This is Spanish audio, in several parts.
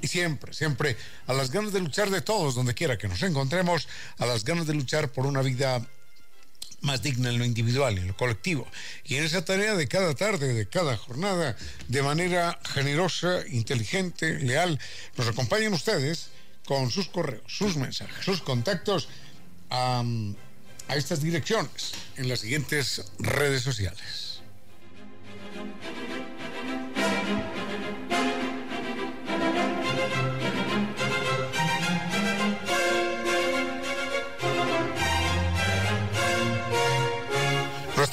y siempre, siempre a las ganas de luchar de todos, donde quiera que nos encontremos, a las ganas de luchar por una vida más digna en lo individual, en lo colectivo. Y en esa tarea de cada tarde, de cada jornada, de manera generosa, inteligente, leal, nos acompañan ustedes con sus correos, sus mensajes, sus contactos a, a estas direcciones en las siguientes redes sociales.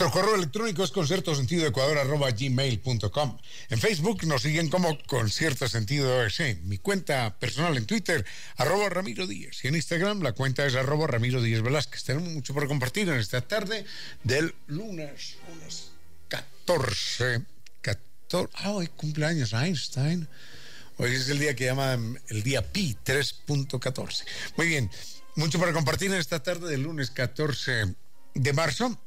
Nuestro correo electrónico es conciertosentidoecuador.gmail.com. En Facebook nos siguen como Concierto Sentido Mi cuenta personal en Twitter, arroba Ramiro Díaz. Y en Instagram la cuenta es arroba Ramiro Díaz Velázquez. Tenemos mucho por compartir en esta tarde del lunes, lunes 14. 14 ah, hoy cumpleaños Einstein. Hoy es el día que llaman el día Pi 3.14. Muy bien, mucho para compartir en esta tarde del lunes 14 de marzo.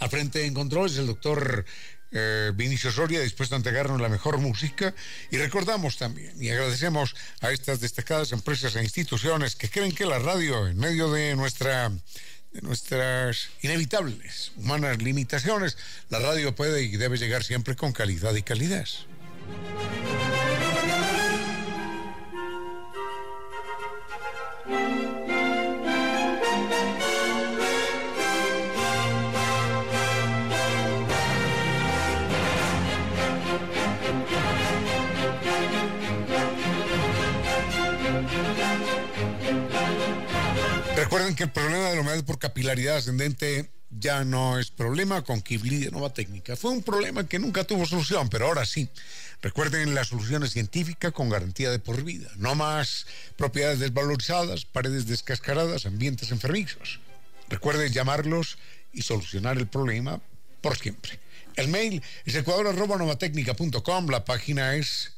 Al frente en controles el doctor eh, Vinicio Soria, dispuesto a entregarnos la mejor música. Y recordamos también y agradecemos a estas destacadas empresas e instituciones que creen que la radio, en medio de nuestra de nuestras inevitables humanas limitaciones, la radio puede y debe llegar siempre con calidad y calidez. Recuerden que el problema de la humedad por capilaridad ascendente ya no es problema con Kibli de Nueva Técnica. Fue un problema que nunca tuvo solución, pero ahora sí. Recuerden la solución científica con garantía de por vida. No más propiedades desvalorizadas, paredes descascaradas, ambientes enfermizos. Recuerden llamarlos y solucionar el problema por siempre. El mail es ecuador.novatecnica.com, la página es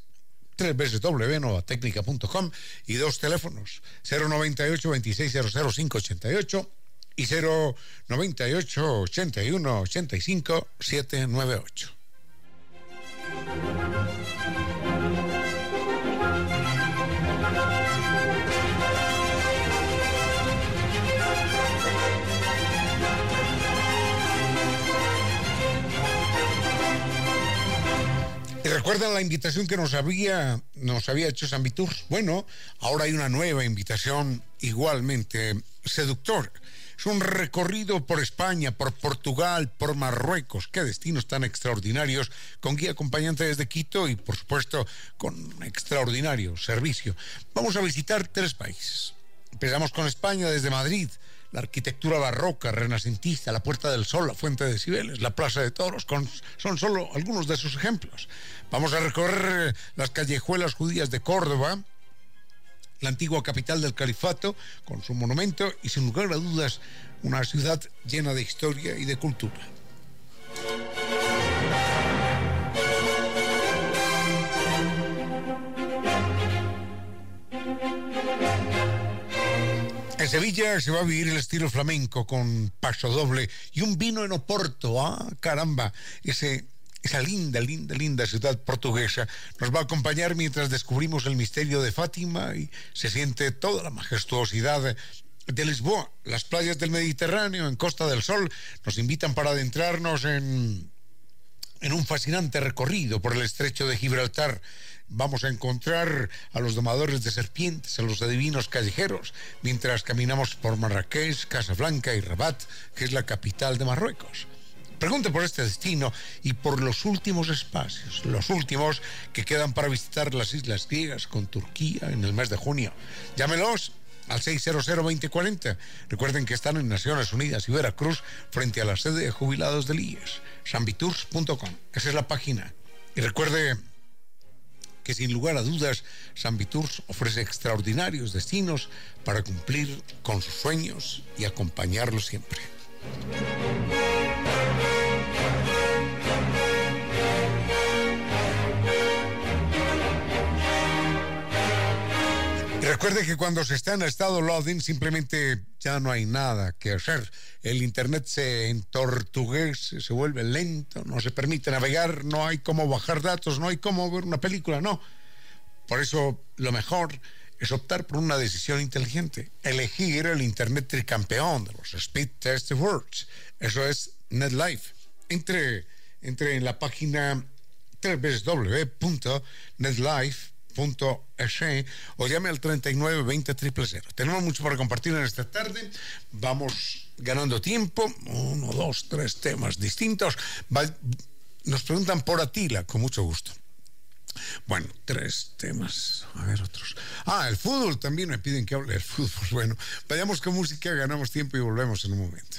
www.novatecnica.com y dos teléfonos, 098 2600 588 y 098 81 85 798. ¿Recuerdan la invitación que nos había, nos había hecho San Vitur? Bueno, ahora hay una nueva invitación igualmente seductora. Es un recorrido por España, por Portugal, por Marruecos. Qué destinos tan extraordinarios, con guía acompañante desde Quito y, por supuesto, con extraordinario servicio. Vamos a visitar tres países. Empezamos con España desde Madrid la arquitectura barroca, renacentista, la Puerta del Sol, la Fuente de Cibeles, la Plaza de Toros, son solo algunos de sus ejemplos. Vamos a recorrer eh, las callejuelas judías de Córdoba, la antigua capital del califato, con su monumento y sin lugar a dudas una ciudad llena de historia y de cultura. Sevilla se va a vivir el estilo flamenco con paso doble y un vino en Oporto. Ah, caramba, ese, esa linda, linda, linda ciudad portuguesa nos va a acompañar mientras descubrimos el misterio de Fátima y se siente toda la majestuosidad de Lisboa. Las playas del Mediterráneo en Costa del Sol nos invitan para adentrarnos en, en un fascinante recorrido por el estrecho de Gibraltar vamos a encontrar a los domadores de serpientes, a los adivinos callejeros, mientras caminamos por Marrakech, Casablanca y Rabat, que es la capital de Marruecos. Pregunte por este destino y por los últimos espacios, los últimos que quedan para visitar las islas griegas con Turquía en el mes de junio. Llámelos al 600-2040. Recuerden que están en Naciones Unidas y Veracruz frente a la sede de jubilados del IES, sambitours.com. Esa es la página. Y recuerde que sin lugar a dudas San Viturs ofrece extraordinarios destinos para cumplir con sus sueños y acompañarlos siempre. Recuerde que cuando se está en estado loading simplemente ya no hay nada que hacer. El internet se entortugues, se vuelve lento, no se permite navegar, no hay cómo bajar datos, no hay cómo ver una película, no. Por eso lo mejor es optar por una decisión inteligente, elegir el internet tricampeón de los Speed Test Awards. Eso es NetLife. Entre, entre en la página www.netlife.com .es o llame al 39 20 000. Tenemos mucho para compartir en esta tarde. Vamos ganando tiempo. Uno, dos, tres temas distintos. nos preguntan por Atila, con mucho gusto. Bueno, tres temas. A ver, otros. Ah, el fútbol también me piden que hable del fútbol. Bueno, vayamos con música, ganamos tiempo y volvemos en un momento.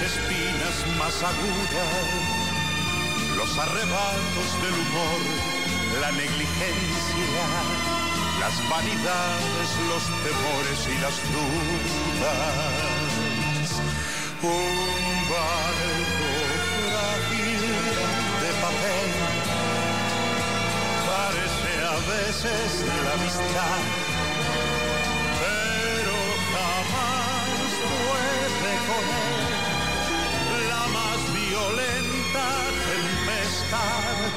espinas más agudas, los arrebatos del humor, la negligencia, las vanidades, los temores y las dudas. Un barco frágil de papel parece a veces la amistad, pero jamás puede con más violenta tempestad.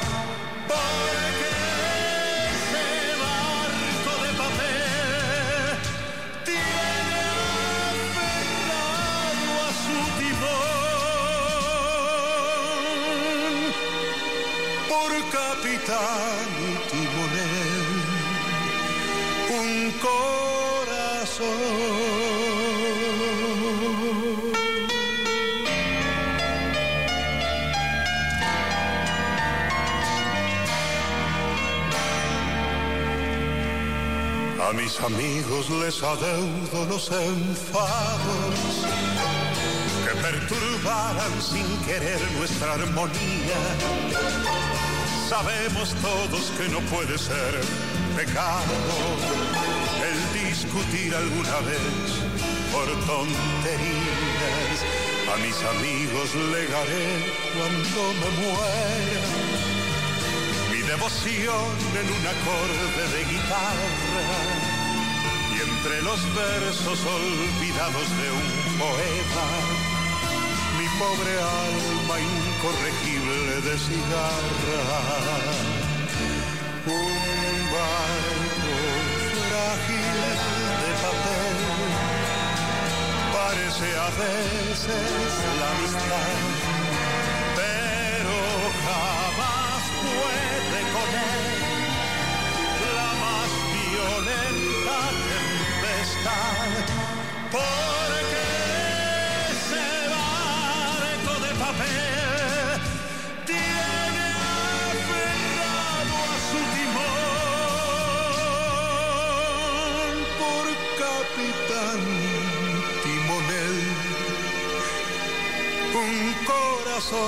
Amigos les adeudo los enfados que perturbaran sin querer nuestra armonía. Sabemos todos que no puede ser pecado el discutir alguna vez por tonterías. A mis amigos legaré cuando me muera mi devoción en un acorde de guitarra entre los versos olvidados de un poema mi pobre alma incorregible de cigarra. Un barco frágil de papel parece a veces la amistad, pero jamás puede con él la más violenta Porque tiene aferrado a su timón por capitán timonel un corazón.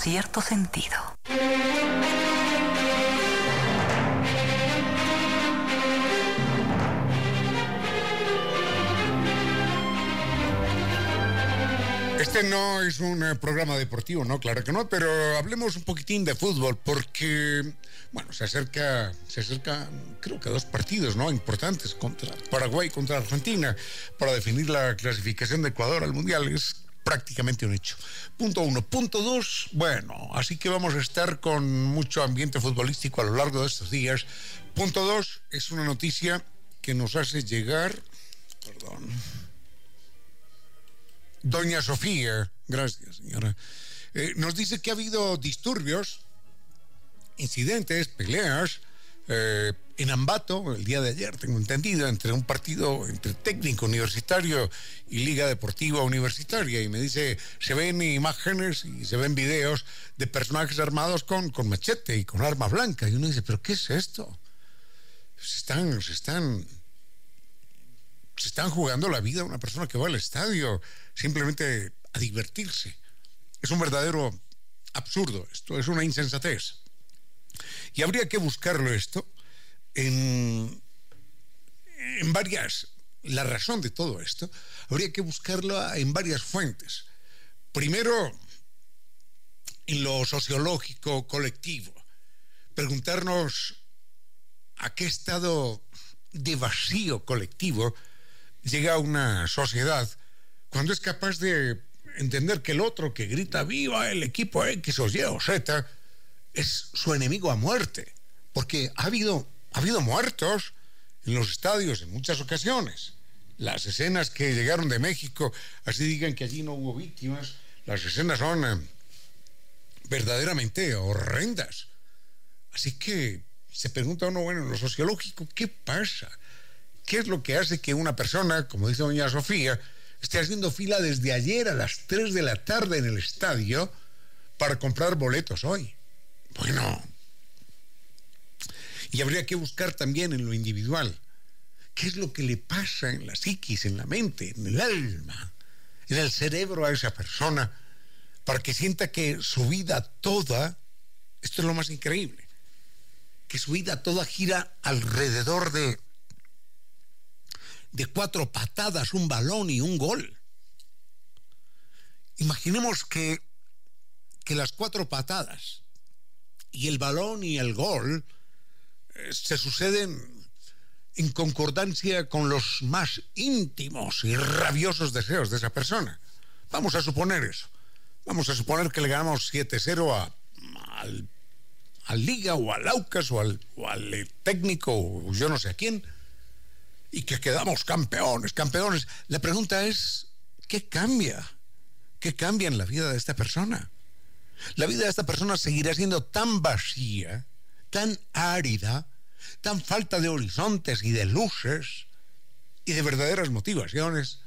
Cierto sentido. Este no es un eh, programa deportivo, no, claro que no, pero hablemos un poquitín de fútbol porque, bueno, se acerca, se acerca, creo que dos partidos, ¿no? Importantes contra Paraguay, contra Argentina, para definir la clasificación de Ecuador al Mundial. Es prácticamente un hecho. Punto uno. Punto dos, bueno, así que vamos a estar con mucho ambiente futbolístico a lo largo de estos días. Punto dos, es una noticia que nos hace llegar, perdón, doña Sofía, gracias señora, eh, nos dice que ha habido disturbios, incidentes, peleas, eh, en Ambato, el día de ayer, tengo entendido, entre un partido entre técnico universitario y Liga Deportiva Universitaria. Y me dice, se ven imágenes y se ven videos de personajes armados con, con machete y con arma blanca. Y uno dice, ¿pero qué es esto? Se están, se están, se están jugando la vida a una persona que va al estadio simplemente a divertirse. Es un verdadero absurdo, esto es una insensatez. Y habría que buscarlo esto en, en varias, la razón de todo esto, habría que buscarlo en varias fuentes. Primero, en lo sociológico colectivo, preguntarnos a qué estado de vacío colectivo llega una sociedad cuando es capaz de entender que el otro que grita viva el equipo X o Y o Z es su enemigo a muerte, porque ha habido, ha habido muertos en los estadios en muchas ocasiones. Las escenas que llegaron de México, así digan que allí no hubo víctimas, las escenas son eh, verdaderamente horrendas. Así que se pregunta uno, bueno, en lo sociológico, ¿qué pasa? ¿Qué es lo que hace que una persona, como dice doña Sofía, esté haciendo fila desde ayer a las 3 de la tarde en el estadio para comprar boletos hoy? Bueno, y habría que buscar también en lo individual qué es lo que le pasa en la psiquis, en la mente, en el alma, en el cerebro a esa persona para que sienta que su vida toda, esto es lo más increíble, que su vida toda gira alrededor de, de cuatro patadas, un balón y un gol. Imaginemos que, que las cuatro patadas y el balón y el gol eh, se suceden en concordancia con los más íntimos y rabiosos deseos de esa persona. Vamos a suponer eso. Vamos a suponer que le ganamos 7-0 al, al, Liga o al Aucas o al, o al técnico o yo no sé a quién y que quedamos campeones, campeones. La pregunta es, ¿qué cambia? ¿Qué cambia en la vida de esta persona? La vida de esta persona seguirá siendo tan vacía, tan árida, tan falta de horizontes y de luces y de verdaderas motivaciones,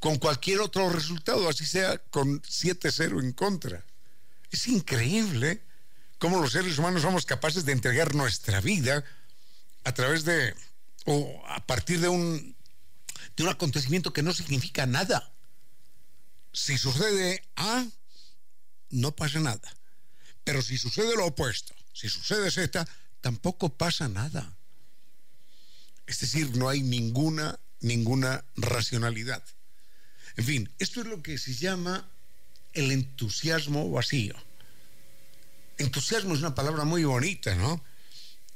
con cualquier otro resultado, así sea con 7-0 en contra. Es increíble cómo los seres humanos somos capaces de entregar nuestra vida a través de, o a partir de un, de un acontecimiento que no significa nada. Si sucede A, no pasa nada. Pero si sucede lo opuesto, si sucede Z, tampoco pasa nada. Es decir, no hay ninguna, ninguna racionalidad. En fin, esto es lo que se llama el entusiasmo vacío. Entusiasmo es una palabra muy bonita, ¿no?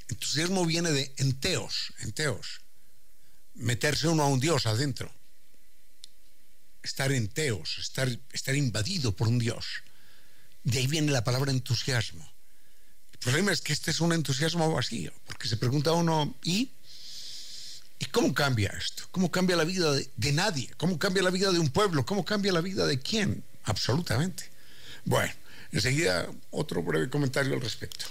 Entusiasmo viene de enteos, enteos. Meterse uno a un dios adentro. Estar enteos, estar, estar invadido por un dios. De ahí viene la palabra entusiasmo. El problema es que este es un entusiasmo vacío, porque se pregunta uno, ¿y? ¿Y cómo cambia esto? ¿Cómo cambia la vida de, de, nadie? ¿Cómo cambia la vida de un pueblo? ¿Cómo cambia la vida de quién? Absolutamente. Bueno, enseguida otro breve comentario al respecto.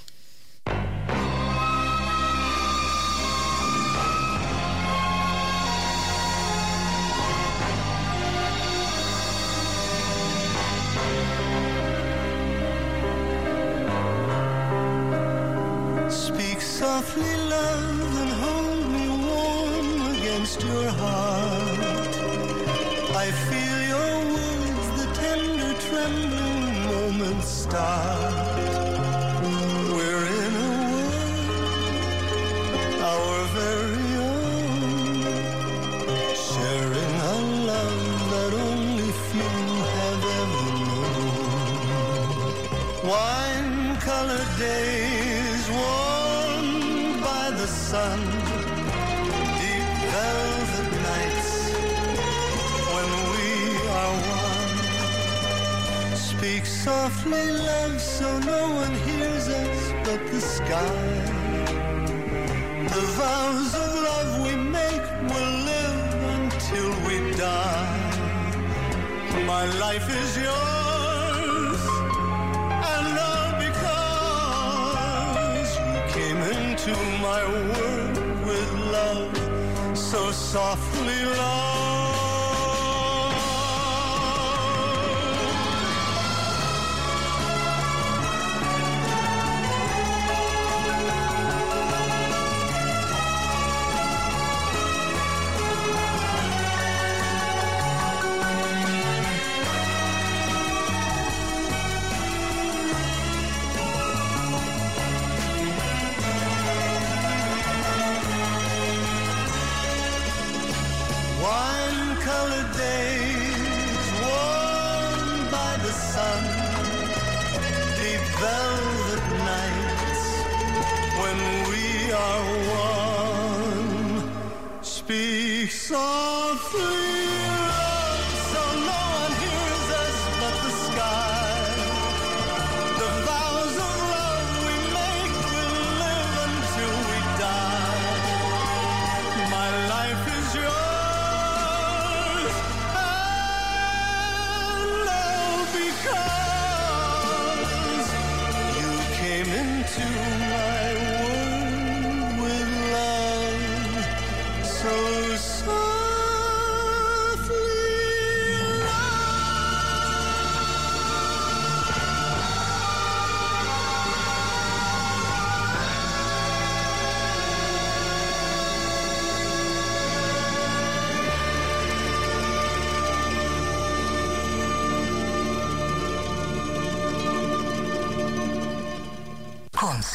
Softly, love, and hold me warm against your heart. I feel your words, the tender, trembling moments start. We're in a world, our very own, sharing a love that only few have ever known. Wine-colored days, softly, love, so no one hears us but the sky. The vows of love we make will live until we die. My life is yours, and all because you came into my world with love, so softly, love.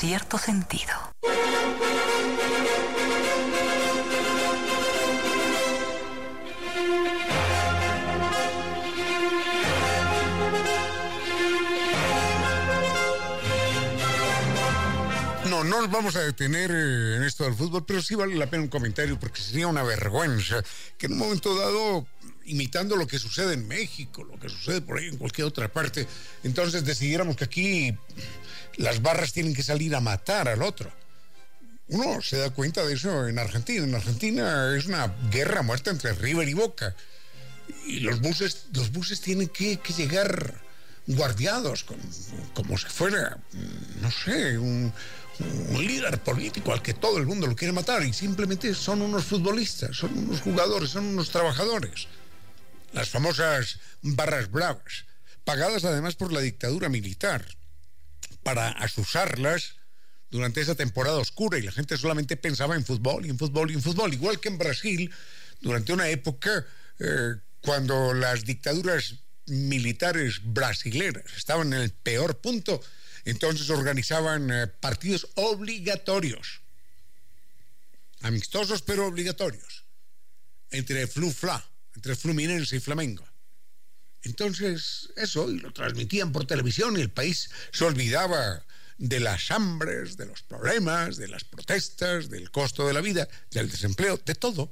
Cierto sentido. No, no nos vamos a detener eh, en esto del fútbol, pero sí vale la pena un comentario porque sería una vergüenza que en un momento dado, imitando lo que sucede en México, lo que sucede por ahí en cualquier otra parte, entonces decidiéramos que aquí las barras tienen que salir a matar al otro. Uno se da cuenta de eso en Argentina. En Argentina es una guerra muerta entre River y Boca. Y los buses, los buses tienen que, llegar guardiados, como si fuera, no sé, un, un líder político al que todo el mundo lo quiere matar y simplemente son unos futbolistas, son unos jugadores, son unos trabajadores. Las famosas barras bravas, pagadas además por la dictadura militar, para asusarlas durante esa temporada oscura y la gente solamente pensaba en fútbol y en fútbol y en fútbol, igual que en Brasil, durante una época eh, cuando las dictaduras militares brasileras estaban en el peor punto, entonces organizaban eh, partidos obligatorios, amistosos pero obligatorios, entre Flu-Fla, entre Fluminense y Flamengo. Entonces, eso, y lo transmitían por televisión y el país se olvidaba de las hambres, de los problemas, de las protestas, del costo de la vida, del desempleo, de todo.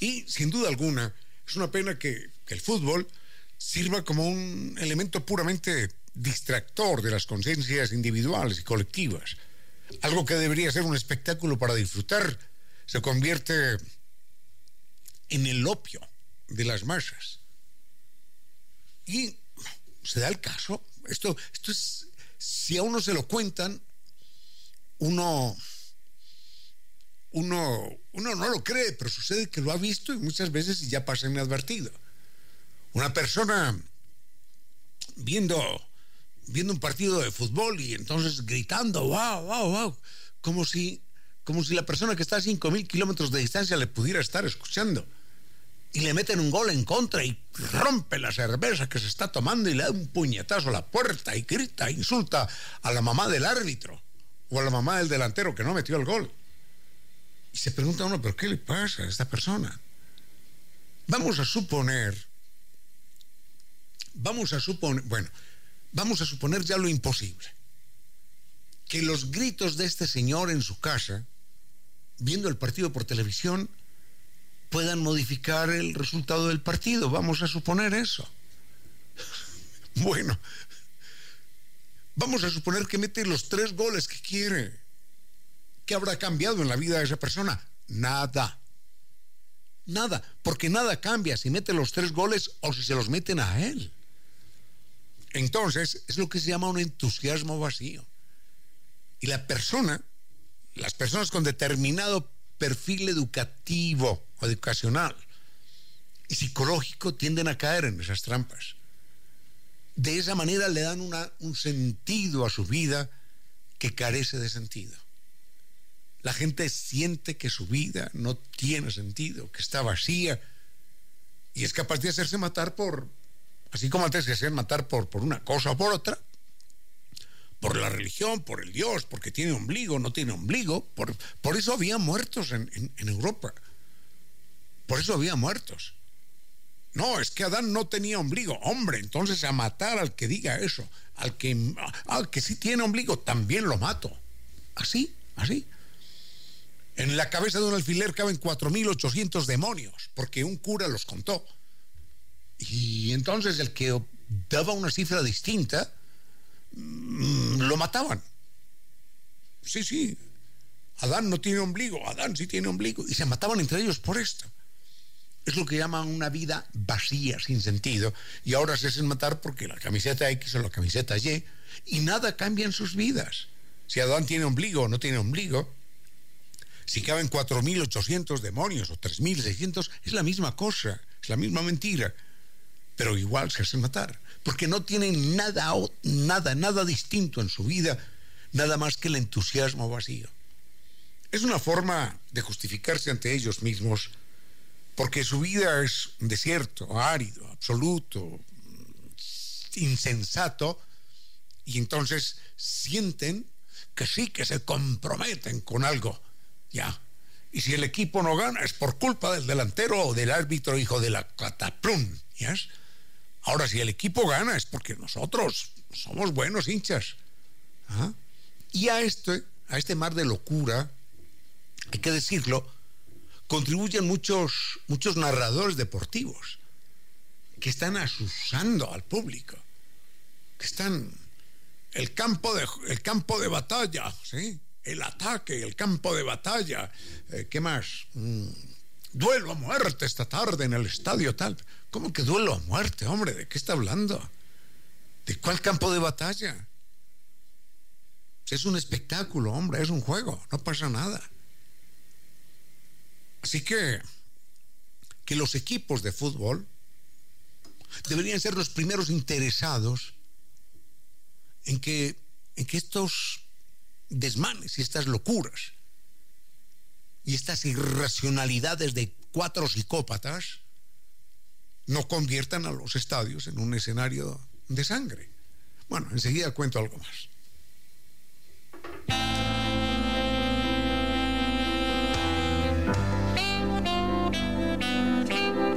Y sin duda alguna, es una pena que, que el fútbol sirva como un elemento puramente distractor de las conciencias individuales y colectivas. Algo que debería ser un espectáculo para disfrutar se convierte en el opio de las masas. Y se da el caso, esto, esto es, si a uno se lo cuentan, uno, uno, uno no lo cree, pero sucede que lo ha visto y muchas veces ya pasa inadvertido. Una persona viendo viendo un partido de fútbol y entonces gritando, wow, wow, wow, como si, como si la persona que está a 5.000 kilómetros de distancia le pudiera estar escuchando. Y le meten un gol en contra y rompe la cerveza que se está tomando y le da un puñetazo a la puerta y grita, insulta a la mamá del árbitro o a la mamá del delantero que no metió el gol. Y se pregunta uno, ¿pero qué le pasa a esta persona? Vamos a suponer, vamos a suponer, bueno, vamos a suponer ya lo imposible. Que los gritos de este señor en su casa, viendo el partido por televisión, puedan modificar el resultado del partido. Vamos a suponer eso. Bueno, vamos a suponer que mete los tres goles que quiere. ¿Qué habrá cambiado en la vida de esa persona? Nada. Nada, porque nada cambia si mete los tres goles o si se los meten a él. Entonces, es lo que se llama un entusiasmo vacío. Y la persona, las personas con determinado perfil educativo educacional y psicológico tienden a caer en esas trampas. De esa manera le dan un sentido a su vida que carece de sentido. La gente siente que su vida no tiene sentido, que está vacía y es capaz de hacerse matar por, Así como antes se hacían matar por, por una cosa o por otra, por la religión, por el Dios, porque tiene ombligo, no tiene ombligo, por, por eso había muertos en, Europa. Por eso había muertos. No, es que Adán no tenía ombligo. Hombre, entonces a matar al que diga eso, al que, al que sí tiene ombligo, también lo mato. Así, así. En la cabeza de un alfiler caben 4.800 demonios, porque un cura los contó. Y entonces el que daba una cifra distinta, mm, lo mataban. Sí, sí. Adán no tiene ombligo, Adán sí tiene ombligo. Y se mataban entre ellos por esto. Es lo que llaman una vida vacía, sin sentido. Y ahora se hacen matar porque la camiseta X o la camiseta Y. Y nada cambia en sus vidas. Si Adán tiene ombligo o no tiene ombligo, si caben 4.800 demonios o 3.600, es la misma cosa, es la misma mentira pero igual se hacen matar, porque no tienen nada, nada, nada distinto en su vida, nada más que el entusiasmo vacío. Es una forma de justificarse ante ellos mismos, porque su vida es un desierto, árido, absoluto, insensato, Y entonces sienten que sí, que se comprometen con algo. Ya. Y si el equipo no gana es por culpa del delantero o del árbitro hijo de la cataplum. ¿ya? Ahora, si el equipo gana es porque nosotros somos buenos hinchas. Y a este, a este mar de locura, hay que decirlo, contribuyen muchos, muchos narradores deportivos que están asusando al público, que están el campo de, el campo de batalla, ¿sí? el ataque, el campo de batalla. Eh, ¿Qué más? Mm, duelo a muerte esta tarde en el estadio tal. ¿Cómo que duelo a muerte, hombre? ¿De qué está hablando? ¿De cuál campo de batalla? Es un espectáculo, hombre, es un juego, no pasa nada. Así que, que los equipos de fútbol deberían ser los primeros interesados en que, en que estos desmanes y estas locuras y estas irracionalidades de cuatro psicópatas no conviertan a los estadios en un escenario de sangre. Bueno, enseguida cuento algo más.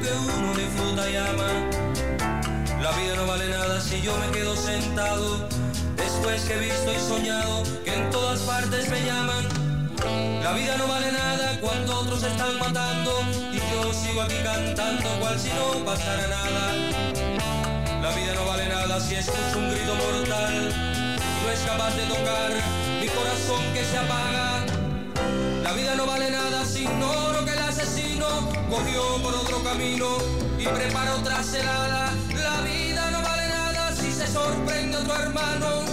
que uno disfruta y ama. La vida no vale nada si yo me quedo sentado después que he visto y soñado que en todas partes me llaman. La vida no vale nada cuando otros están matando y yo sigo aquí cantando cual si no pasara nada. La vida no vale nada si escucho un grito mortal y no es capaz de tocar mi corazón que se apaga. La vida no vale nada si ignoro que el asesino cogió por otro camino y preparó otra celada. La vida no vale nada si se sorprende otro hermano.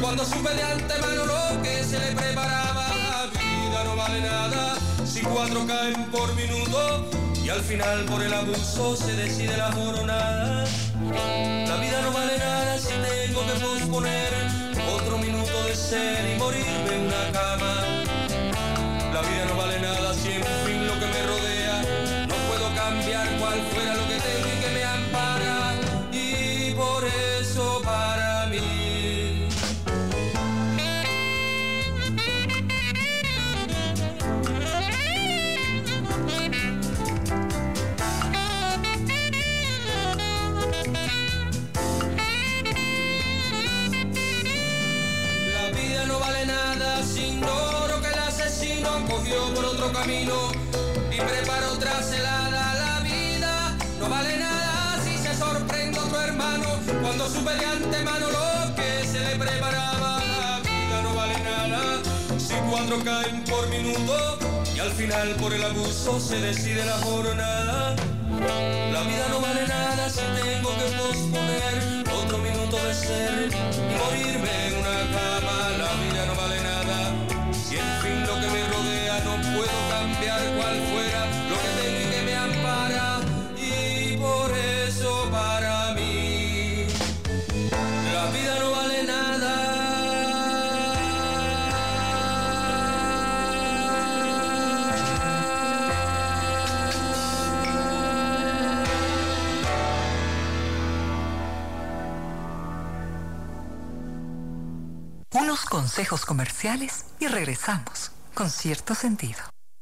Cuando supe de antemano lo que se le preparaba. La vida no vale nada si cuatro caen por minuto y al final por el abuso se decide la jornada. La vida no vale nada si tengo que posponer otro minuto de ser y morirme en una cama. La vida no vale nada si en fin lo que me camino y preparó otra celada. La vida no vale nada si se sorprende otro hermano cuando supe de antemano lo que se le preparaba. La vida no vale nada si cuatro caen por minuto y al final por el abuso se decide la jornada. La vida no vale nada si tengo que posponer otro minuto de ser y morirme en una cama. La vida no vale nada si en fin lo que me rodea no puedo cambiar cual fuera lo que tengo y que me ampara. Y por eso para mí la vida no vale nada. Unos consejos comerciales y regresamos con cierto sentido.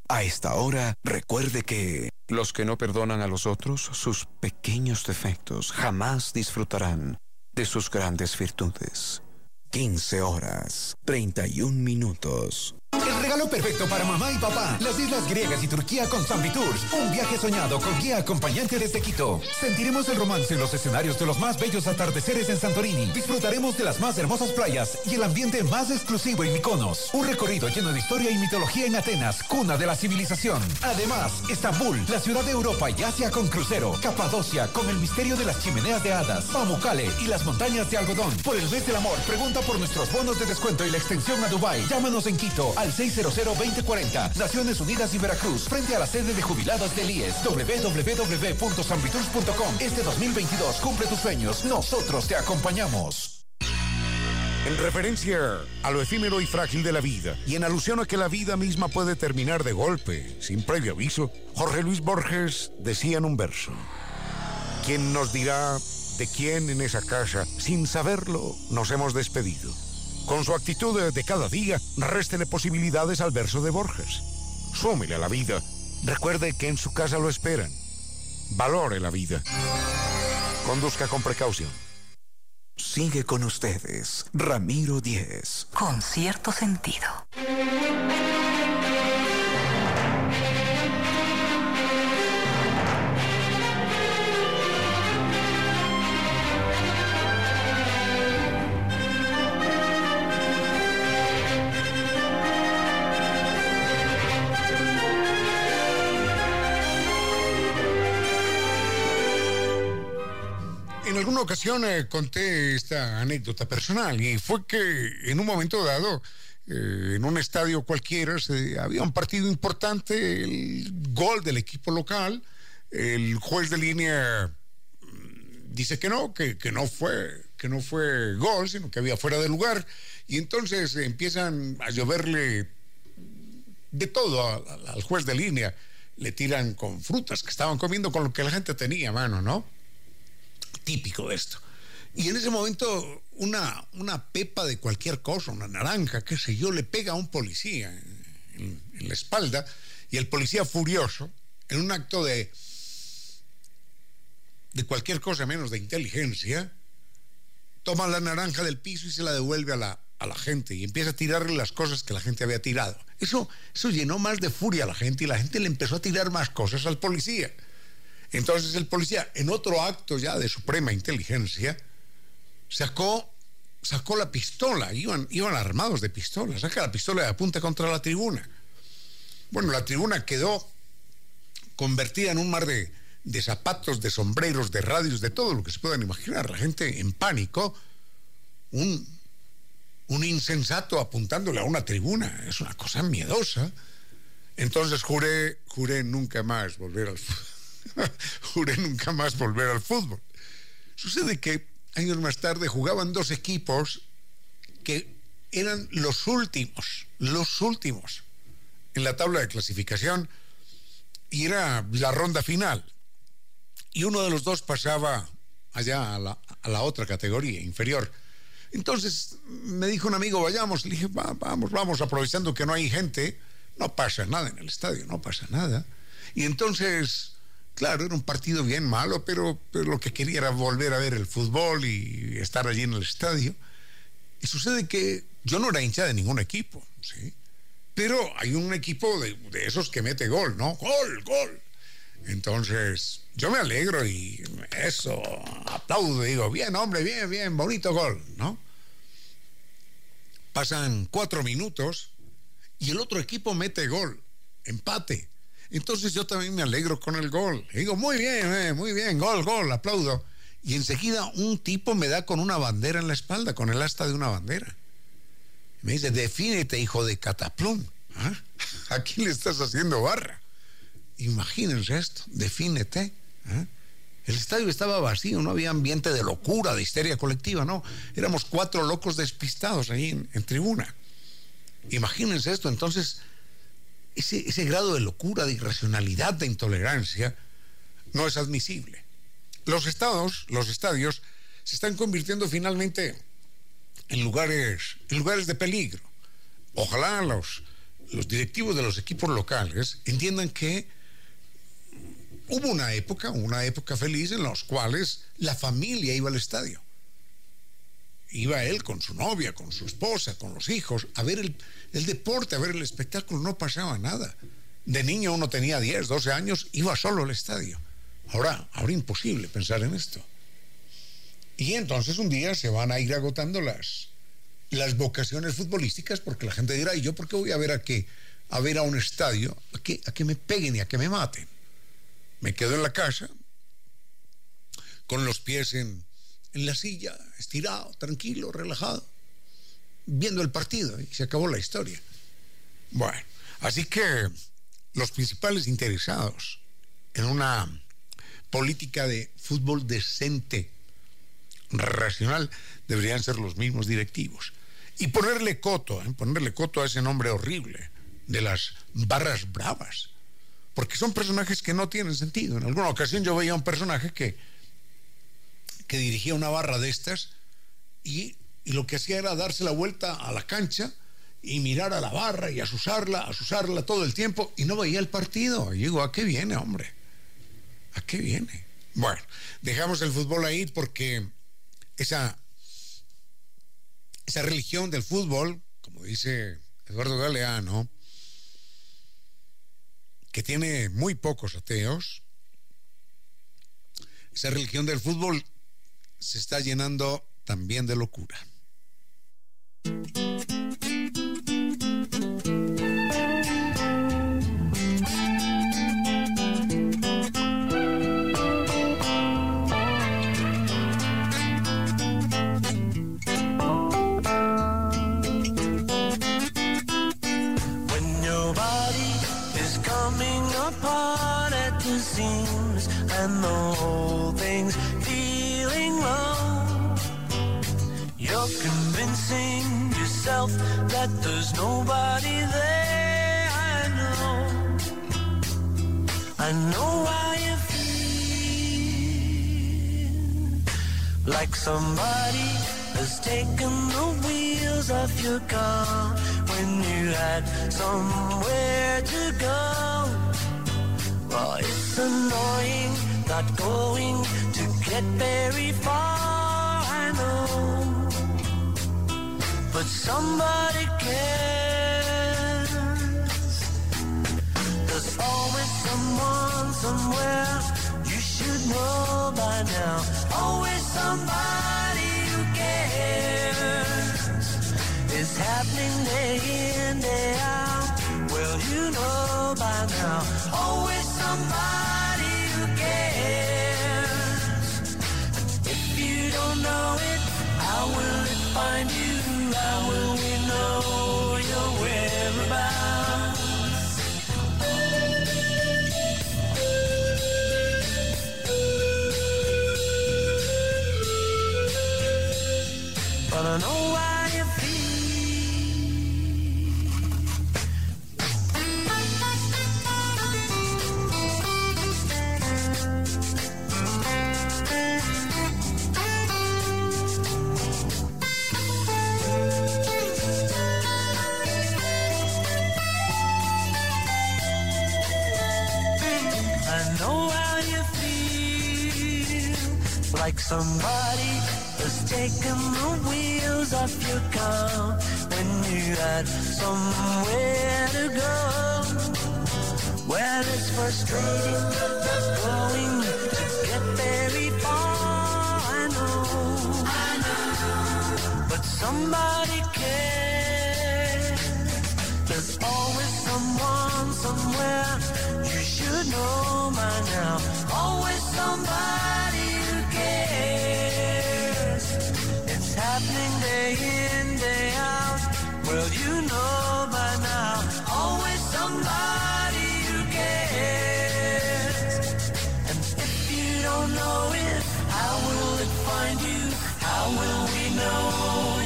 A esta hora, recuerde que los que no perdonan a los otros sus pequeños defectos jamás disfrutarán de sus grandes virtudes. 15 horas, 31 minutos. El regalo perfecto para mamá y papá. Las islas griegas y Turquía con Zambi Tours. Un viaje soñado con guía acompañante desde Quito. Sentiremos el romance en los escenarios de los más bellos atardeceres en Santorini. Disfrutaremos de las más hermosas playas y el ambiente más exclusivo en Mykonos. Un recorrido lleno de historia y mitología en Atenas, cuna de la civilización. Además, Estambul, la ciudad de Europa y Asia con crucero. Capadocia con el misterio de las chimeneas de hadas. Pamukkale y las montañas de algodón. Por el mes del amor, pregunta por nuestros bonos de descuento y la extensión a Dubai. Llámanos en Quito 600-2040. Naciones Unidas y Veracruz, frente a la sede de jubilados del IES. www.sambritours.com. Este 2022 cumple tus sueños. Nosotros te acompañamos. En referencia a lo efímero y frágil de la vida, y en alusión a que la vida misma puede terminar de golpe, sin previo aviso, Jorge Luis Borges decía en un verso, ¿quién nos dirá de quién en esa casa, sin saberlo, nos hemos despedido? Con su actitud de cada día, réstele posibilidades al verso de Borges. Súmele a la vida. Recuerde que en su casa lo esperan. Valore la vida. Conduzca con precaución. Sigue con ustedes, Ramiro Díez. Con cierto sentido. Ocasión eh, conté esta anécdota personal y fue que en un momento dado, eh, en un estadio cualquiera, se, había un partido importante, el gol del equipo local, el juez de línea mm, dice que no, que, que no fue, que no fue gol, sino que había fuera de lugar, y entonces empiezan a lloverle de todo a- a- al juez de línea. Le tiran con frutas que estaban comiendo con lo que la gente tenía a mano, ¿no? Típico de esto. Y en ese momento, una, una pepa de cualquier cosa, una naranja, qué sé yo, le pega a un policía en, en la espalda y el policía furioso, en un acto de, de cualquier cosa menos de inteligencia, toma la naranja del piso y se la devuelve a la, a la gente y empieza a tirarle las cosas que la gente había tirado. Eso, eso llenó más de furia a la gente y la gente le empezó a tirar más cosas al policía. Entonces el policía, en otro acto ya de suprema inteligencia, sacó, sacó la pistola, iban, iban armados de pistola, saca la pistola y apunta contra la tribuna. Bueno, la tribuna quedó convertida en un mar de, de zapatos, de sombreros, de radios, de todo lo que se puedan imaginar. La gente en pánico, un, un insensato apuntándole a una tribuna, es una cosa miedosa. Entonces juré, juré nunca más volver al fútbol. juré nunca más volver al fútbol. Sucede que años más tarde jugaban dos equipos que eran los últimos, los últimos en la tabla de clasificación y era la ronda final. Y uno de los dos pasaba allá a la, a la otra categoría inferior. Entonces me dijo un amigo, vayamos. Le dije, "Va- vamos, vamos, aprovechando que no hay gente, no pasa nada en el estadio, no pasa nada. Y entonces, claro, era un partido bien malo, pero, pero lo que quería era volver a ver el fútbol y estar allí en el estadio. Y sucede que yo no era hincha de ningún equipo, ¿sí? Pero hay un equipo de, de esos que mete gol, ¿no? Gol, gol. Entonces, yo me alegro y eso, aplaudo, digo, bien, hombre, bien, bien, bonito gol, ¿no? Pasan cuatro minutos y el otro equipo mete gol, empate. Entonces yo también me alegro con el gol. Y digo, muy bien, eh, muy bien, gol, gol, aplaudo. Y enseguida un tipo me da con una bandera en la espalda, con el asta de una bandera. Me dice, defínete, hijo de cataplum. ¿Ah? Aquí le estás haciendo barra. Imagínense esto, defínete. ¿ah? El estadio estaba vacío, no había ambiente de locura, de histeria colectiva, no. Éramos cuatro locos despistados ahí en, en tribuna. Imagínense esto, entonces, ese, ese grado de locura, de irracionalidad, de intolerancia, no es admisible. Los estados, los estadios, se están convirtiendo finalmente en lugares, en lugares de peligro. Ojalá los, los directivos de los equipos locales entiendan que hubo una época, una época feliz en los cuales la familia iba al estadio. Iba él con su novia, con su esposa, con los hijos, a ver el, deporte, a ver el espectáculo, no pasaba nada. De niño uno tenía 10, 12 años, iba solo al estadio. Ahora, ahora imposible pensar en esto. Y entonces un día se van a ir agotando las, las vocaciones futbolísticas porque la gente dirá, ¿y yo por qué voy a ver a qué? A ver a un estadio, a que, a que me peguen y a que me maten. Me quedo en la casa con los pies en, en la silla, estirado, tranquilo, relajado, viendo el partido y se acabó la historia. Bueno, así que los principales interesados en una política de fútbol decente, racional, deberían ser los mismos directivos. Y ponerle coto, ¿eh? ponerle coto a ese nombre horrible de las barras bravas, porque son personajes que no tienen sentido. En alguna ocasión yo veía un personaje que, que dirigía una barra de estas y, lo que hacía era darse la vuelta a la cancha y mirar a la barra y asusarla, asusarla todo el tiempo y no veía el partido. Y digo, ¿a qué viene, hombre? ¿A qué viene? Bueno, dejamos el fútbol ahí porque esa, esa religión del fútbol, como dice Eduardo Galeano, que tiene muy pocos ateos, esa religión del fútbol se está llenando también de locura. That there's nobody there. I know, I know how you feel. Like somebody has taken the wheels off your car when you had somewhere to go. Well, it's annoying not going to get very far. I know but somebody cares. There's always someone somewhere you should know by now. Always somebody who cares. It's happening day in, day out. Well, you know by now. Always somebody who cares. If you don't know it, how will it find you? Will we know your whereabouts? But I know I like somebody has taken the wheels off your car when you had somewhere to go. Well, it's frustrating going to get very far. I know, I know, but somebody cares. There's always someone somewhere you should know by now. Always somebody cares. It's happening day in, day out. Well, you know by now. Always somebody who cares. And if you don't know it, how will it find you? How will we know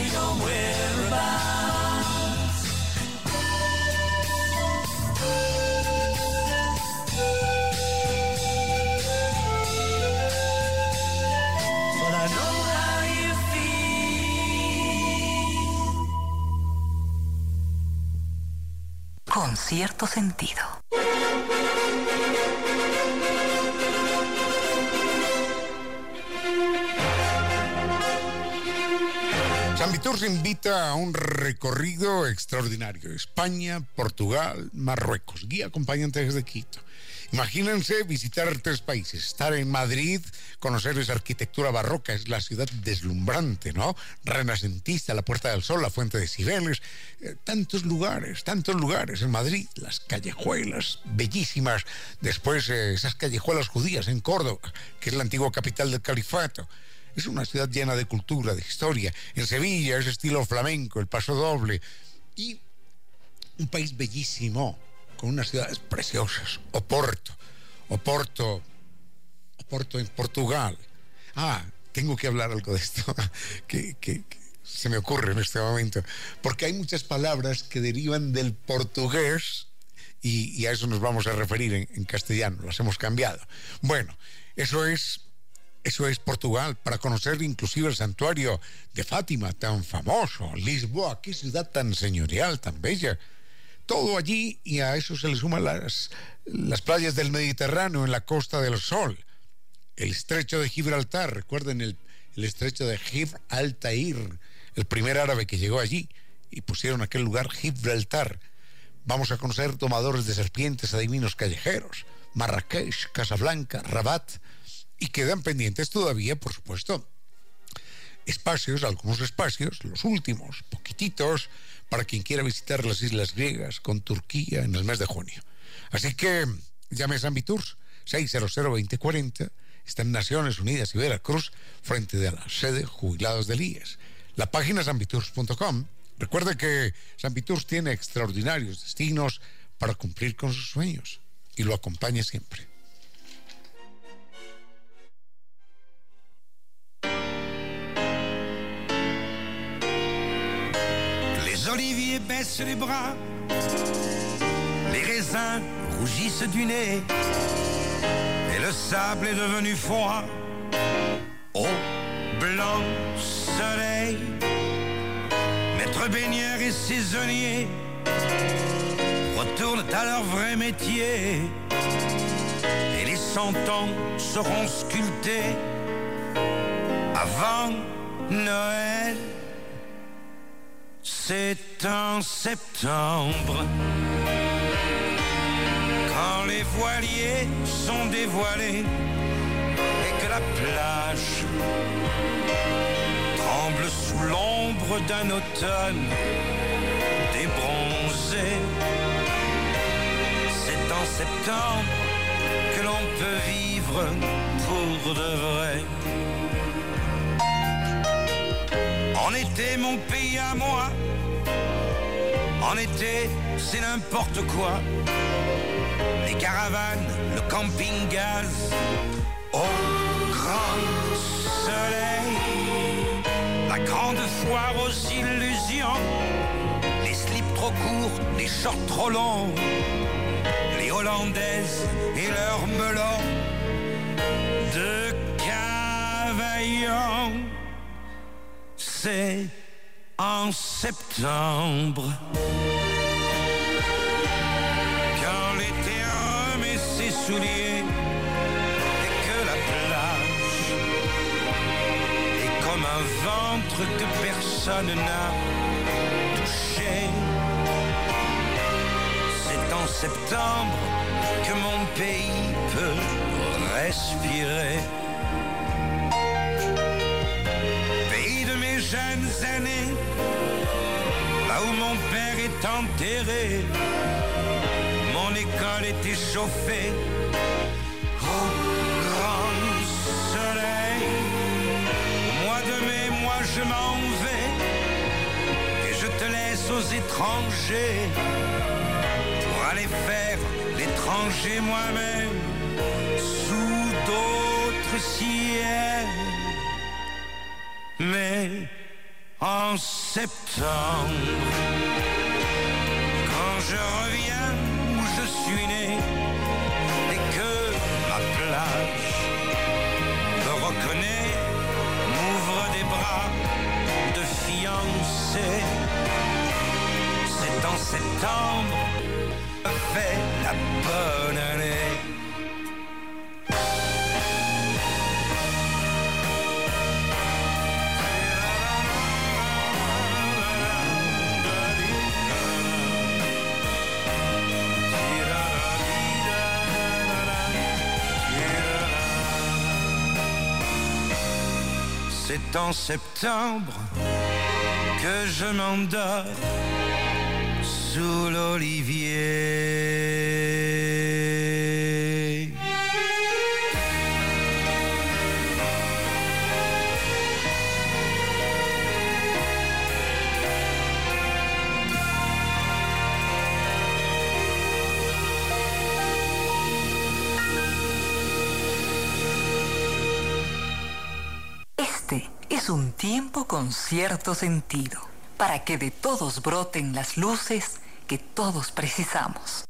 Con cierto sentido. Zambitur se invita a un recorrido extraordinario. España, Portugal, Marruecos. Guía acompañante desde Quito. Imagínense visitar tres países, estar en Madrid, conocer esa arquitectura barroca, es la ciudad deslumbrante, ¿no? Renacentista, la Puerta del Sol, la Fuente de Cibeles, eh, tantos lugares, tantos lugares en Madrid, las callejuelas bellísimas, después eh, esas callejuelas judías en Córdoba, que es la antigua capital del califato. Es una ciudad llena de cultura, de historia. En Sevilla es estilo flamenco, el paso doble. Y un país bellísimo, con unas ciudades preciosas. Oporto, Oporto, Oporto en Portugal. Ah, tengo que hablar algo de esto que, se me ocurre en este momento. Porque hay muchas palabras que derivan del portugués y, y a eso nos vamos a referir en, en castellano. Las hemos cambiado. Bueno, eso es eso es Portugal, para conocer inclusive el santuario de Fátima, tan famoso. Lisboa, qué ciudad tan señorial, tan bella. Todo allí y a eso se le suman las, las playas del Mediterráneo en la Costa del Sol. El estrecho de Gibraltar, recuerden el, el estrecho de Gibraltar, el primer árabe que llegó allí y pusieron aquel lugar Gibraltar. Vamos a conocer tomadores de serpientes, adivinos callejeros, Marrakech, Casablanca, Rabat, y quedan pendientes todavía, por supuesto, espacios, algunos espacios, los últimos, poquititos, para quien quiera visitar las islas griegas con Turquía en el mes de junio. Así que llame a Zambitours 600-2040, está en Naciones Unidas y Veracruz, frente de la sede Jubilados del IES. La página zambitours.com. Recuerde que Zambitours tiene extraordinarios destinos para cumplir con sus sueños y lo acompaña siempre. Les oliviers les bras, les raisins rougissent du nez, et le sable est devenu froid au blanc soleil. Maître baigneur et saisonnier retournent à leur vrai métier, et les cent ans seront sculptés avant Noël. C'est en septembre, quand les voiliers sont dévoilés et que la plage tremble sous l'ombre d'un automne débronzé. C'est en septembre que l'on peut vivre pour de vrai. En été, mon pays à moi. En été, c'est n'importe quoi. Les caravanes, le camping-gaz. Au grand soleil. La grande foire aux illusions. Les slips trop courts, les shorts trop longs. Les hollandaises et leurs melons. De cavaillons c'est en septembre. Quand l'été remet ses souliers et que la plage est comme un ventre que personne n'a touché. C'est en septembre que mon pays peut respirer. Jeunes années, là où mon père est enterré, mon école était chauffée au grand soleil. Mois de mai, moi je m'en vais et je te laisse aux étrangers pour aller faire l'étranger moi-même sous d'autres ciels. Mais en septembre, quand je reviens où je suis né et que ma plage me reconnaît, m'ouvre des bras de fiancé. C'est en septembre fait C'est en septembre que je m'endors sous l'olivier. Un tiempo con cierto sentido para que de todos broten las luces que todos precisamos.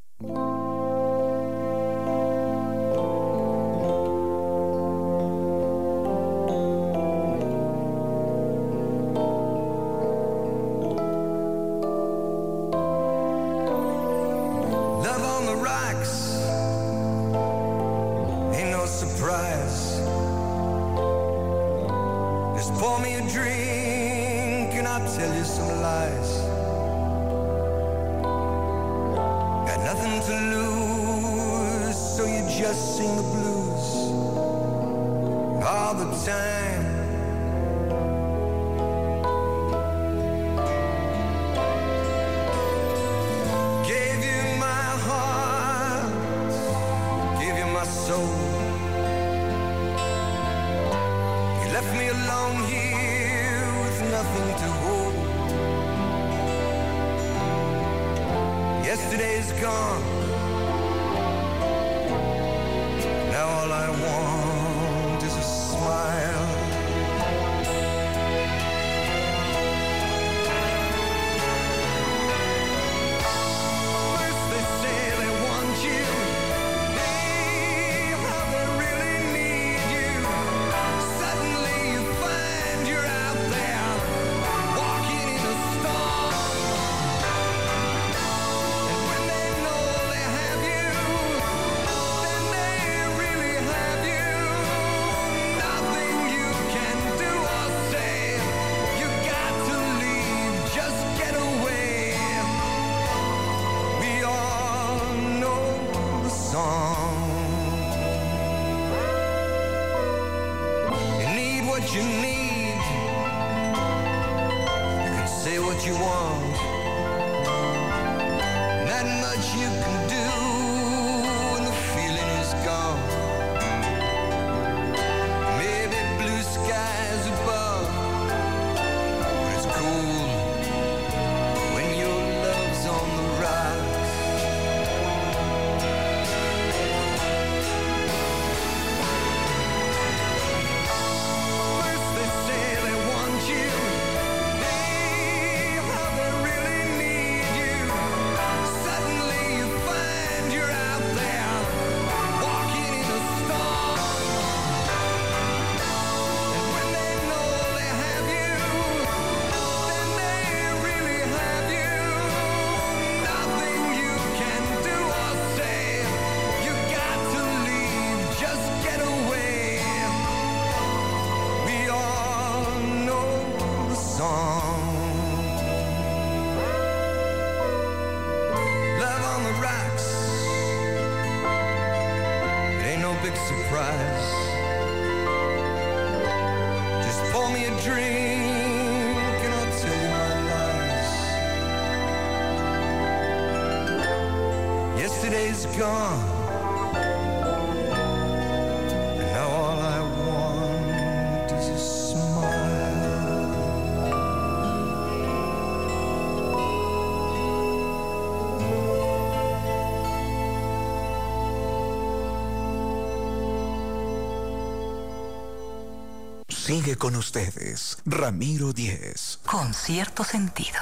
sigue con ustedes Ramiro Díez. Con cierto sentido.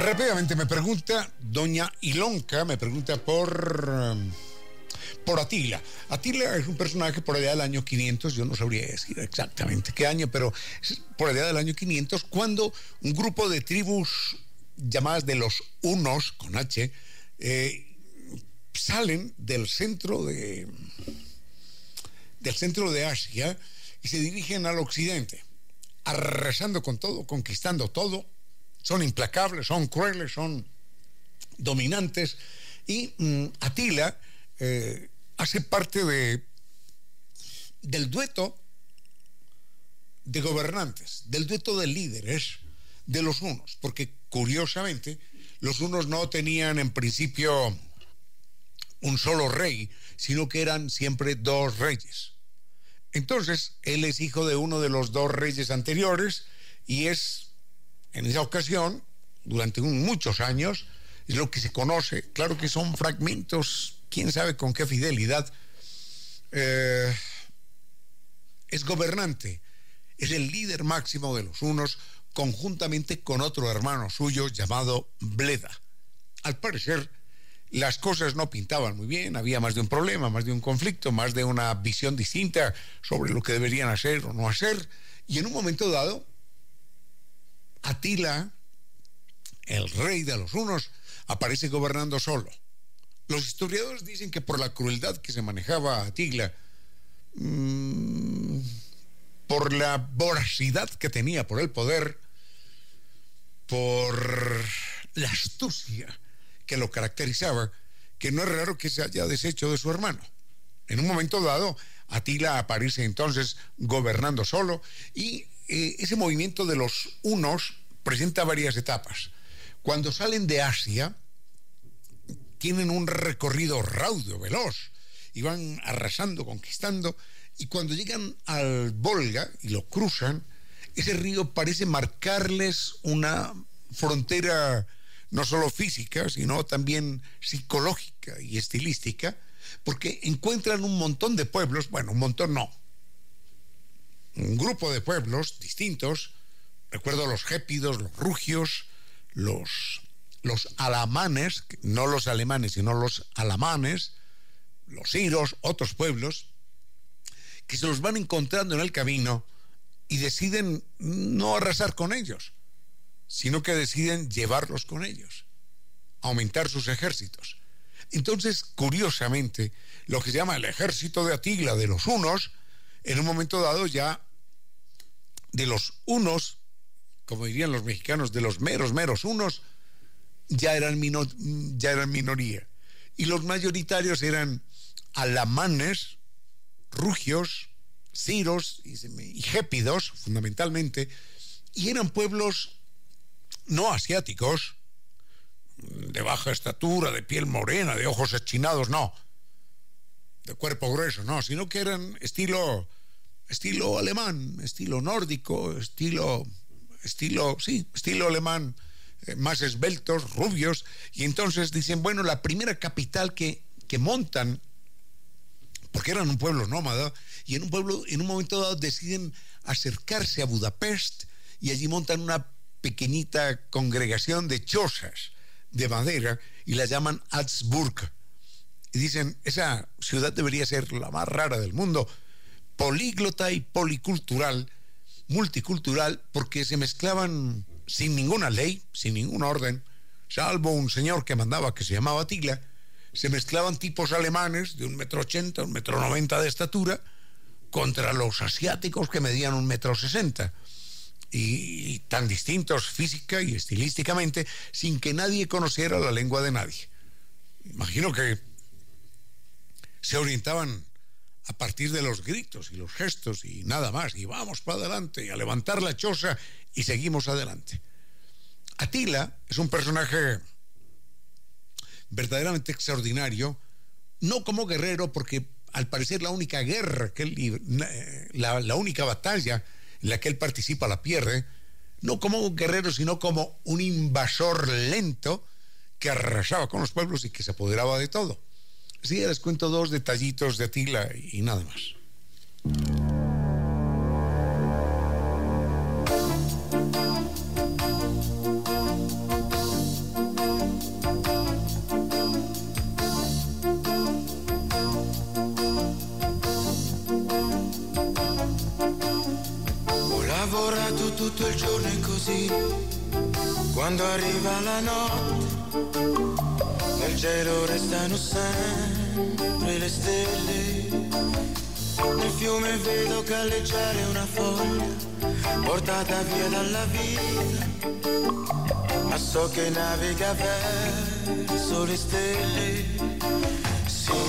Rápidamente me pregunta doña Ilonka, me pregunta por por Atila. Atila es un personaje por allá del año 500, yo no sabría decir exactamente qué año, pero es por allá del año 500, cuando un grupo de tribus llamadas de los Unos, con H, eh, salen del centro de, del centro de Asia y se dirigen al occidente, arrasando con todo, conquistando todo. Son implacables, son crueles, son dominantes. Y mmm, Atila. Eh, hace parte de, del dueto de gobernantes, del dueto de líderes de los unos, porque curiosamente los unos no tenían en principio un solo rey, sino que eran siempre dos reyes. Entonces, él es hijo de uno de los dos reyes anteriores y es, en esa ocasión, durante muchos años, es lo que se conoce, claro que son fragmentos, quién sabe con qué fidelidad, eh, es gobernante, es el líder máximo de los unos, conjuntamente con otro hermano suyo llamado Bleda. Al parecer, las cosas no pintaban muy bien, había más de un problema, más de un conflicto, más de una visión distinta sobre lo que deberían hacer o no hacer, y en un momento dado, Atila, el rey de los unos, aparece gobernando solo. Los historiadores dicen que por la crueldad que se manejaba Atila, mm, por la voracidad que tenía por el poder, por la astucia que lo caracterizaba, que no es raro que se haya deshecho de su hermano. En un momento dado, Atila aparece entonces gobernando solo y eh, ese movimiento de los unos presenta varias etapas. Cuando salen de Asia, tienen un recorrido raudo, veloz, y van arrasando, conquistando, y cuando llegan al Volga y lo cruzan, ese río parece marcarles una frontera no solo física, sino también psicológica y estilística, porque encuentran un montón de pueblos, bueno, un montón no, un grupo de pueblos distintos, recuerdo los gépidos, los rugios, los, los alamanes, no los alemanes, sino los alamanes, los iros, otros pueblos, que se los van encontrando en el camino y deciden no arrasar con ellos, sino que deciden llevarlos con ellos, aumentar sus ejércitos. Entonces, curiosamente, lo que se llama el ejército de Atila de los unos, en un momento dado ya de los unos, como dirían los mexicanos, de los meros, meros unos, ya eran, mino- ya eran minoría. Y los mayoritarios eran alamanes, rugios, ciros y, gépidos, fundamentalmente, y eran pueblos no asiáticos, de baja estatura, de piel morena, de ojos achinados, no, de cuerpo grueso, no, sino que eran estilo, estilo alemán, estilo nórdico, estilo, estilo, sí, estilo alemán, más esbeltos, rubios, y entonces dicen, bueno, la primera capital que, que montan, porque eran un pueblo nómada, y en un pueblo, en un momento dado deciden acercarse a Budapest y allí montan una pequeñita congregación de chozas de madera y la llaman Habsburg. Y dicen, esa ciudad debería ser la más rara del mundo, políglota y policultural, multicultural, porque se mezclaban sin ninguna ley, sin ningún orden, salvo un señor que mandaba que se llamaba Atila, se mezclaban tipos alemanes de un metro ochenta, un metro noventa de estatura, contra los asiáticos que medían un metro sesenta y tan distintos física y estilísticamente sin que nadie conociera la lengua de nadie. Imagino que se orientaban a partir de los gritos y los gestos y nada más, y vamos para adelante y a levantar la choza y seguimos adelante. Atila es un personaje verdaderamente extraordinario, no como guerrero, porque al parecer la única guerra, que él, eh, la, la única batalla en la que él participa la pierde, no como un guerrero, sino como un invasor lento que arrasaba con los pueblos y que se apoderaba de todo. Que les cuento dos detallitos de Atila y nada más. Tutto il giorno e così, quando arriva la notte, nel cielo restano sempre le stelle. Nel fiume vedo galleggiare una foglia portata via dalla vita, ma so che naviga verso le stelle. Sincerità,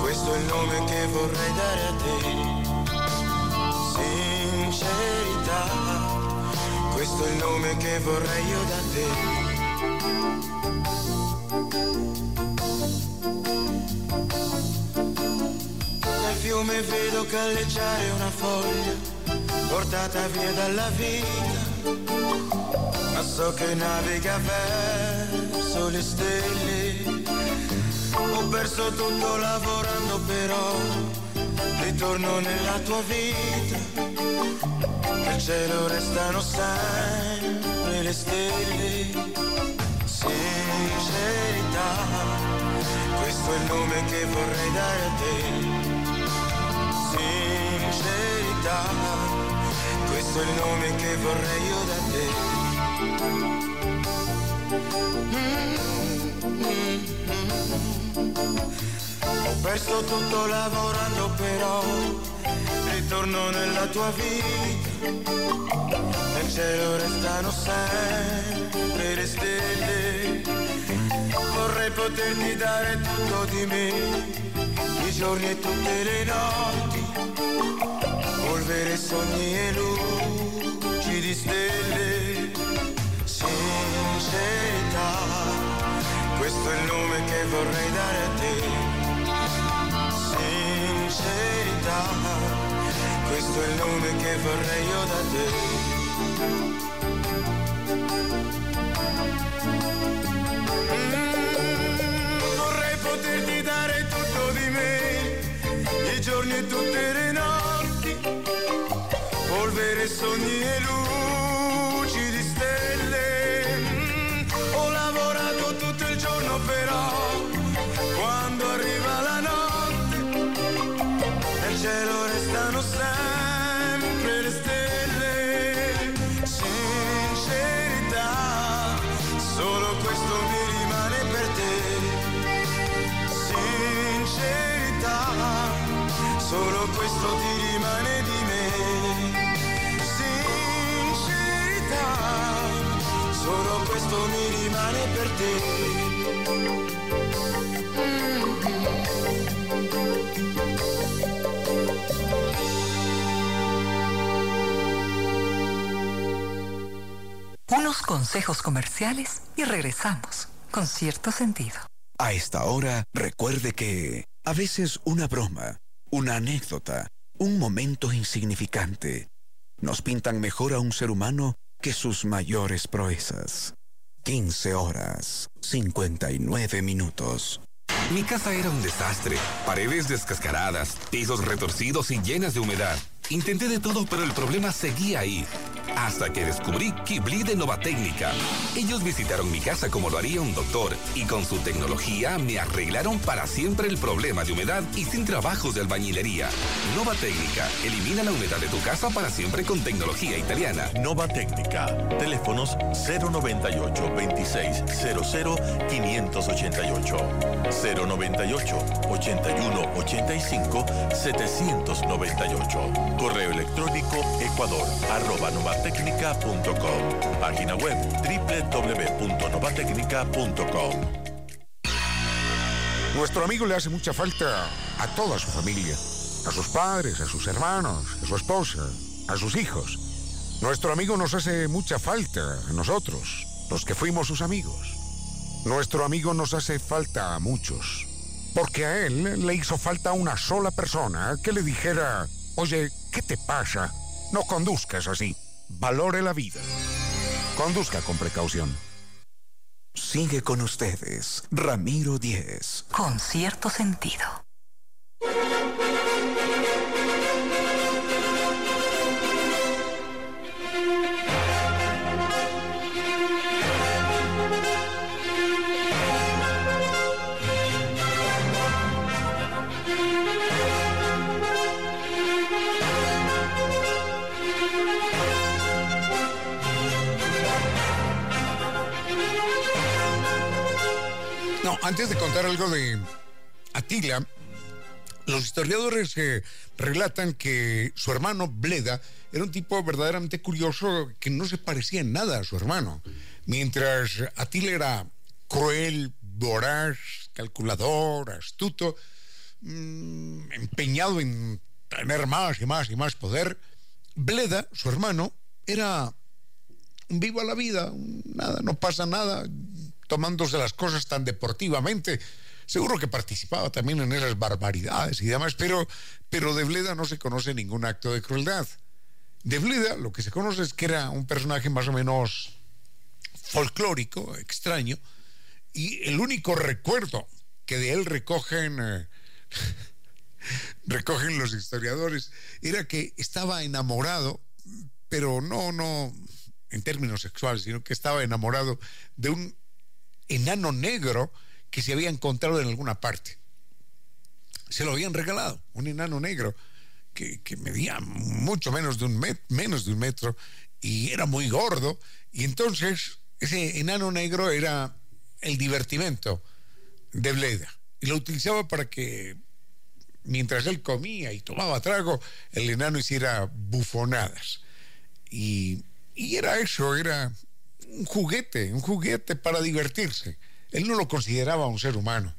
questo è il nome che vorrei dare a te. Sincerità, questo è il nome che vorrei io da te. Nel fiume vedo galleggiare una foglia portata via dalla vita, ma so che naviga verso le stelle. Ho perso tutto lavorando però, ritorno nella tua vita. Nel cielo restano sempre le stelle. Sincerità, questo è il nome che vorrei dare a te. Sincerità, questo è il nome che vorrei io da te. Ho perso tutto lavorando però, ritorno nella tua vita. Nel cielo restano sempre le stelle. Vorrei poterti dare tutto di me, i giorni e tutte le notti, polvere, sogni e luci di stelle. Sincerità, questo è il nome che vorrei dare a te. Questo è il nome che vorrei io da te. Mm, vorrei poterti dare tutto di me, i giorni e tutte le notti, polvere, sogni e luci te. Unos consejos comerciales y regresamos con cierto sentido. A esta hora, recuerde que a veces una broma, una anécdota, un momento insignificante, nos pintan mejor a un ser humano que sus mayores proezas. 15 horas, 59 minutos. Mi casa era un desastre. Paredes descascaradas, pisos retorcidos y llenas de humedad. Intenté de todo, pero el problema seguía ahí. Hasta que descubrí Kibli de Nova Técnica. Ellos visitaron mi casa como lo haría un doctor y con su tecnología me arreglaron para siempre el problema de humedad y sin trabajos de albañilería. Nova Técnica elimina la humedad de tu casa para siempre con tecnología italiana. Nova Técnica. Teléfonos 098 2600 588 098 81 85 798. Correo electrónico ecuador novatecnica.com. Página web www.novatecnica.com. Nuestro amigo le hace mucha falta a toda su familia, a sus padres, a sus hermanos, a su esposa, a sus hijos. Nuestro amigo nos hace mucha falta a nosotros, los que fuimos sus amigos. Nuestro amigo nos hace falta a muchos, porque a él le hizo falta una sola persona que le dijera, oye, ¿qué te pasa? No conduzcas así, valore la vida. Conduzca con precaución. Sigue con ustedes, Ramiro Díez. Con cierto sentido. Antes de contar algo de Atila, Los historiadores eh, relatan que su hermano Bleda era un tipo verdaderamente curioso que no se parecía en nada a su hermano. Mientras Atila era cruel, voraz, calculador, astuto, mm, empeñado en tener más y más y más poder, Bleda, su hermano, era un vivo a la vida, nada, no pasa nada, tomándose las cosas tan deportivamente. Seguro que participaba también en esas barbaridades y demás, pero, pero de Bleda no se conoce ningún acto de crueldad. De Bleda lo que se conoce es que era un personaje más o menos folclórico, extraño, y el único recuerdo que de él recogen, eh, recogen los historiadores era que estaba enamorado, pero no, no en términos sexuales, sino que estaba enamorado de un enano negro que se había encontrado en alguna parte. Se lo habían regalado, un enano negro que, que medía mucho menos de, un menos de un metro y era muy gordo. Y entonces ese enano negro era el divertimento de Bleda. Y lo utilizaba para que mientras él comía y tomaba trago, el enano hiciera bufonadas. Y, y era eso, era un juguete, un juguete para divertirse. Él no lo consideraba un ser humano.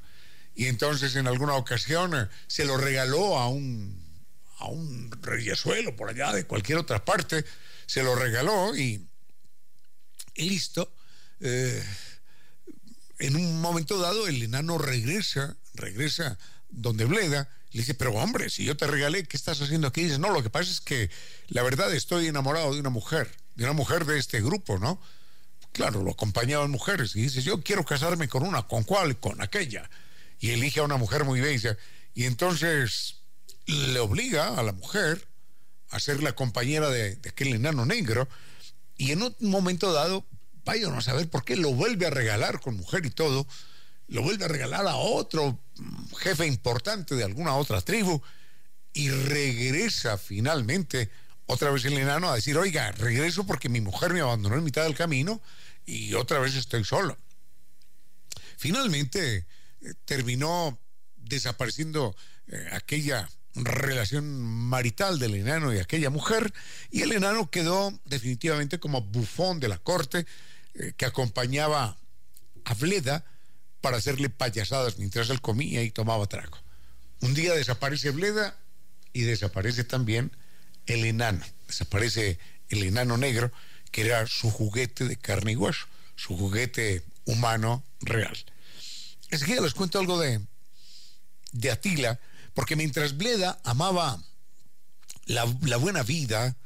Y entonces en alguna ocasión eh, se lo regaló a un, a un reyesuelo por allá de cualquier otra parte, se lo regaló y, y listo. Eh, en un momento dado el enano regresa, regresa donde Bleda, le dice, pero hombre, si yo te regalé, ¿qué estás haciendo aquí? dice, no, lo que pasa es que la verdad estoy enamorado de una mujer, de una mujer de este grupo, ¿no? Claro, lo acompañaban mujeres. Y dice, yo quiero casarme con una, ¿con cuál? Con aquella. Y elige a una mujer muy bella. Y entonces le obliga a la mujer a ser la compañera de, aquel enano negro. Y en un momento dado, vayan a saber por qué, lo vuelve a regalar con mujer y todo, lo vuelve a regalar a otro jefe importante de alguna otra tribu. Y regresa finalmente otra vez el enano a decir, oiga, regreso porque mi mujer me abandonó en mitad del camino y otra vez estoy solo. Finalmente eh, terminó desapareciendo eh, aquella relación marital del enano y aquella mujer y el enano quedó definitivamente como bufón de la corte eh, que acompañaba a Bleda para hacerle payasadas mientras él comía y tomaba trago. Un día desaparece Bleda y desaparece también el enano, desaparece el enano negro que era su juguete de carne y hueso, su juguete humano real. Enseguida les cuento algo de, de Atila, porque mientras Bleda amaba la, buena vida,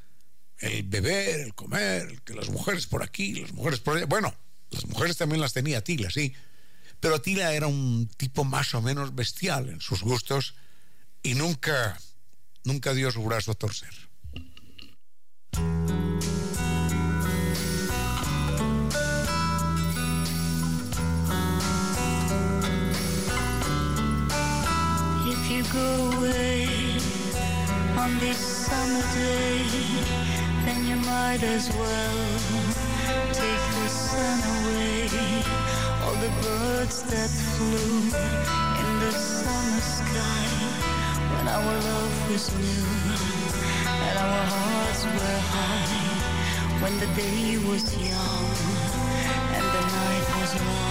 el beber, el comer, que las mujeres por aquí, las mujeres por allá, bueno, las mujeres también las tenía Atila, sí, pero Atila era un tipo más o menos bestial en sus gustos y nunca, nunca dio su brazo a torcer. Go away on this summer day, then you might as well take the sun away. All the birds that flew in the summer sky when our love was new and our hearts were high. When the day was young and the night was long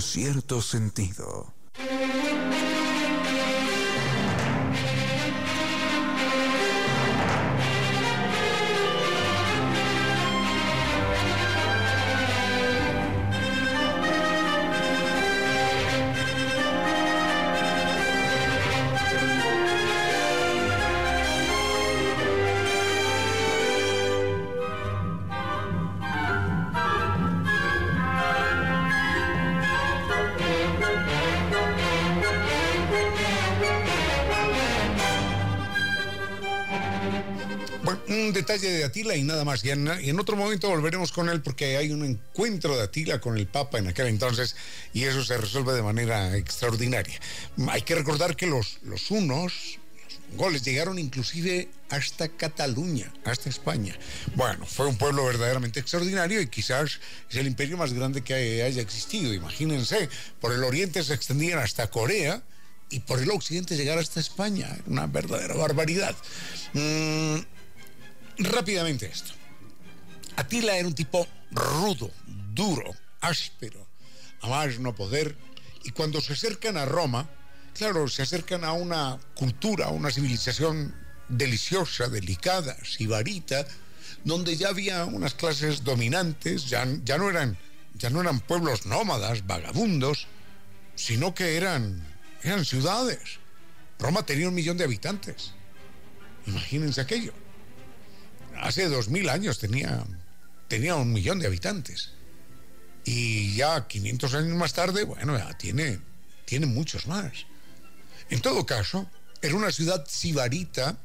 Cierto sentido. Detalle de Atila y nada más. Y en, y en otro momento volveremos con él porque hay un encuentro de Atila con el Papa en aquel entonces y eso se resuelve de manera extraordinaria. Hay que recordar que los, los unos, los mongoles, llegaron inclusive hasta Cataluña, hasta España. Bueno, fue un pueblo verdaderamente extraordinario y quizás es el imperio más grande que haya existido. Imagínense, por el oriente se extendían hasta Corea y por el occidente llegar hasta España. Una verdadera barbaridad. Mm, rápidamente esto. Atila era un tipo rudo, duro, áspero, a más no poder. Y cuando se acercan a Roma, claro, se acercan a una cultura, a una civilización deliciosa, delicada, sibarita, donde ya había unas clases dominantes, ya, ya, no, eran, ya no eran pueblos nómadas, vagabundos, sino que eran, eran ciudades. Roma tenía un millón de habitantes. Imagínense aquello. Hace dos mil años tenía, tenía un millón de habitantes. Y ya 500 años más tarde, bueno, tiene, tiene muchos más. En todo caso, era una ciudad sibarita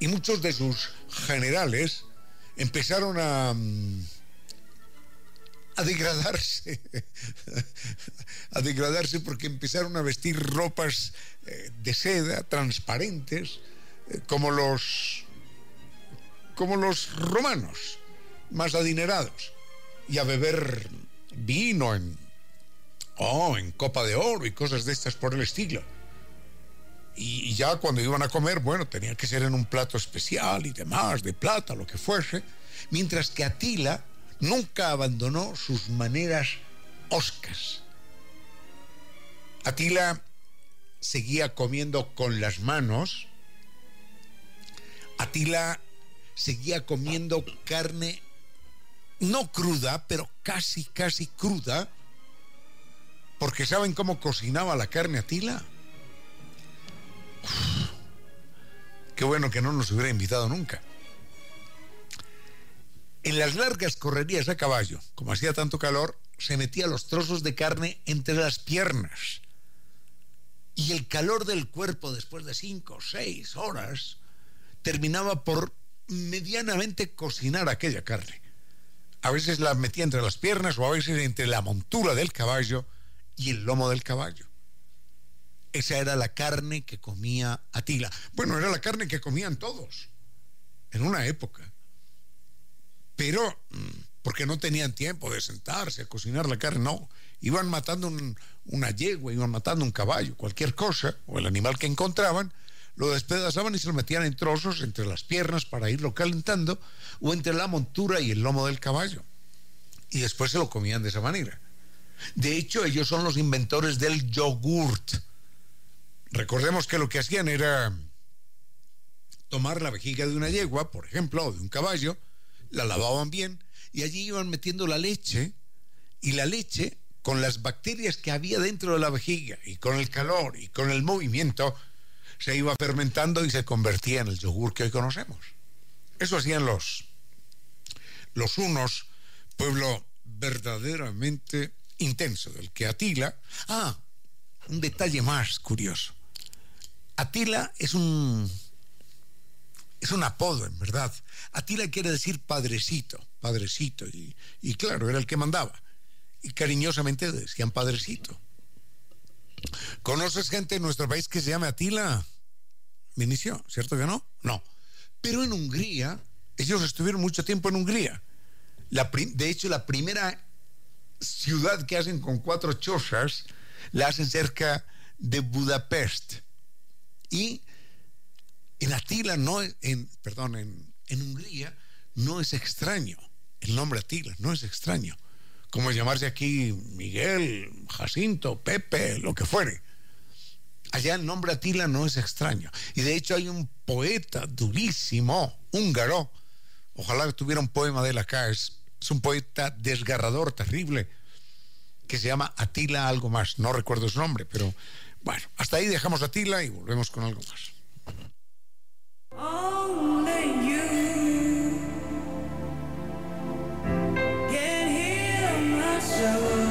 y muchos de sus generales empezaron a, mm, a degradarse, a degradarse porque empezaron a vestir ropas eh, de seda transparentes, eh, como los como los romanos, más adinerados, y a beber vino en, oh, en copa de oro y cosas de estas por el estilo. Y, ya cuando iban a comer, bueno, tenía que ser en un plato especial y demás, de plata, lo que fuese. Mientras que Atila nunca abandonó sus maneras oscas. Atila seguía comiendo con las manos. Atila seguía comiendo carne no cruda, pero casi, casi cruda. Porque ¿saben cómo cocinaba la carne Atila? Uf, qué bueno que no nos hubiera invitado nunca. En las largas correrías a caballo, como hacía tanto calor, se metía los trozos de carne entre las piernas. Y el calor del cuerpo después de cinco o seis horas terminaba por medianamente cocinar aquella carne. A veces la metía entre las piernas o a veces entre la montura del caballo y el lomo del caballo. Esa era la carne que comía Atila. Bueno, era la carne que comían todos en una época. Pero mm, porque no tenían tiempo de sentarse a cocinar la carne, no. Iban matando un- una yegua, iban matando un caballo, cualquier cosa, o el animal que encontraban, lo despedazaban y se lo metían en trozos entre las piernas para irlo calentando, o entre la montura y el lomo del caballo. Y después se lo comían de esa manera. De hecho, ellos son los inventores del yogurt. Recordemos que lo que hacían era tomar la vejiga de una yegua, por ejemplo, o de un caballo, la lavaban bien y allí iban metiendo la leche y la leche con las bacterias que había dentro de la vejiga y con el calor y con el movimiento se iba fermentando y se convertía en el yogur que hoy conocemos. Eso hacían los los unos, pueblo verdaderamente intenso, del que Atila... Ah, un detalle más curioso. Atila es un es un apodo, en verdad. Atila quiere decir padrecito, padrecito, y, y claro, era el que mandaba. Y cariñosamente decían padrecito. ¿Conoces gente en nuestro país que se llama Atila? Vinicio, ¿cierto que no? No. Pero en Hungría, ellos estuvieron mucho tiempo en Hungría. De hecho, la primera ciudad que hacen con cuatro chozas la hacen cerca de Budapest. Y en Atila no perdón, en Hungría no es extraño. El nombre Atila no es extraño. Como llamarse aquí Miguel, Jacinto, Pepe, lo que fuere. Allá el nombre Atila no es extraño. Y de hecho hay un poeta durísimo, húngaro. Ojalá tuviera un poema de él acá. Es, un poeta desgarrador, terrible, que se llama Atila algo más. No recuerdo su nombre, pero bueno, hasta ahí dejamos Atila y volvemos con algo más. so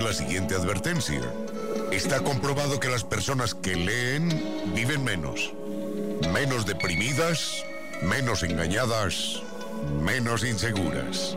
la siguiente advertencia. Está comprobado que las personas que leen viven menos, menos deprimidas, menos engañadas, menos inseguras.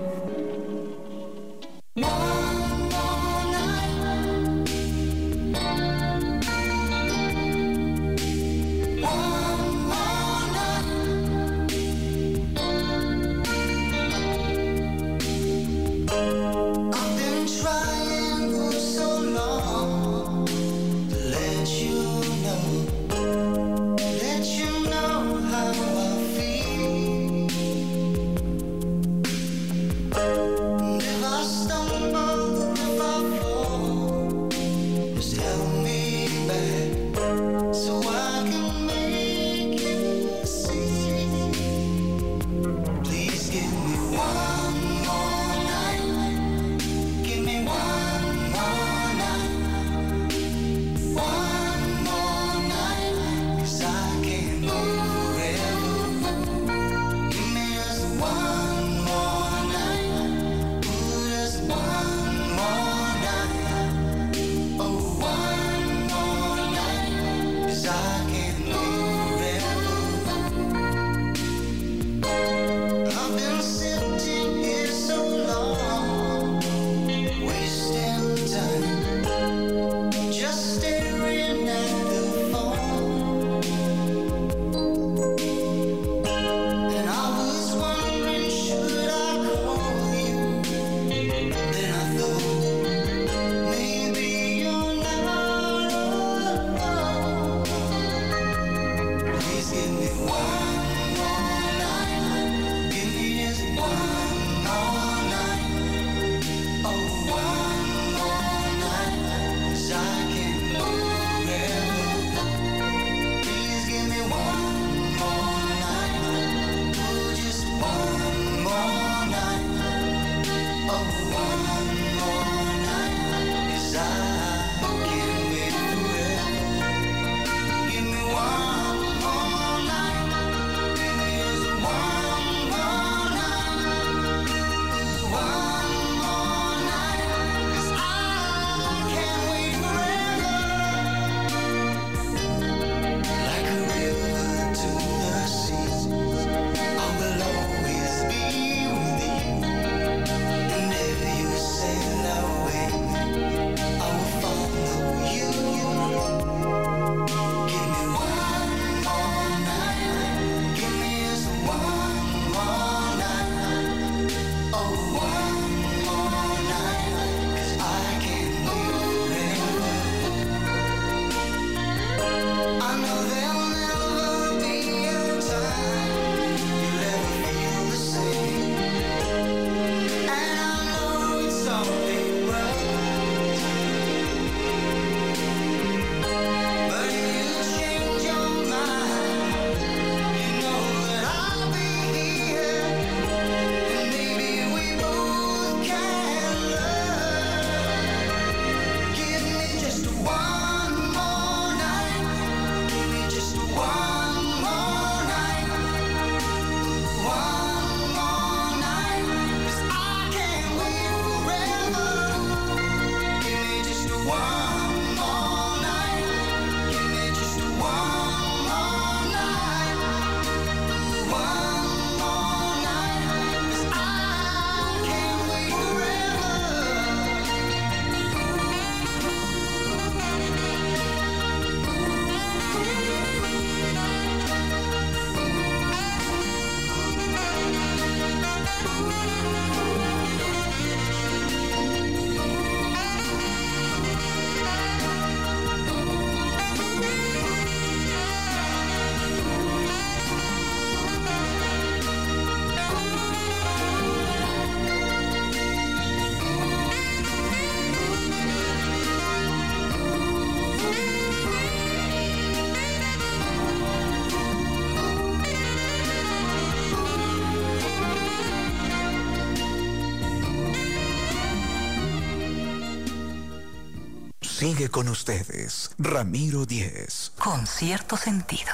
Sigue con ustedes, Ramiro Díez. Con cierto sentido.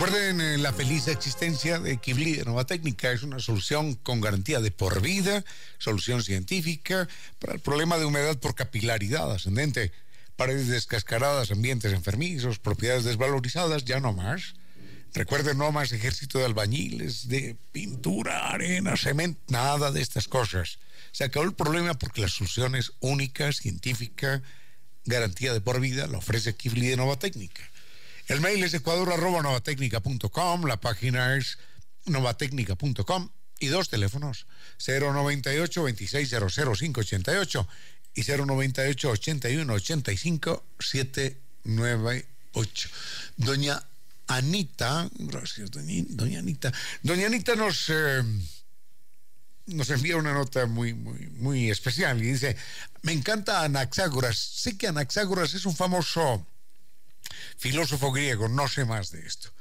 Recuerden eh, la feliz existencia de Kibli de Nueva Técnica. Es una solución con garantía de por vida, solución científica para problema de humedad por capilaridad ascendente, paredes descascaradas, ambientes enfermizos, propiedades desvalorizadas, ya no más. Recuerden, no más ejército de albañiles, de pintura, arena, cemento, nada de estas cosas. Se acabó el problema porque la solución es única, científica, garantía de por vida, la ofrece Kibli de Nova Técnica. El mail es ecuador.novatecnica.com, la página es novatecnica.com y dos teléfonos, 098 2600 588 y 098 81 85 798. Doña Anita, gracias, doña, doña Anita. Doña Anita nos, eh, nos envía una nota muy, muy, muy especial y dice, me encanta Anaxágoras. Sé que Anaxágoras es un famoso filósofo griego, no sé más de esto.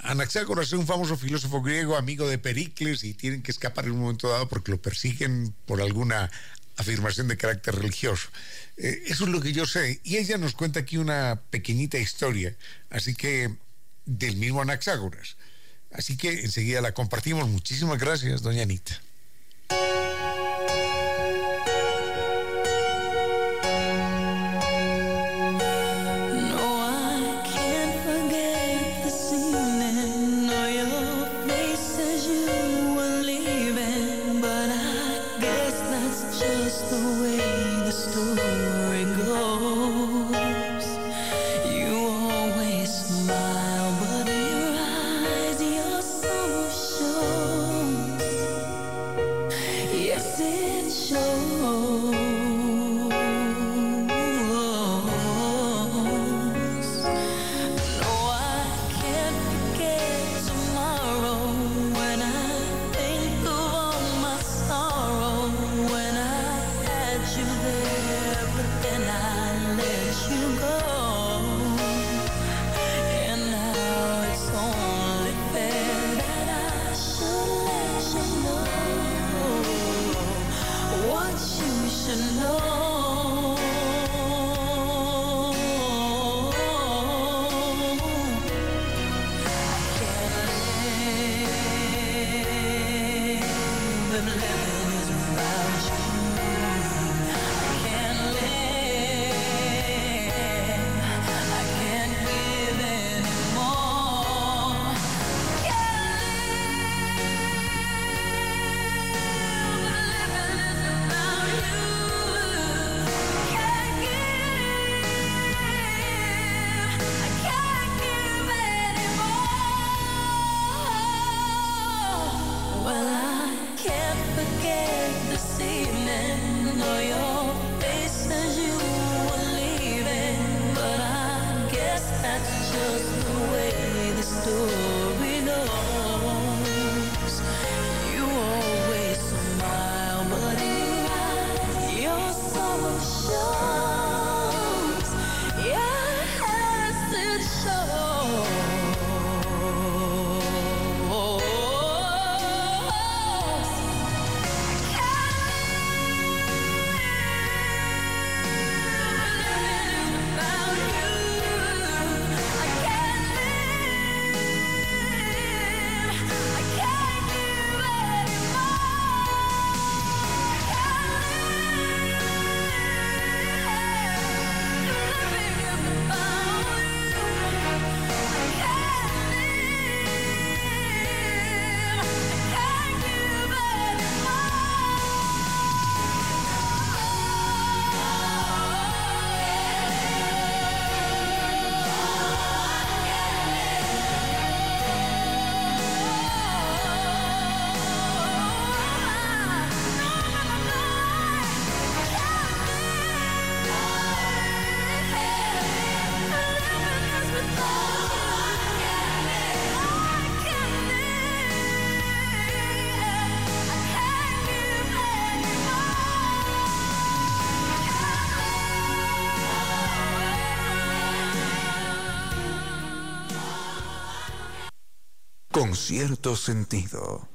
Anaxágoras es un famoso filósofo griego, amigo de Pericles, y tienen que escapar en un momento dado porque lo persiguen por alguna afirmación de carácter religioso. Eh, eso es lo que yo sé. Y ella nos cuenta aquí una pequeñita historia, así que del mismo Anaxágoras. Así que enseguida la compartimos. Muchísimas gracias, doña Anita. Cierto sentido.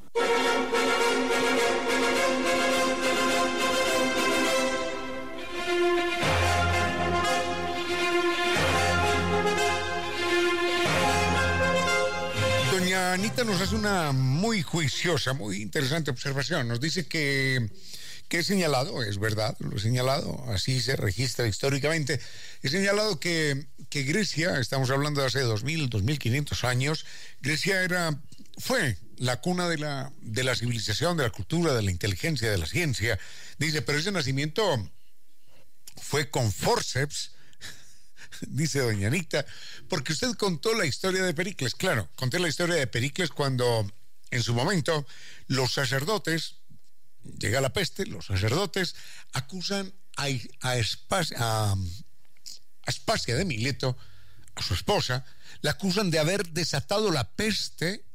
Doña Anita nos hace una muy juiciosa, muy interesante observación. Nos dice que, que he señalado, es verdad, lo he señalado, así se registra históricamente, he señalado que, que Grecia, estamos hablando de hace 2000, 2500 años, Grecia era, fue la cuna de la, de la civilización, de la cultura, de la inteligencia, de la ciencia. Dice, pero ese nacimiento fue con forceps, dice doña Anita, porque usted contó la historia de Pericles. Claro, conté la historia de Pericles cuando en su momento los sacerdotes, llega la peste, los sacerdotes acusan a, a, a- a Aspasia de Mileto, a su esposa, la acusan de haber desatado la peste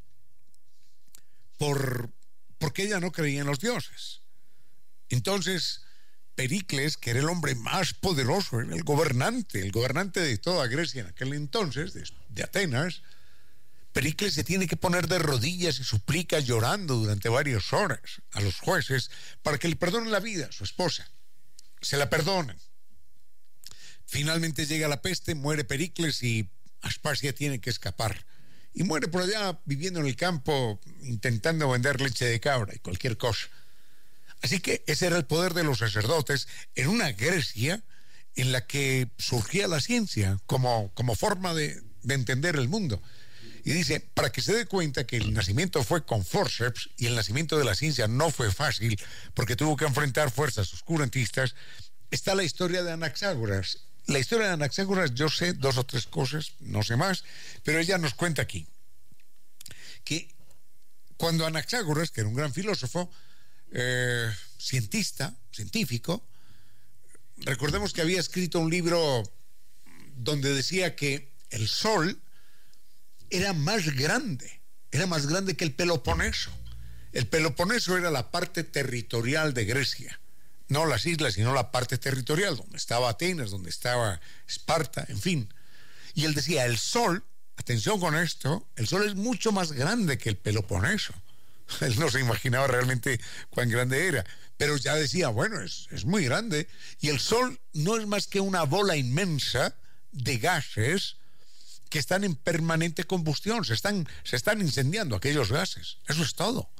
por, porque ella no creía en los dioses. Entonces, Pericles, que era el hombre más poderoso, era el gobernante, el gobernante de toda Grecia en aquel entonces, de, Atenas, Pericles se tiene que poner de rodillas y suplica llorando durante varias horas a los jueces para que le perdonen la vida a su esposa. Se la perdonan. Finalmente llega la peste, muere Pericles y Aspasia tiene que escapar. Y muere por allá viviendo en el campo intentando vender leche de cabra y cualquier cosa. Así que ese era el poder de los sacerdotes en una Grecia en la que surgía la ciencia como, como forma de, de entender el mundo. Y dice, para que se dé cuenta que el nacimiento fue con forceps y el nacimiento de la ciencia no fue fácil porque tuvo que enfrentar fuerzas oscurantistas, está la historia de Anaxágoras. La historia de Anaxágoras yo sé dos o tres cosas, no sé más, pero ella nos cuenta aquí que cuando Anaxágoras, que era un gran filósofo, eh, cientista, científico, recordemos que había escrito un libro donde decía que el sol era más grande, era más grande que el Peloponeso. El Peloponeso era la parte territorial de Grecia, no las islas, sino la parte territorial, donde estaba Atenas, donde estaba Esparta, en fin. Y él decía, el sol, atención con esto, el sol es mucho más grande que el Peloponeso. Él no se imaginaba realmente cuán grande era, pero ya decía, bueno, es, es muy grande. Y el sol no es más que una bola inmensa de gases que están en permanente combustión, se están, se están incendiando aquellos gases. Eso es todo.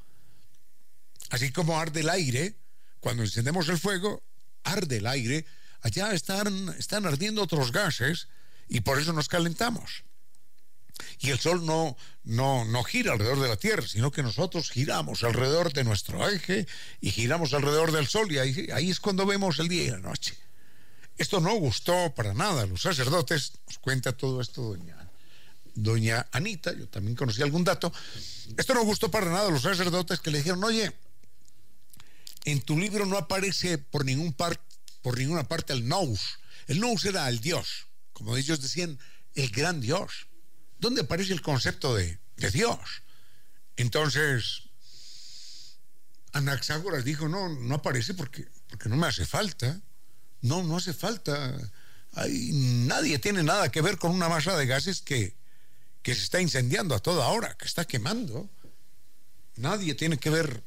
Así como arde el aire, cuando encendemos el fuego, arde el aire, allá están, están ardiendo otros gases y por eso nos calentamos. Y el Sol no, no, no gira alrededor de la Tierra, sino que nosotros giramos alrededor de nuestro eje y giramos alrededor del Sol y ahí, ahí es cuando vemos el día y la noche. Esto no gustó para nada a los sacerdotes, nos cuenta todo esto doña, doña Anita, yo también conocí algún dato, esto no gustó para nada a los sacerdotes que le dijeron, oye, en tu libro no aparece por, ningún par- por ninguna parte el nous, el nous era el Dios, como ellos decían, el gran Dios. ¿Dónde aparece el concepto de, de Dios? Entonces, Anaxágoras dijo, no, no aparece porque, porque no me hace falta. No, no hace falta. Nadie tiene nada que ver con una masa de gases que, que se está incendiando a toda hora, que está quemando. Nadie tiene que ver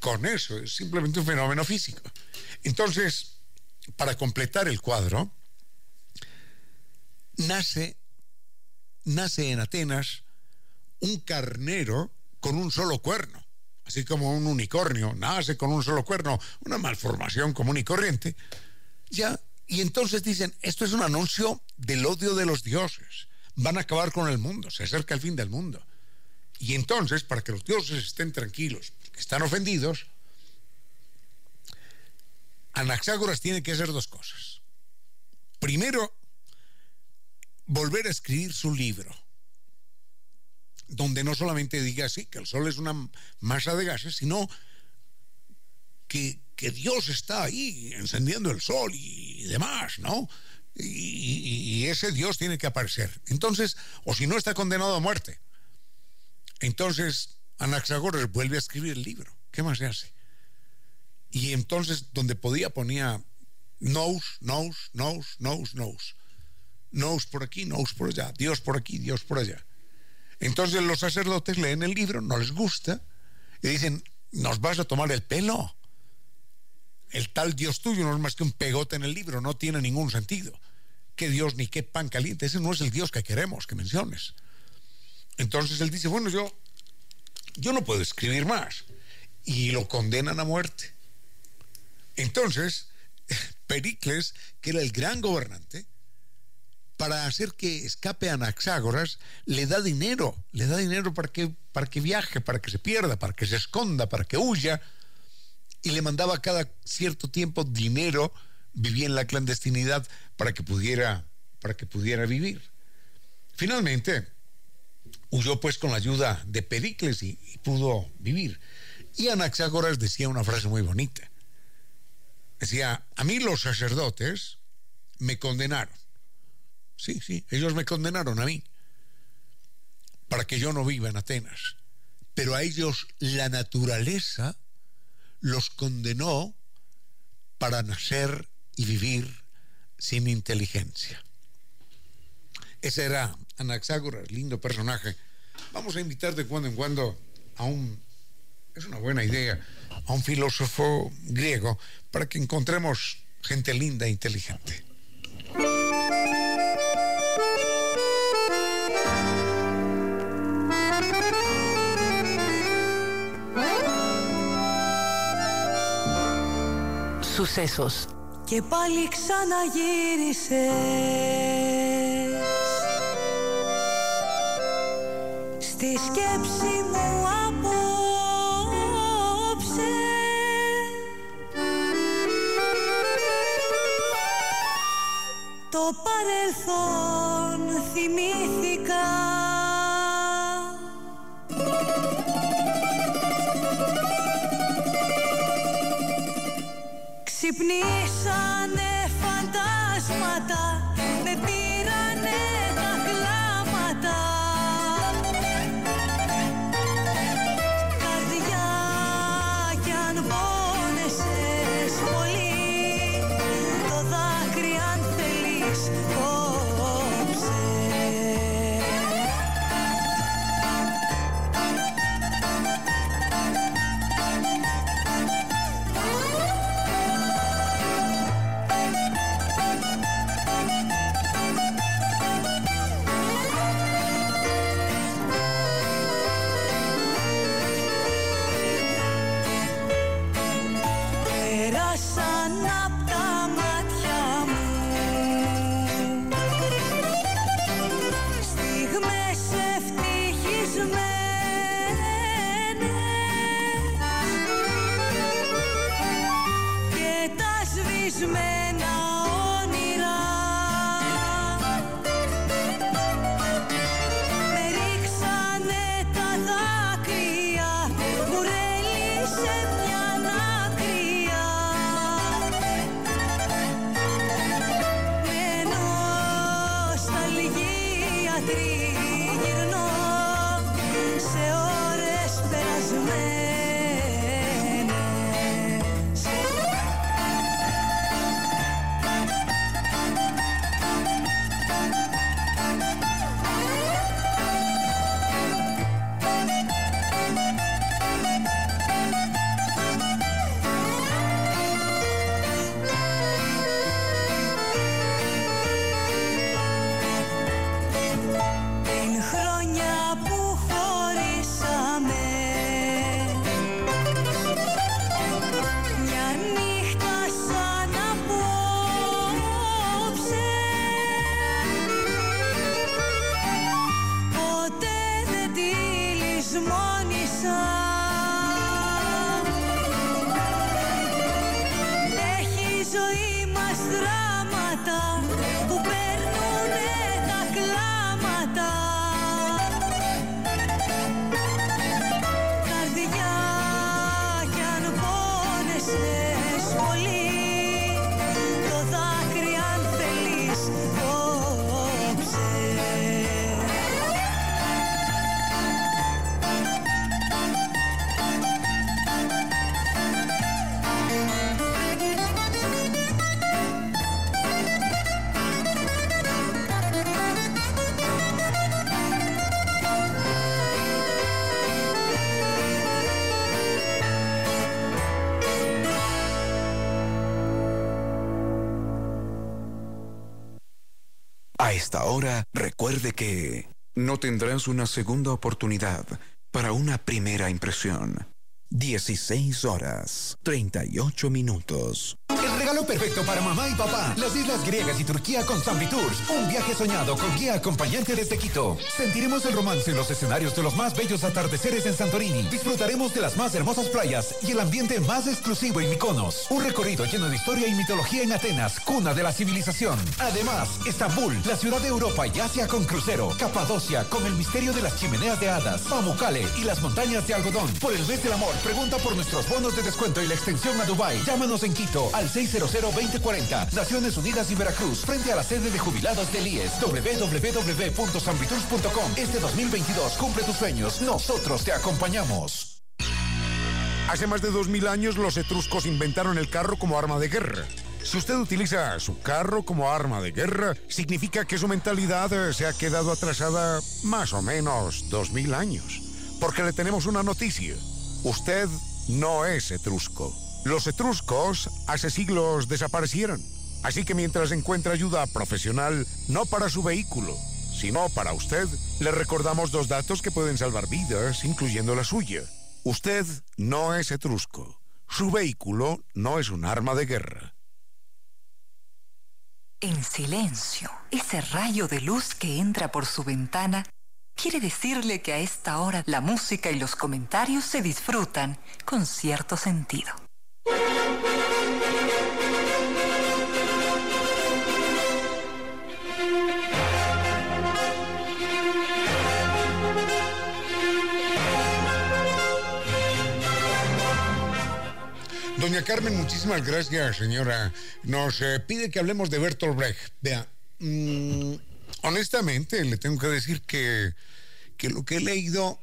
con eso, es simplemente un fenómeno físico. Entonces, para completar el cuadro, nace, nace en Atenas un carnero con un solo cuerno, así como un unicornio nace con un solo cuerno, una malformación común y corriente, ya, y entonces dicen, esto es un anuncio del odio de los dioses, van a acabar con el mundo, se acerca el fin del mundo. Y entonces, para que los dioses estén tranquilos, que están ofendidos, Anaxágoras tiene que hacer dos cosas. Primero, volver a escribir su libro, donde no solamente diga así, que el Sol es una masa de gases, sino que, Dios está ahí encendiendo el Sol y demás, ¿no? Y ese Dios tiene que aparecer. Entonces, o si no está condenado a muerte. Entonces, Anaxágoras vuelve a escribir el libro. ¿Qué más se hace? Y entonces, donde podía, ponía nous, nous, nous, nous, nous. Nous por aquí, nous por allá. Dios por aquí, Dios por allá. Entonces los sacerdotes leen el libro, no les gusta, y dicen, nos vas a tomar el pelo. El tal Dios tuyo no es más que un pegote en el libro, no tiene ningún sentido. ¿Qué Dios ni qué pan caliente? Ese no es el Dios que queremos que menciones. Entonces él dice, bueno, yo yo no puedo escribir más. Y lo condenan a muerte. Entonces, Pericles, que era el gran gobernante, para hacer que escape a Anaxágoras, le da dinero, le da dinero para que, para que viaje, para que se pierda, para que se esconda, para que huya, y le mandaba cada cierto tiempo dinero, vivía en la clandestinidad para que pudiera, para que pudiera vivir. Finalmente, huyó pues con la ayuda de Pericles y, y pudo vivir. Y Anaxágoras decía una frase muy bonita. Decía, a mí los sacerdotes me condenaron. Sí, sí, ellos me condenaron a mí para que yo no viva en Atenas. Pero a ellos la naturaleza los condenó para nacer y vivir sin inteligencia. Ese era Anaxágoras, lindo personaje. Vamos a invitar de cuando en cuando a un, es una buena idea, a un filósofo griego para que encontremos gente linda e inteligente. Sucesos. Και πάλι ξαναγύρισες Στη σκέψη μου απόψε. Το παρελθόν θυμήθηκα. Ξυπνήσανε esta hora, recuerde que no tendrás una segunda oportunidad para una primera impresión. 16 horas, 38 minutos. Perfecto para mamá y papá. Las Islas Griegas y Turquía con Zambi Tours. Un viaje soñado con guía acompañante desde Quito. Sentiremos el romance en los escenarios de los más bellos atardeceres en Santorini. Disfrutaremos de las más hermosas playas y el ambiente más exclusivo en Mykonos. Un recorrido lleno de historia y mitología en Atenas, cuna de la civilización. Además, Estambul, la ciudad de Europa y Asia con crucero. Capadocia con el misterio de las chimeneas de hadas. Pamukkale y las montañas de algodón. Por el mes del amor, pregunta por nuestros bonos de descuento y la extensión a Dubai. Llámanos en Quito al 600-2040. Naciones Unidas y Veracruz, frente a la sede de jubilados del IES. www.sanvitours.com. Este 2022 cumple tus sueños. Nosotros te acompañamos. Hace más de 2000 años los etruscos inventaron el carro como arma de guerra. Si usted utiliza su carro como arma de guerra, significa que su mentalidad eh, se ha quedado atrasada más o menos 2000 años. Porque le tenemos una noticia. Usted no es etrusco. Los etruscos hace siglos desaparecieron. Así que mientras encuentra ayuda profesional, no para su vehículo, sino para usted, le recordamos dos datos que pueden salvar vidas, incluyendo la suya. Usted no es etrusco. Su vehículo no es un arma de guerra. En silencio, ese rayo de luz que entra por su ventana quiere decirle que a esta hora la música y los comentarios se disfrutan con cierto sentido. Doña Carmen, muchísimas gracias, señora. Nos eh, pide que hablemos de Bertolt Brecht. Vea, mm, honestamente le tengo que decir que, que lo que he leído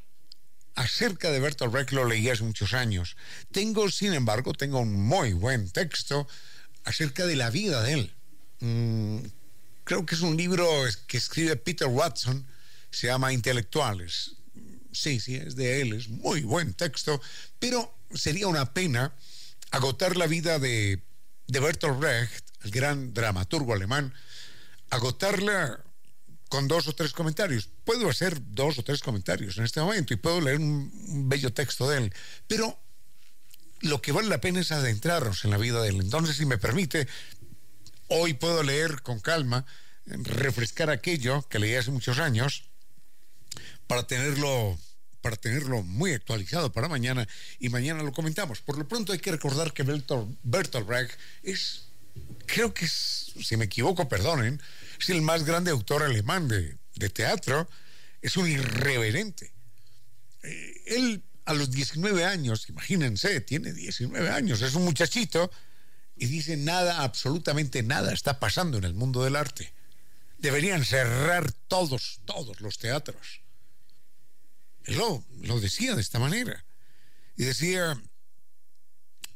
acerca de Bertolt Brecht lo leí hace muchos años. Tengo, sin embargo, tengo un muy buen texto acerca de la vida de él. Mm, creo que es un libro que escribe Peter Watson, se llama Intelectuales. Sí, sí, es de él, es muy buen texto, pero sería una pena agotar la vida de, de Bertolt Brecht, el gran dramaturgo alemán, agotarla con dos o tres comentarios. Puedo hacer dos o tres comentarios en este momento y puedo leer un, un bello texto de él, pero lo que vale la pena es adentrarnos en la vida de él. Entonces, si me permite, hoy puedo leer con calma, refrescar aquello que leí hace muchos años para tenerlo para tenerlo muy actualizado para mañana y mañana lo comentamos. Por lo pronto hay que recordar que Bertolt, Bertolt Brecht es, creo que es, si me equivoco, perdonen, es el más grande autor alemán de, de teatro, es un irreverente. Eh, él a los 19 años, imagínense, tiene 19 años, es un muchachito y dice nada, absolutamente nada está pasando en el mundo del arte. Deberían cerrar todos, todos los teatros. Él lo, lo decía de esta manera. Y decía,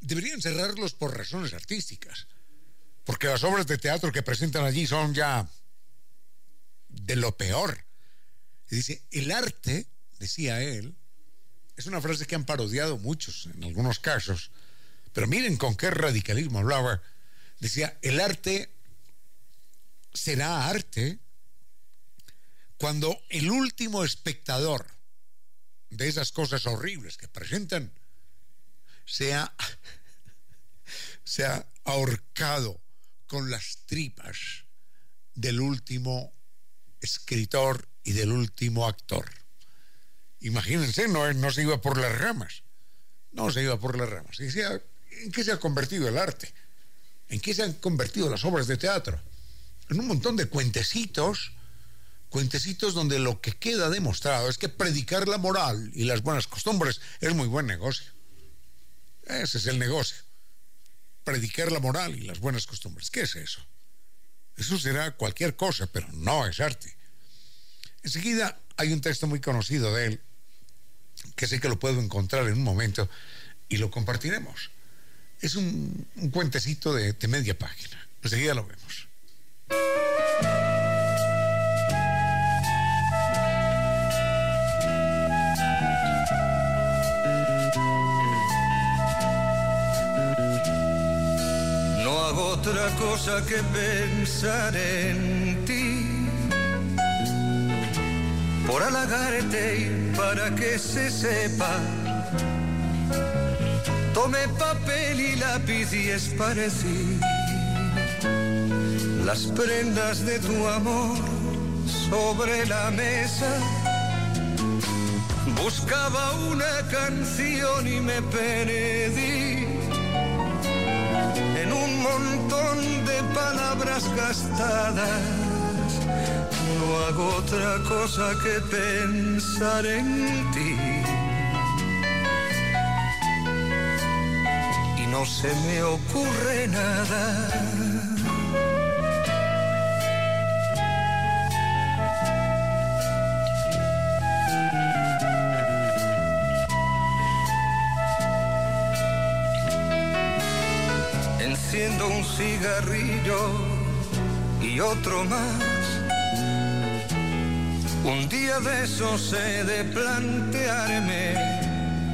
deberían cerrarlos por razones artísticas, porque las obras de teatro que presentan allí son ya de lo peor. Y dice, el arte, decía él, es una frase que han parodiado muchos en algunos casos, pero miren con qué radicalismo hablaba. Decía, el arte será arte cuando el último espectador de esas cosas horribles que presentan sea, sea ahorcado con las tripas del último escritor y del último actor. Imagínense, no, no se iba por las ramas, no se iba por las ramas. ¿en qué se ha convertido el arte? ¿En qué se han convertido las obras de teatro? En un montón de cuentecitos cuentecitos donde lo que queda demostrado es que predicar la moral y las buenas costumbres es muy buen negocio. Ese es el negocio. Predicar la moral y las buenas costumbres. ¿Qué es eso? Eso será cualquier cosa, pero no es arte. Enseguida hay un texto muy conocido de él, que sé que lo puedo encontrar en un momento y lo compartiremos. Es un, cuentecito de, de media página. Enseguida lo vemos. Otra cosa que pensar en ti. por halagarte y para que se sepa. Tomé papel y lápiz y esparcí las prendas de tu amor sobre la mesa. Buscaba una canción y me perdí en un montón de palabras gastadas. No hago otra cosa que pensar en ti. Y no se me ocurre nada. Un cigarrillo y otro más. Un día de esos he de plantearme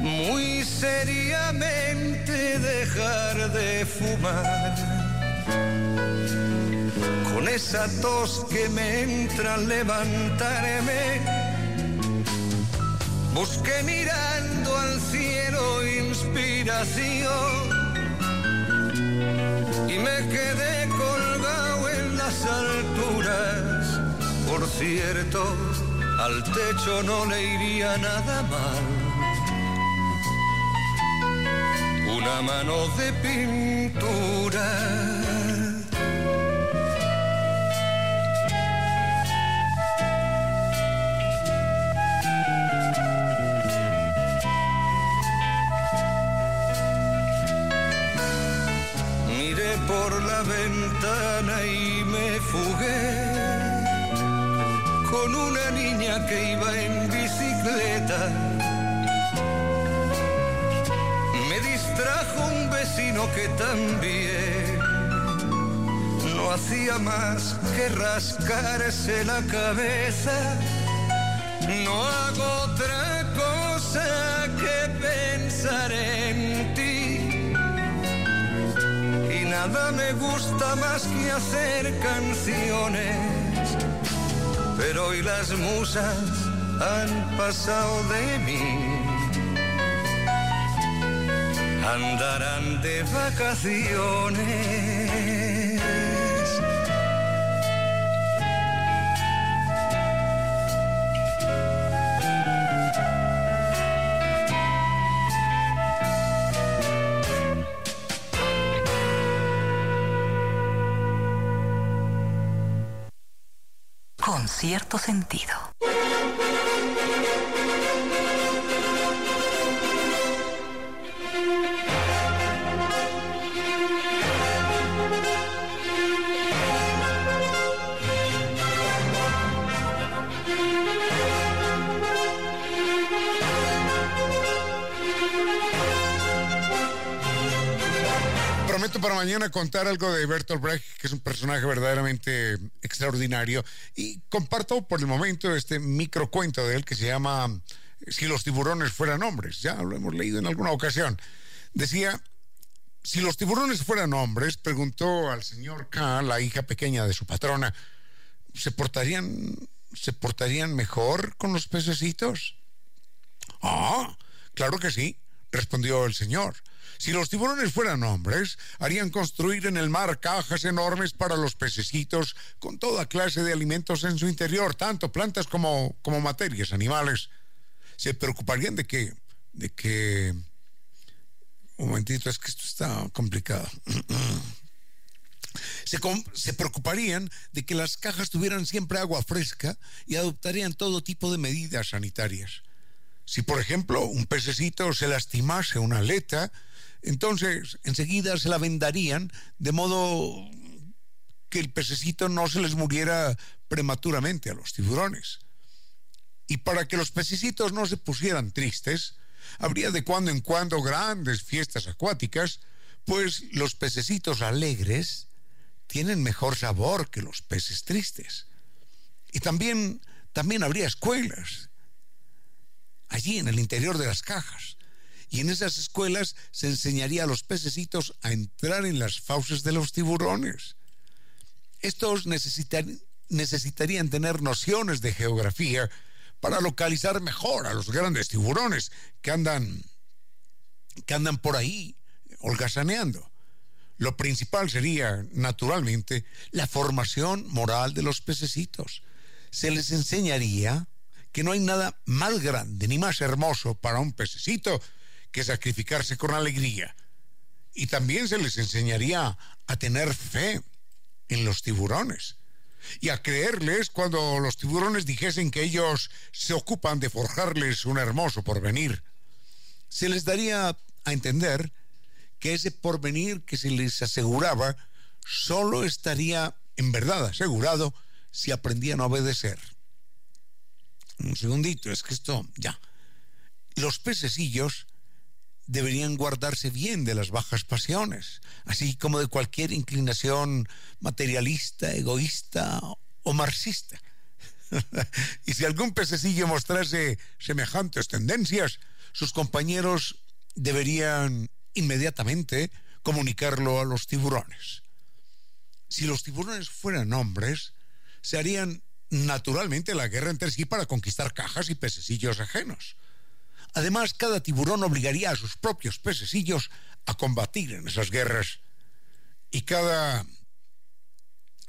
muy seriamente dejar de fumar. Con esa tos que me entra levantarme, busqué mirando al cielo inspiración y me quedé colgado en las alturas. Por cierto, al techo no le iría nada mal. Una mano de pintura. Por la ventana y me fugué con una niña que iba en bicicleta. Me distrajo un vecino que también no hacía más que rascarse la cabeza. No hago otra cosa que pensar nada me gusta más que hacer canciones pero hoy las musas han pasado de mí. Andarán de vacaciones. Cierto sentido. Para mañana contar algo de Bertolt Brecht, que es un personaje verdaderamente extraordinario. Y comparto por el momento este microcuento de él que se llama Si los tiburones fueran hombres. Ya lo hemos leído en alguna ocasión. Decía, si los tiburones fueran hombres, preguntó al señor K, la hija pequeña de su patrona, ¿se portarían, ¿se portarían mejor con los pececitos? Ah, claro que sí, respondió el señor. Si los tiburones fueran hombres, harían construir en el mar cajas enormes para los pececitos con toda clase de alimentos en su interior, tanto plantas como, como materias animales. Se preocuparían de que, de que... Un momentito, es que esto está complicado. Se, se preocuparían de que las cajas tuvieran siempre agua fresca y adoptarían todo tipo de medidas sanitarias. Si, por ejemplo, un pececito se lastimase una aleta, entonces enseguida se la vendarían de modo que el pececito no se les muriera prematuramente a los tiburones. Y para que los pececitos no se pusieran tristes, habría de cuando en cuando grandes fiestas acuáticas, pues los pececitos alegres tienen mejor sabor que los peces tristes. Y también, también habría escuelas allí en el interior de las cajas. Y en esas escuelas se enseñaría a los pececitos a entrar en las fauces de los tiburones. Estos necesitar- necesitarían tener nociones de geografía para localizar mejor a los grandes tiburones que andan, que andan por ahí holgazaneando. Lo principal sería, naturalmente, la formación moral de los pececitos. Se les enseñaría que no hay nada más grande ni más hermoso para un pececito que sacrificarse con alegría. Y también se les enseñaría a tener fe en los tiburones y a creerles cuando los tiburones dijesen que ellos se ocupan de forjarles un hermoso porvenir. Se les daría a entender que ese porvenir que se les aseguraba solo estaría en verdad asegurado si aprendían a obedecer. Un segundito, es que esto ya. Los pececillos deberían guardarse bien de las bajas pasiones, así como de cualquier inclinación materialista, egoísta o marxista. y si algún pececillo mostrase semejantes tendencias, sus compañeros deberían inmediatamente comunicarlo a los tiburones. Si los tiburones fueran hombres, se harían naturalmente la guerra entre sí para conquistar cajas y pececillos ajenos. Además, cada tiburón obligaría a sus propios pececillos a combatir en esas guerras. Y cada,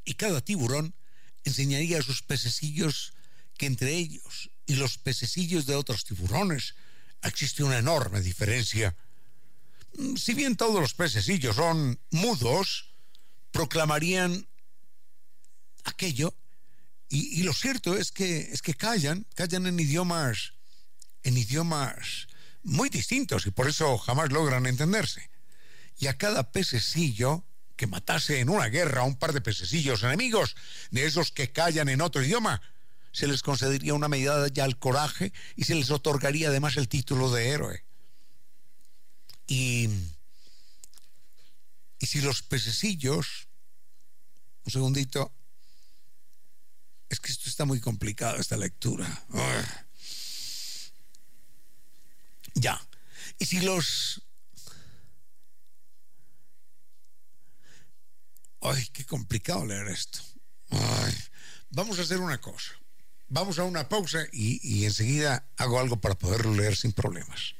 y cada tiburón enseñaría a sus pececillos que entre ellos y los pececillos de otros tiburones existe una enorme diferencia. Si bien todos los pececillos son mudos, proclamarían aquello y, y, lo cierto es que es que callan, callan en idiomas en idiomas muy distintos y por eso jamás logran entenderse. Y a cada pececillo que matase en una guerra a un par de pececillos enemigos, de esos que callan en otro idioma, se les concedería una medida ya al coraje y se les otorgaría además el título de héroe. Y, y si los pececillos, un segundito, es que esto está muy complicado, esta lectura. Ya. Y si los... Ay, qué complicado leer esto. Vamos a hacer una cosa. Vamos a una pausa y, y enseguida hago algo para poderlo leer sin problemas.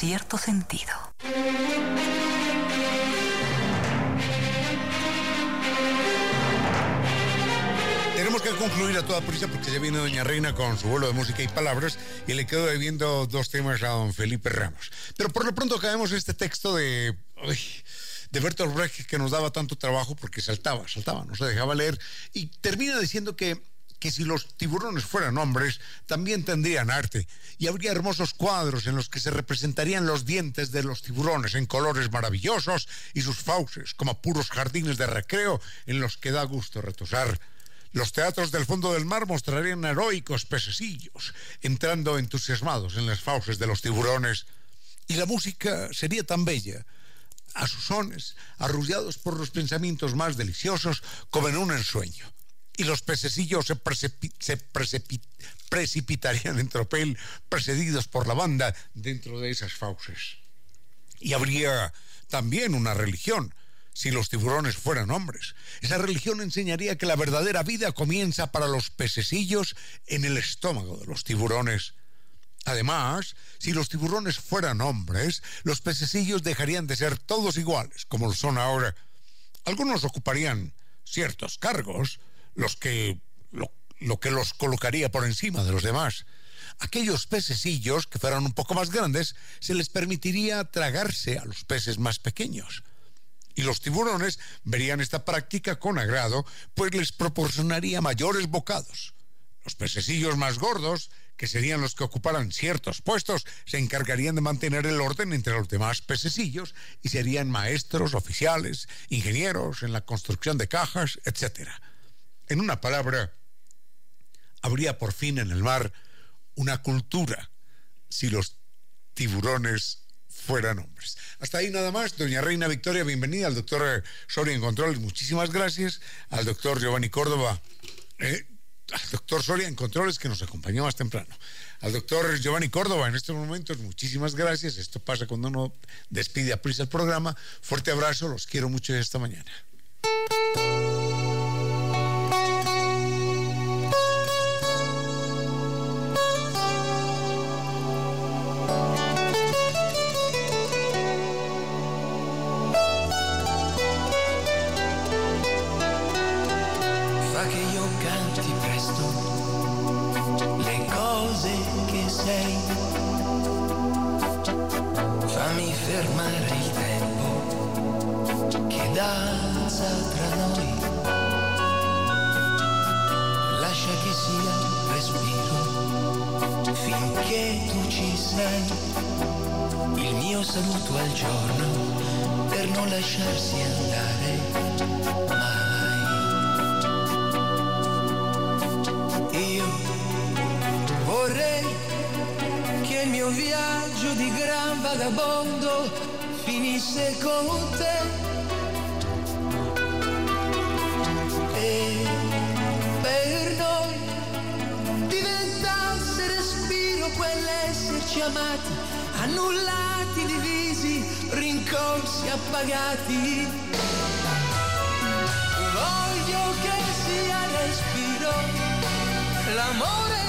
Cierto sentido. Tenemos que concluir a toda prisa porque ya viene Doña Reina con su vuelo de música y palabras y le quedo debiendo dos temas a don Felipe Ramos. Pero por lo pronto acabemos este texto de, de Bertolt Brecht que nos daba tanto trabajo porque saltaba, saltaba, no se dejaba leer y termina diciendo que que si los tiburones fueran hombres, también tendrían arte, y habría hermosos cuadros en los que se representarían los dientes de los tiburones en colores maravillosos y sus fauces como puros jardines de recreo en los que da gusto retosar. Los teatros del fondo del mar mostrarían heroicos pececillos, entrando entusiasmados en las fauces de los tiburones, y la música sería tan bella, a sus sones, arrullados por los pensamientos más deliciosos, como en un ensueño y los pececillos se, precipitarían en tropel, precedidos por la banda dentro de esas fauces. Y habría también una religión, si los tiburones fueran hombres. Esa religión enseñaría que la verdadera vida comienza para los pececillos en el estómago de los tiburones. Además, si los tiburones fueran hombres, los pececillos dejarían de ser todos iguales, como lo son ahora. Algunos ocuparían ciertos cargos, los que lo, que los colocaría por encima de los demás. Aquellos pececillos que fueran un poco más grandes, se les permitiría tragarse a los peces más pequeños. Y los tiburones verían esta práctica con agrado, pues les proporcionaría mayores bocados. Los pececillos más gordos, que serían los que ocuparan ciertos puestos, se encargarían de mantener el orden entre los demás pececillos y serían maestros, oficiales, ingenieros en la construcción de cajas, etcétera. En una palabra, habría por fin en el mar una cultura si los tiburones fueran hombres. Hasta ahí nada más. Doña Reina Victoria, bienvenida al doctor Soria en Control. Muchísimas gracias. Al doctor Giovanni Córdoba. eh, al doctor Soria en Controles que nos acompañó más temprano. Al doctor Giovanni Córdoba en estos momentos, muchísimas gracias. Esto pasa cuando uno despide a prisa el programa. Fuerte abrazo, los quiero mucho esta mañana. Finisse con te. E per noi diventasse respiro quell'esserci amati, annullati, divisi, rincorsi, appagati. Voglio che sia respiro l'amore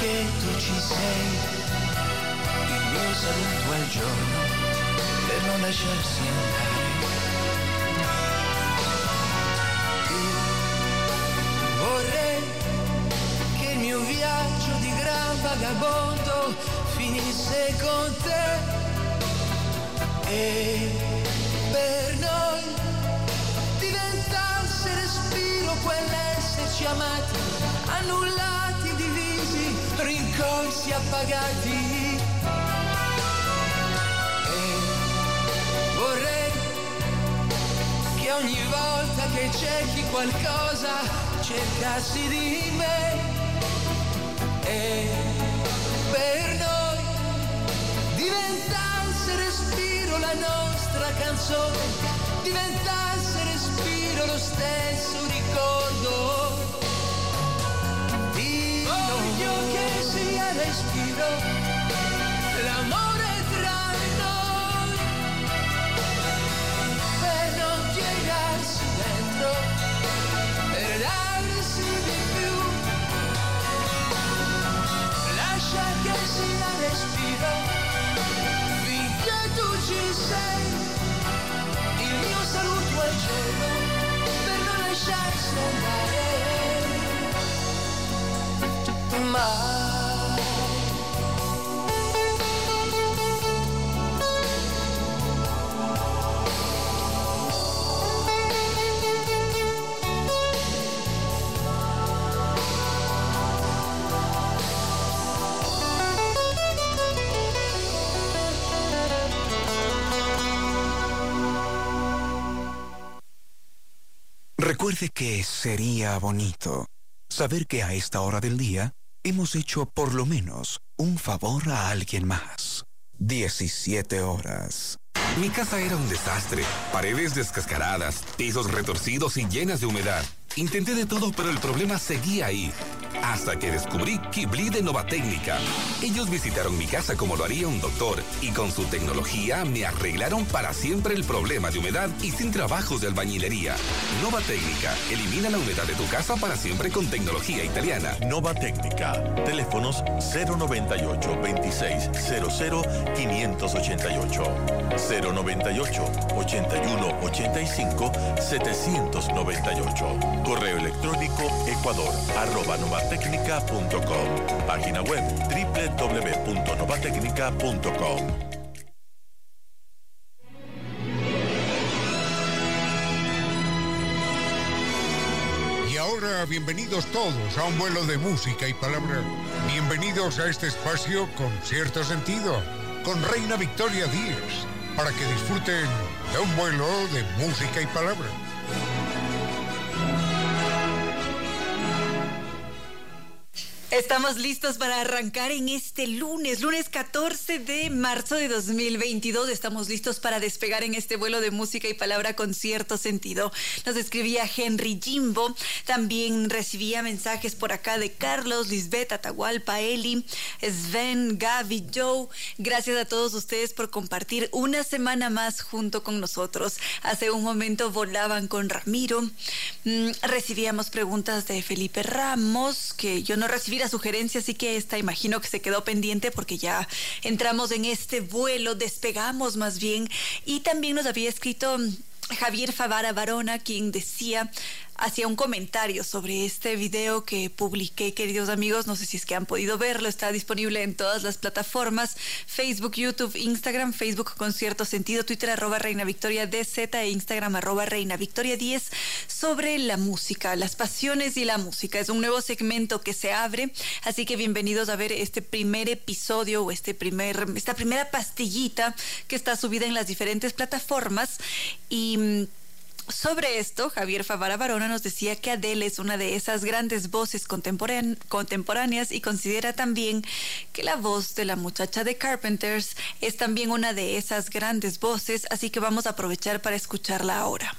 finché tu ci sei, il mio saluto al giorno per non lasciarsi andare. Io vorrei che il mio viaggio di gran vagabondo finisse con te e per noi diventasse respiro quell'esserci amati, annullati, rincorsi, appagati. E vorrei che ogni volta che cerchi qualcosa cercassi di me e per noi diventasse respiro la nostra canzone, diventasse respiro lo stesso ricordo. Di che sia respiro l'amore tra noi per non piegarsi dentro, per darsi di più. Lascia che sia respiro finché tu ci sei. Il mio saluto al cielo per non lasciarsi andare. Mai. Que sería bonito saber que a esta hora del día hemos hecho por lo menos un favor a alguien más. 17 horas. Mi casa era un desastre. Paredes descascaradas, pisos retorcidos y llenas de humedad. Intenté de todo, pero el problema seguía ahí. Hasta que descubrí Kibli de Nova Técnica. Ellos visitaron mi casa como lo haría un doctor y con su tecnología me arreglaron para siempre el problema de humedad y sin trabajos de albañilería. Nova Técnica elimina la humedad de tu casa para siempre con tecnología italiana. Nova Técnica. Teléfonos 098 2600 588 098 81 85 798. Correo electrónico ecuador arroba novatecnica.com. Página web www.novatecnica.com. Y ahora, bienvenidos todos a un vuelo de música y palabra. Bienvenidos a este espacio con cierto sentido, con Reina Victoria Díez, para que disfruten de un vuelo de música y palabra. Estamos listos para arrancar en este lunes, lunes 14 de marzo de 2022. Estamos listos para despegar en este vuelo de música y palabra con cierto sentido. Nos escribía Henry Jimbo, también recibía mensajes por acá de Carlos, Lisbeth, Atahualpa, Eli, Sven, Gaby, Joe. Gracias a todos ustedes por compartir una semana más junto con nosotros. Hace un momento volaban con Ramiro. Mm, recibíamos preguntas de Felipe Ramos, que yo no recibí la sugerencia, así que esta imagino que se quedó pendiente porque ya entramos en este vuelo, despegamos más bien. Y también nos había escrito Javier Favara Barona, quien decía, hacía un comentario sobre este video que publiqué, queridos amigos. No sé si es que han podido verlo, está disponible en todas las plataformas: Facebook, YouTube, Instagram, Facebook con cierto sentido, Twitter arroba Reina Victoria DZ e Instagram arroba Reina Victoria 10 sobre la música, las pasiones y la música. Es un nuevo segmento que se abre, así que bienvenidos a ver este primer episodio o este primer, esta primera pastillita que está subida en las diferentes plataformas y mm, sobre esto, Javier Favara Barona nos decía que Adele es una de esas grandes voces contemporán- contemporáneas y considera también que la voz de la muchacha de Carpenters es también una de esas grandes voces, así que vamos a aprovechar para escucharla ahora.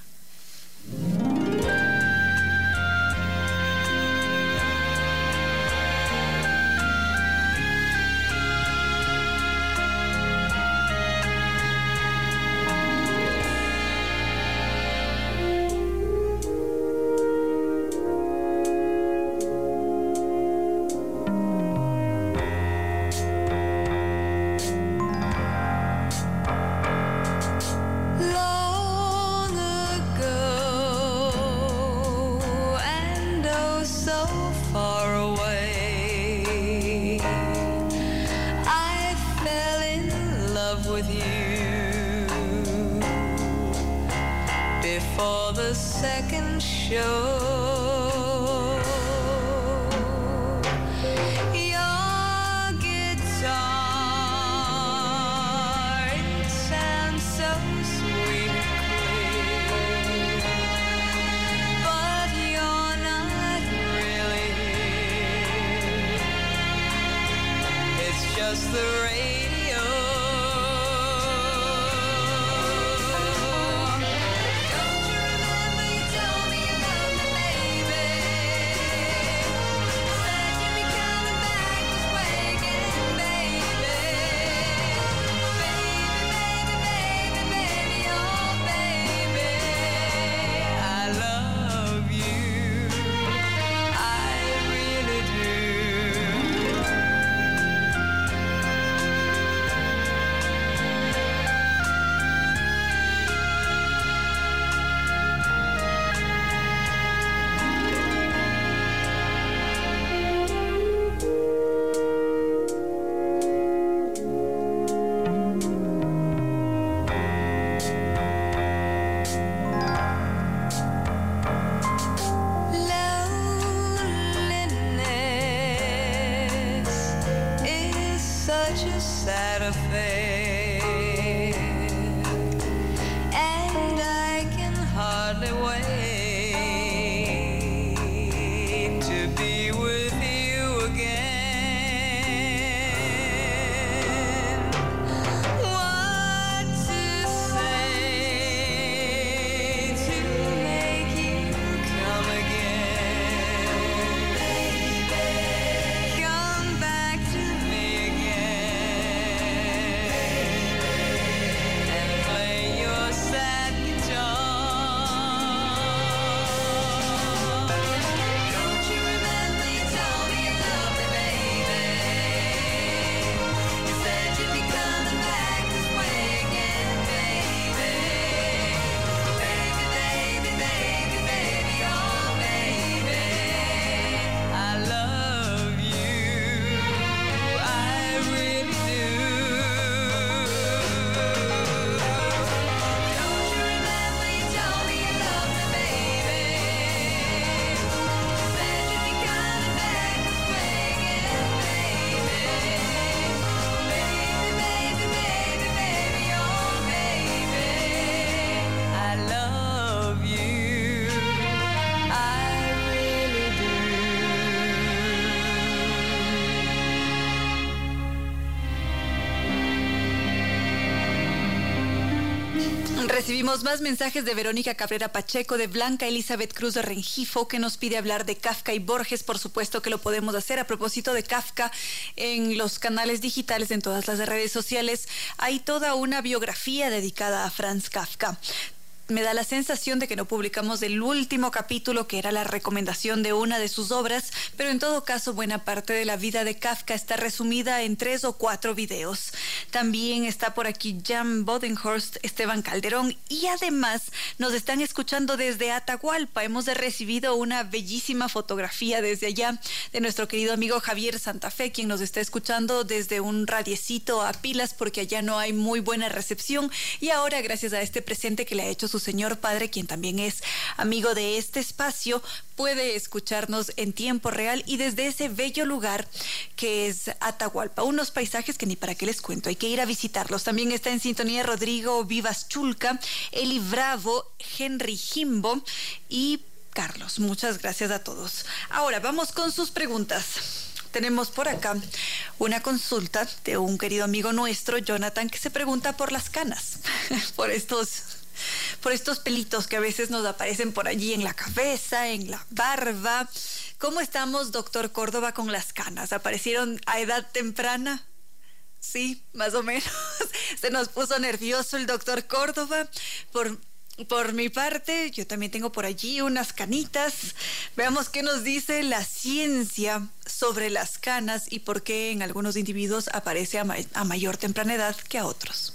yeah. Recibimos más mensajes de Verónica Cabrera Pacheco, de Blanca Elizabeth Cruz de Rengifo, que nos pide hablar de Kafka y Borges. Por supuesto que lo podemos hacer. A propósito de Kafka, en los canales digitales, en todas las redes sociales, hay toda una biografía dedicada a Franz Kafka. Me da la sensación de que no publicamos el último capítulo, que era la recomendación de una de sus obras, pero en todo caso buena parte de la vida de Kafka está resumida en tres o cuatro videos. También está por aquí Jan Bodenhorst, Esteban Calderón y además nos están escuchando desde Atahualpa. Hemos recibido una bellísima fotografía desde allá de nuestro querido amigo Javier Santa Fe, quien nos está escuchando desde un radiecito a pilas porque allá no hay muy buena recepción y ahora gracias a este presente que le ha hecho señor padre, quien también es amigo de este espacio, puede escucharnos en tiempo real y desde ese bello lugar que es Atahualpa. Unos paisajes que ni para qué les cuento, hay que ir a visitarlos. También está en sintonía Rodrigo Vivas Chulca, Eli Bravo, Henry Jimbo y Carlos. Muchas gracias a todos. Ahora vamos con sus preguntas. Tenemos por acá una consulta de un querido amigo nuestro, Jonathan, que se pregunta por las canas, por estos por estos pelitos que a veces nos aparecen por allí en la cabeza, en la barba. ¿Cómo estamos, doctor Córdoba, con las canas? ¿Aparecieron a edad temprana? Sí, más o menos. Se nos puso nervioso el doctor Córdoba. Por, por mi parte, yo también tengo por allí unas canitas. Veamos qué nos dice la ciencia sobre las canas y por qué en algunos individuos aparece a, a mayor temprana edad que a otros.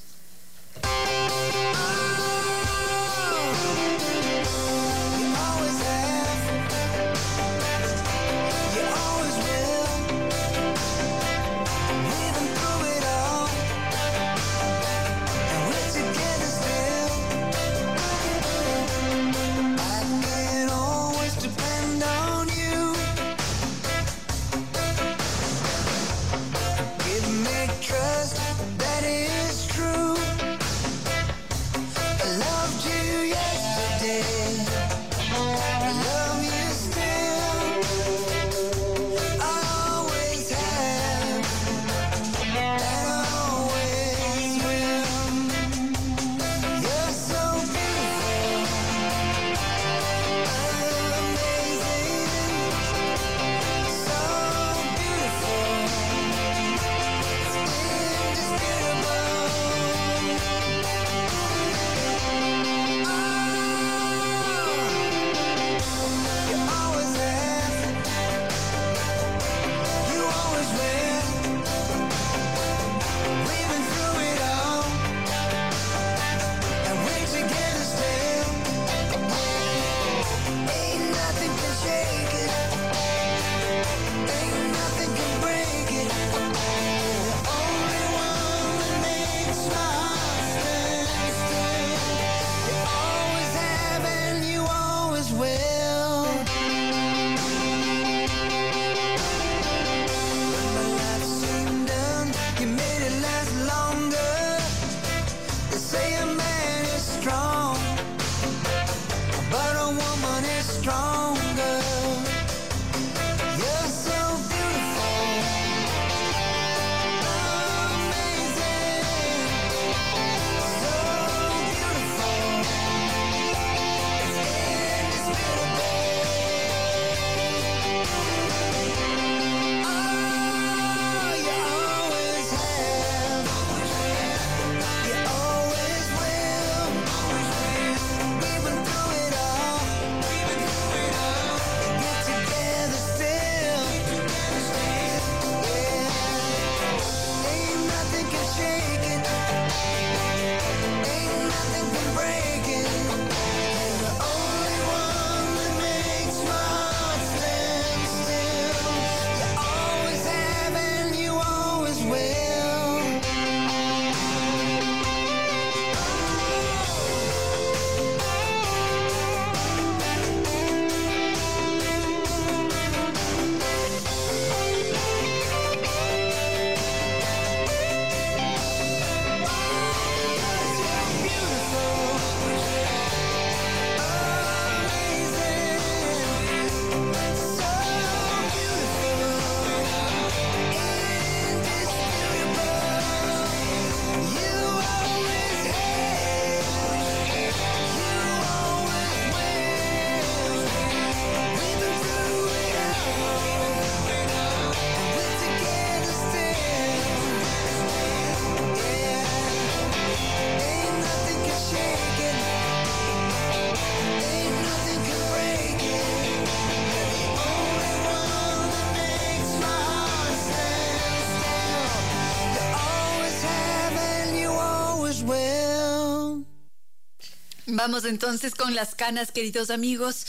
Vamos entonces con las canas, queridos amigos.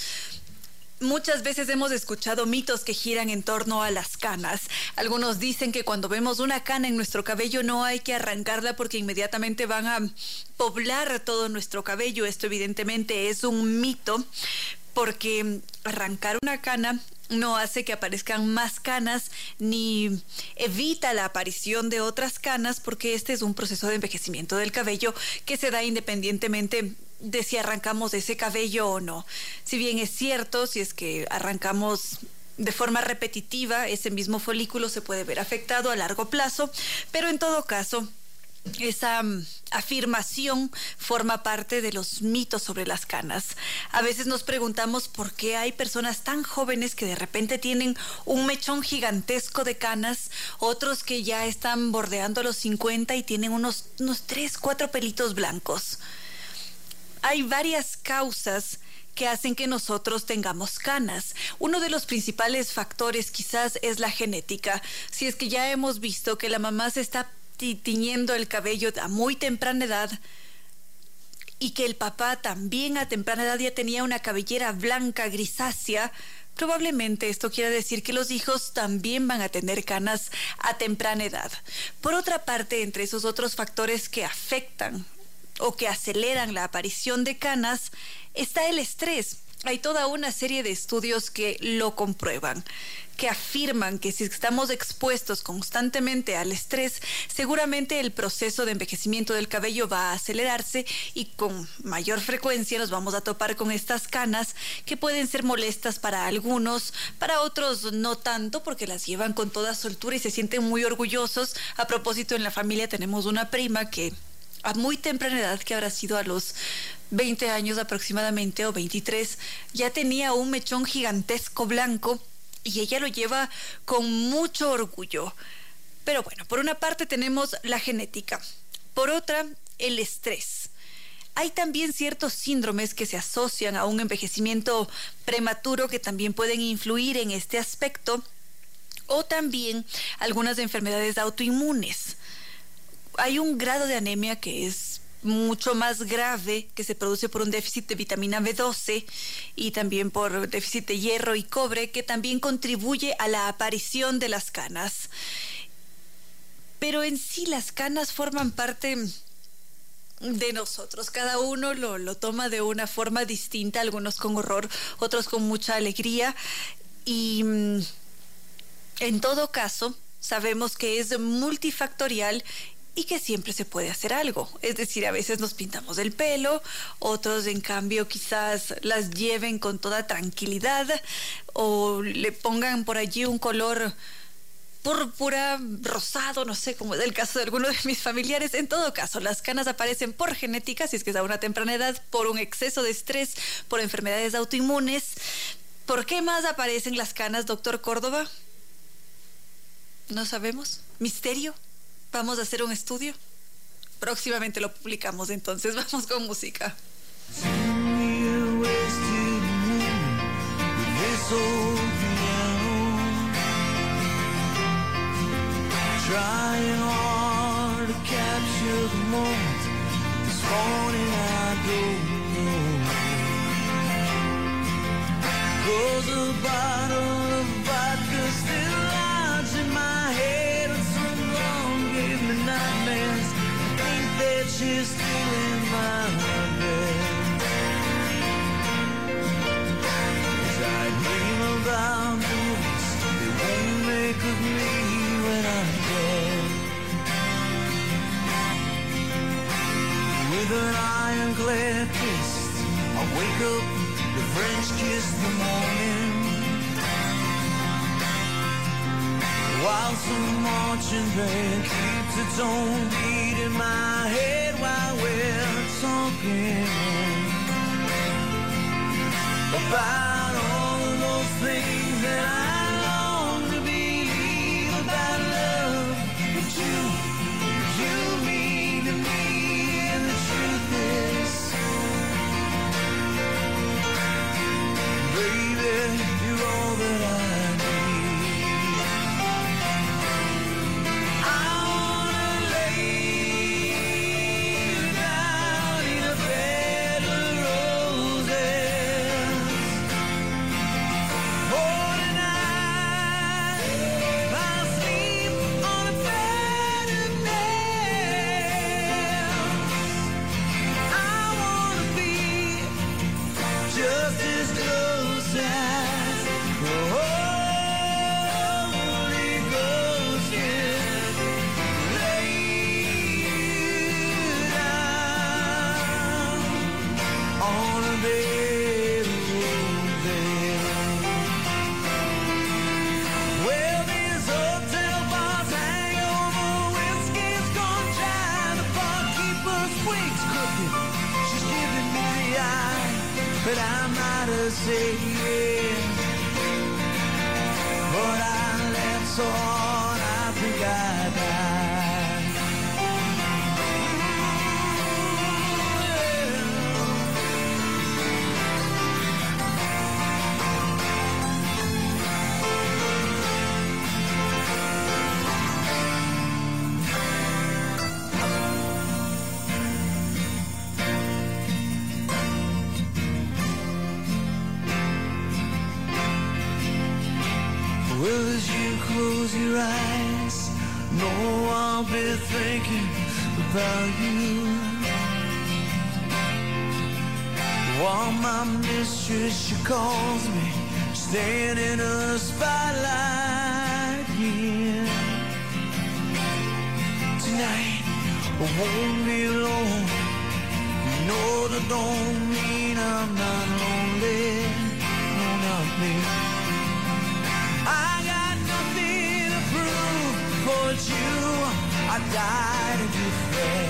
Muchas veces hemos escuchado mitos que giran en torno a las canas. Algunos dicen que cuando vemos una cana en nuestro cabello no hay que arrancarla porque inmediatamente van a poblar todo nuestro cabello. Esto evidentemente es un mito porque arrancar una cana no hace que aparezcan más canas ni evita la aparición de otras canas porque este es un proceso de envejecimiento del cabello que se da independientemente de si arrancamos ese cabello o no. Si bien es cierto, si es que arrancamos de forma repetitiva, ese mismo folículo se puede ver afectado a largo plazo, pero en todo caso, esa mm, afirmación forma parte de los mitos sobre las canas. A veces nos preguntamos por qué hay personas tan jóvenes que de repente tienen un mechón gigantesco de canas, otros que ya están bordeando los 50 y tienen unos, unos 3, 4 pelitos blancos. Hay varias causas que hacen que nosotros tengamos canas. Uno de los principales factores quizás es la genética. Si es que ya hemos visto que la mamá se está ti- tiñendo el cabello a muy temprana edad y que el papá también a temprana edad ya tenía una cabellera blanca grisácea, probablemente esto quiere decir que los hijos también van a tener canas a temprana edad. Por otra parte, entre esos otros factores que afectan o que aceleran la aparición de canas está el estrés. Hay toda una serie de estudios que lo comprueban, que afirman que si estamos expuestos constantemente al estrés, seguramente el proceso de envejecimiento del cabello va a acelerarse y con mayor frecuencia nos vamos a topar con estas canas que pueden ser molestas para algunos, para otros no tanto porque las llevan con toda soltura y se sienten muy orgullosos. A propósito, en la familia tenemos una prima que a muy temprana edad, que habrá sido a los 20 años aproximadamente o 23, ya tenía un mechón gigantesco blanco y ella lo lleva con mucho orgullo. Pero bueno, por una parte tenemos la genética, por otra el estrés. Hay también ciertos síndromes que se asocian a un envejecimiento prematuro que también pueden influir en este aspecto o también algunas enfermedades autoinmunes hay un grado de anemia que es mucho más grave que se produce por un déficit de vitamina B12 y también por déficit de hierro y cobre que también contribuye a la aparición de las canas. Pero en sí las canas forman parte de nosotros. Cada uno lo, lo toma de una forma distinta, algunos con horror, otros con mucha alegría. Y mm, en todo caso, sabemos que es multifactorial y que siempre se puede hacer algo. Es decir, a veces nos pintamos el pelo, otros en cambio quizás las lleven con toda tranquilidad o le pongan por allí un color púrpura, rosado, no sé, como es el caso de algunos de mis familiares. En todo caso, las canas aparecen por genética, si es que es a una temprana edad, por un exceso de estrés, por enfermedades autoinmunes. ¿Por qué más aparecen las canas, doctor Córdoba? No sabemos. ¿Misterio? ¿Vamos a hacer un estudio? Próximamente lo publicamos, entonces vamos con música. Capture that she's still in my bed. As I dream about movies, they won't make of me when I'm dead. With an ironclad fist, I wake up, While some marching band keeps its own beat in my head while we're talking about all of those things that I long to believe about love. You, you you. While my mistress, she calls me, staying in a spotlight again. Tonight, I won't be alone. Know that don't mean I'm not lonely. No, not me. died if you fail.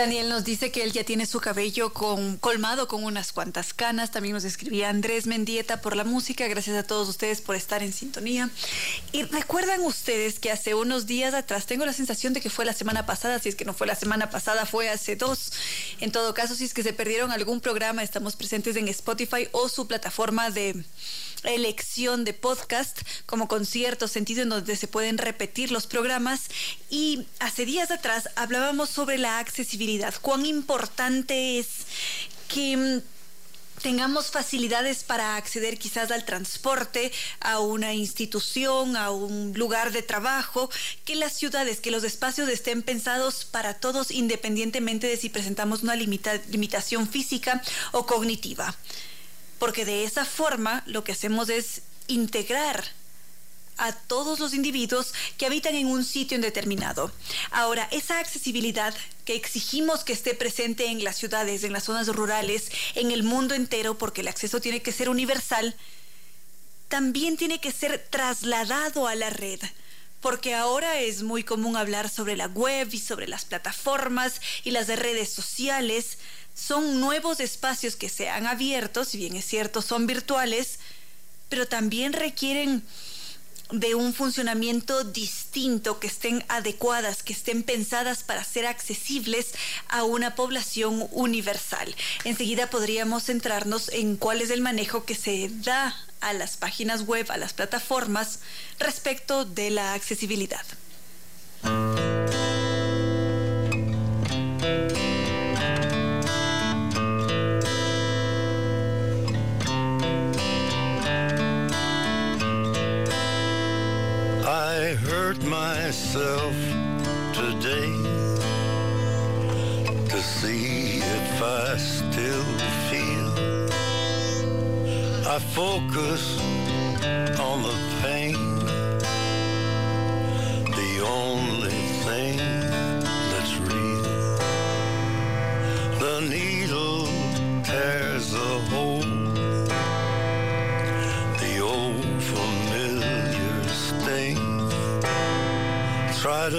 Daniel nos dice que él ya tiene su cabello colmado con unas cuantas canas. También nos escribía Andrés Mendieta por la música. Gracias a todos ustedes por estar en sintonía. Y recuerdan ustedes que hace unos días atrás, tengo la sensación de que fue la semana pasada, si es que no fue la semana pasada, fue hace dos. En todo caso, si es que se perdieron algún programa, estamos presentes en Spotify o su plataforma de elección de podcast como concierto sentido en donde se pueden repetir los programas y hace días atrás hablábamos sobre la accesibilidad, cuán importante es que mm, tengamos facilidades para acceder quizás al transporte, a una institución, a un lugar de trabajo, que las ciudades, que los espacios estén pensados para todos independientemente de si presentamos una limita- limitación física o cognitiva. Porque de esa forma lo que hacemos es integrar a todos los individuos que habitan en un sitio indeterminado. Ahora, esa accesibilidad que exigimos que esté presente en las ciudades, en las zonas rurales, en el mundo entero, porque el acceso tiene que ser universal, también tiene que ser trasladado a la red. Porque ahora es muy común hablar sobre la web y sobre las plataformas y las redes sociales. Son nuevos espacios que se han abierto, si bien es cierto, son virtuales, pero también requieren de un funcionamiento distinto, que estén adecuadas, que estén pensadas para ser accesibles a una población universal. Enseguida podríamos centrarnos en cuál es el manejo que se da a las páginas web, a las plataformas, respecto de la accesibilidad. I hurt myself today to see if I still feel. I focus on the pain,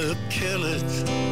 Try to kill it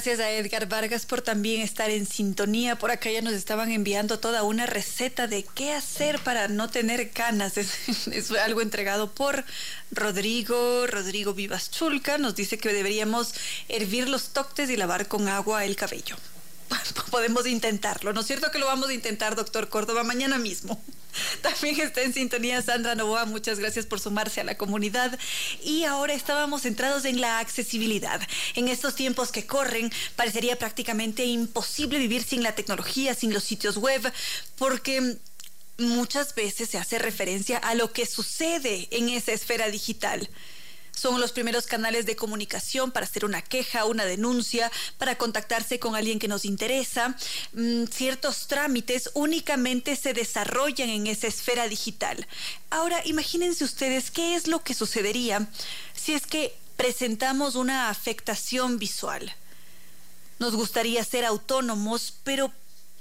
Gracias a Edgar Vargas por también estar en sintonía. Por acá ya nos estaban enviando toda una receta de qué hacer para no tener canas. Es, es algo entregado por Rodrigo, Rodrigo Vivas Chulca. Nos dice que deberíamos hervir los toctes y lavar con agua el cabello. Podemos intentarlo, ¿no es cierto que lo vamos a intentar, doctor Córdoba, mañana mismo? También está en sintonía Sandra Novoa, muchas gracias por sumarse a la comunidad. Y ahora estábamos centrados en la accesibilidad. En estos tiempos que corren, parecería prácticamente imposible vivir sin la tecnología, sin los sitios web, porque muchas veces se hace referencia a lo que sucede en esa esfera digital. Son los primeros canales de comunicación para hacer una queja, una denuncia, para contactarse con alguien que nos interesa. Mm, ciertos trámites únicamente se desarrollan en esa esfera digital. Ahora, imagínense ustedes qué es lo que sucedería si es que presentamos una afectación visual. Nos gustaría ser autónomos, pero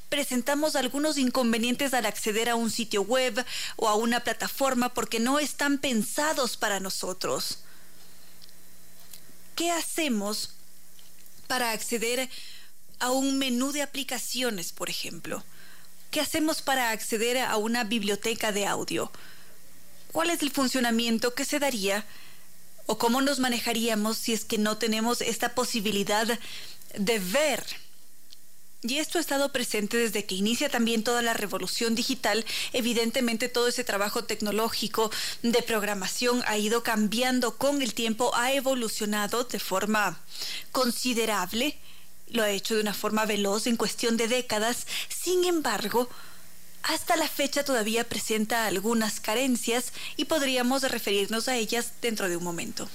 presentamos algunos inconvenientes al acceder a un sitio web o a una plataforma porque no están pensados para nosotros. ¿Qué hacemos para acceder a un menú de aplicaciones, por ejemplo? ¿Qué hacemos para acceder a una biblioteca de audio? ¿Cuál es el funcionamiento que se daría o cómo nos manejaríamos si es que no tenemos esta posibilidad de ver? Y esto ha estado presente desde que inicia también toda la revolución digital. Evidentemente todo ese trabajo tecnológico de programación ha ido cambiando con el tiempo, ha evolucionado de forma considerable, lo ha hecho de una forma veloz en cuestión de décadas. Sin embargo, hasta la fecha todavía presenta algunas carencias y podríamos referirnos a ellas dentro de un momento.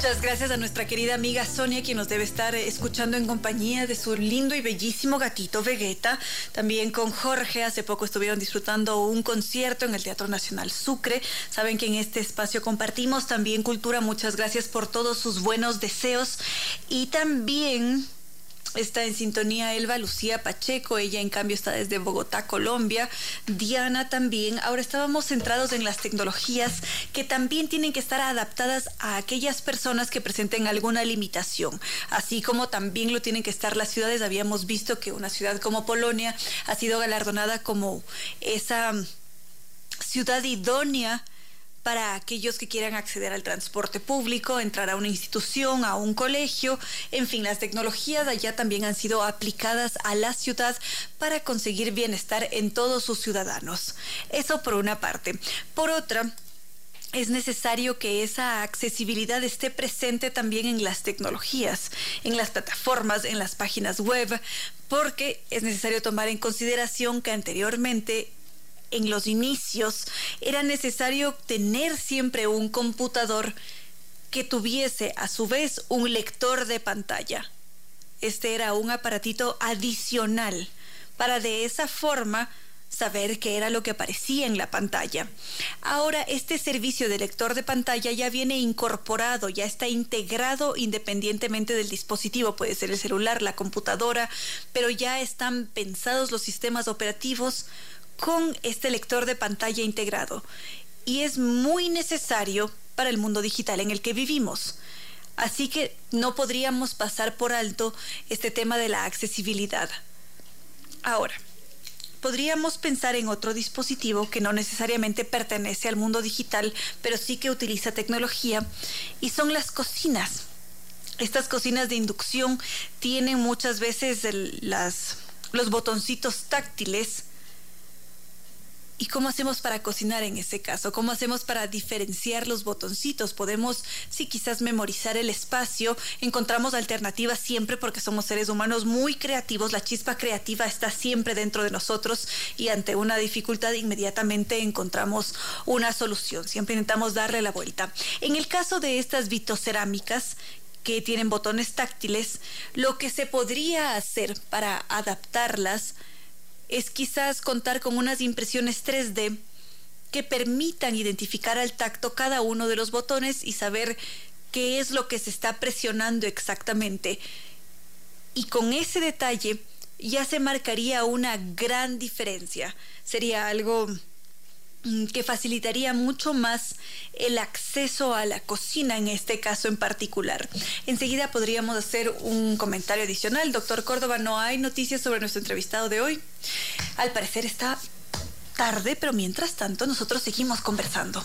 Muchas gracias a nuestra querida amiga Sonia, quien nos debe estar escuchando en compañía de su lindo y bellísimo gatito Vegeta. También con Jorge, hace poco estuvieron disfrutando un concierto en el Teatro Nacional Sucre. Saben que en este espacio compartimos también cultura. Muchas gracias por todos sus buenos deseos. Y también Está en sintonía Elba Lucía Pacheco, ella en cambio está desde Bogotá, Colombia. Diana también. Ahora estábamos centrados en las tecnologías que también tienen que estar adaptadas a aquellas personas que presenten alguna limitación, así como también lo tienen que estar las ciudades. Habíamos visto que una ciudad como Polonia ha sido galardonada como esa ciudad idónea para aquellos que quieran acceder al transporte público, entrar a una institución, a un colegio, en fin, las tecnologías allá también han sido aplicadas a la ciudad para conseguir bienestar en todos sus ciudadanos. Eso por una parte. Por otra, es necesario que esa accesibilidad esté presente también en las tecnologías, en las plataformas, en las páginas web, porque es necesario tomar en consideración que anteriormente en los inicios era necesario tener siempre un computador que tuviese a su vez un lector de pantalla. Este era un aparatito adicional para de esa forma saber qué era lo que aparecía en la pantalla. Ahora este servicio de lector de pantalla ya viene incorporado, ya está integrado independientemente del dispositivo, puede ser el celular, la computadora, pero ya están pensados los sistemas operativos con este lector de pantalla integrado y es muy necesario para el mundo digital en el que vivimos. Así que no podríamos pasar por alto este tema de la accesibilidad. Ahora, podríamos pensar en otro dispositivo que no necesariamente pertenece al mundo digital, pero sí que utiliza tecnología, y son las cocinas. Estas cocinas de inducción tienen muchas veces las, los botoncitos táctiles ¿Y cómo hacemos para cocinar en ese caso? ¿Cómo hacemos para diferenciar los botoncitos? Podemos, sí, quizás memorizar el espacio. Encontramos alternativas siempre porque somos seres humanos muy creativos. La chispa creativa está siempre dentro de nosotros y ante una dificultad inmediatamente encontramos una solución. Siempre intentamos darle la vuelta. En el caso de estas vitocerámicas, que tienen botones táctiles, lo que se podría hacer para adaptarlas es quizás contar con unas impresiones 3D que permitan identificar al tacto cada uno de los botones y saber qué es lo que se está presionando exactamente. Y con ese detalle ya se marcaría una gran diferencia. Sería algo que facilitaría mucho más el acceso a la cocina en este caso en particular. Enseguida podríamos hacer un comentario adicional. Doctor Córdoba, no hay noticias sobre nuestro entrevistado de hoy. Al parecer está tarde, pero mientras tanto nosotros seguimos conversando.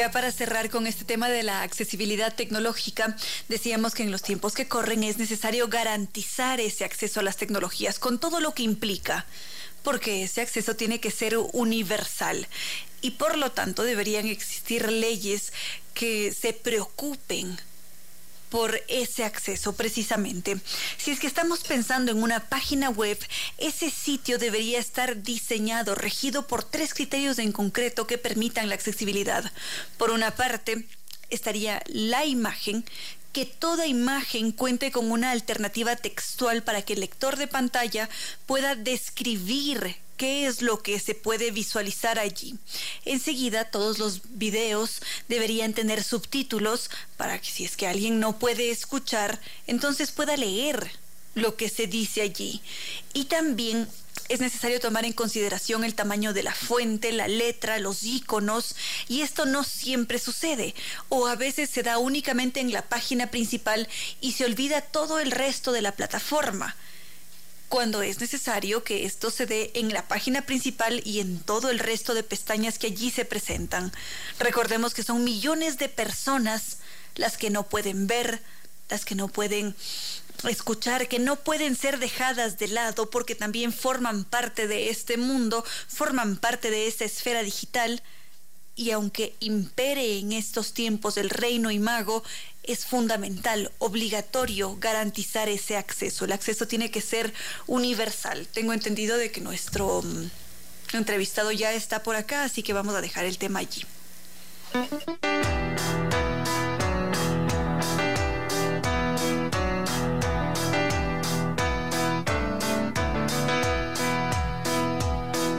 Ya para cerrar con este tema de la accesibilidad tecnológica, decíamos que en los tiempos que corren es necesario garantizar ese acceso a las tecnologías con todo lo que implica, porque ese acceso tiene que ser universal. Y por lo tanto deberían existir leyes que se preocupen por ese acceso precisamente. Si es que estamos pensando en una página web, ese sitio debería estar diseñado, regido por tres criterios en concreto que permitan la accesibilidad. Por una parte, estaría la imagen, que toda imagen cuente con una alternativa textual para que el lector de pantalla pueda describir qué es lo que se puede visualizar allí. Enseguida, todos los videos deberían tener subtítulos para que si es que alguien no puede escuchar, entonces pueda leer lo que se dice allí. Y también es necesario tomar en consideración el tamaño de la fuente, la letra, los iconos, y esto no siempre sucede, o a veces se da únicamente en la página principal y se olvida todo el resto de la plataforma. Cuando es necesario que esto se dé en la página principal y en todo el resto de pestañas que allí se presentan. Recordemos que son millones de personas las que no pueden ver, las que no pueden escuchar, que no pueden ser dejadas de lado porque también forman parte de este mundo, forman parte de esta esfera digital y aunque impere en estos tiempos el reino y mago, es fundamental, obligatorio garantizar ese acceso. El acceso tiene que ser universal. Tengo entendido de que nuestro mm, entrevistado ya está por acá, así que vamos a dejar el tema allí.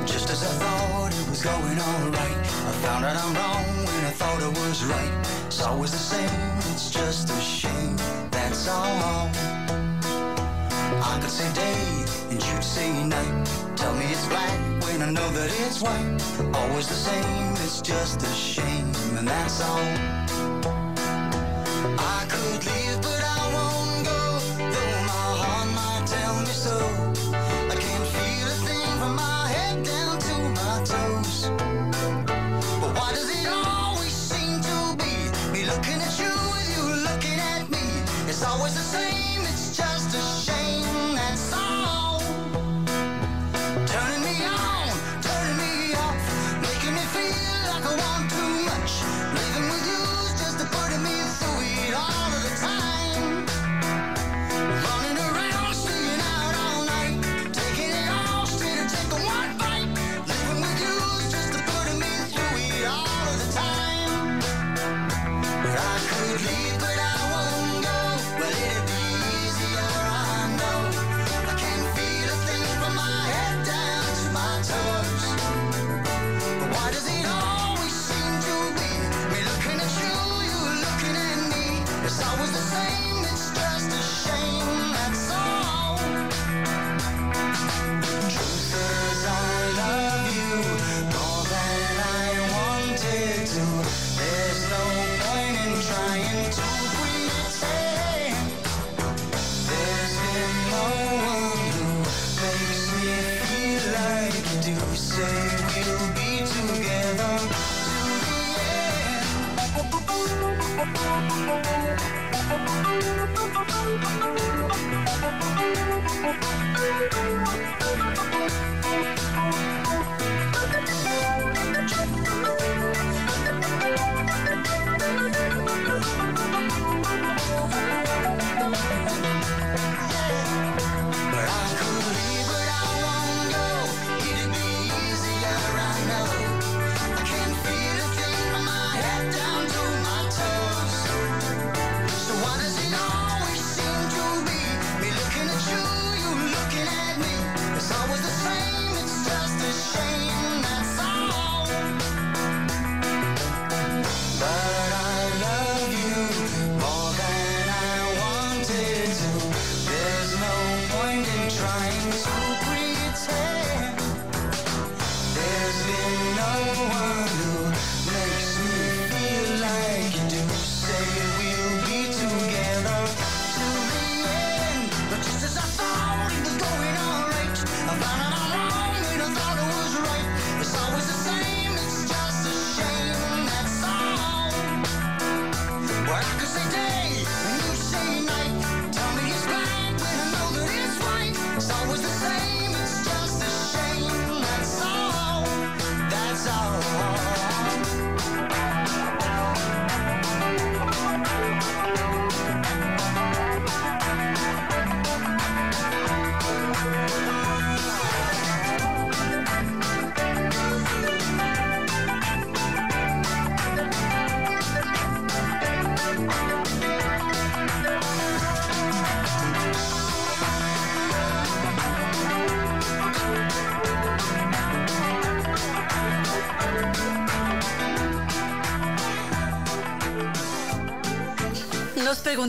Just as I thought it was going all right, always the same, just a shame, that's all. I could say day and you'd say night. Tell me it's black when I know that it's white. Always the same, it's just a shame, and that's all. I could leave, but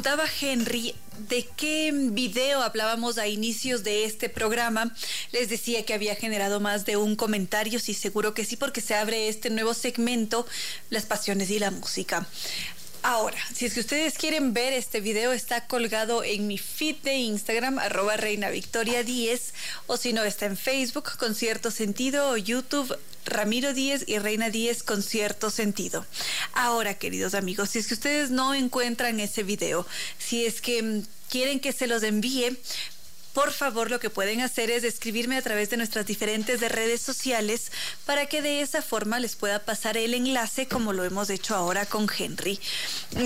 preguntaba Henry de qué video hablábamos a inicios de este programa. Les decía que había generado más de un comentario, sí, seguro que sí, porque se abre este nuevo segmento, las pasiones y la música. Ahora, si es que ustedes quieren ver este video, está colgado en mi feed de Instagram, arroba Reina Victoria 10, o si no, está en Facebook, con cierto sentido, o YouTube, Ramiro 10 y Reina 10 con cierto sentido. Ahora, queridos amigos, si es que ustedes no encuentran ese video, si es que mm, quieren que se los envíe, por favor, lo que pueden hacer es escribirme a través de nuestras diferentes redes sociales para que de esa forma les pueda pasar el enlace como lo hemos hecho ahora con Henry.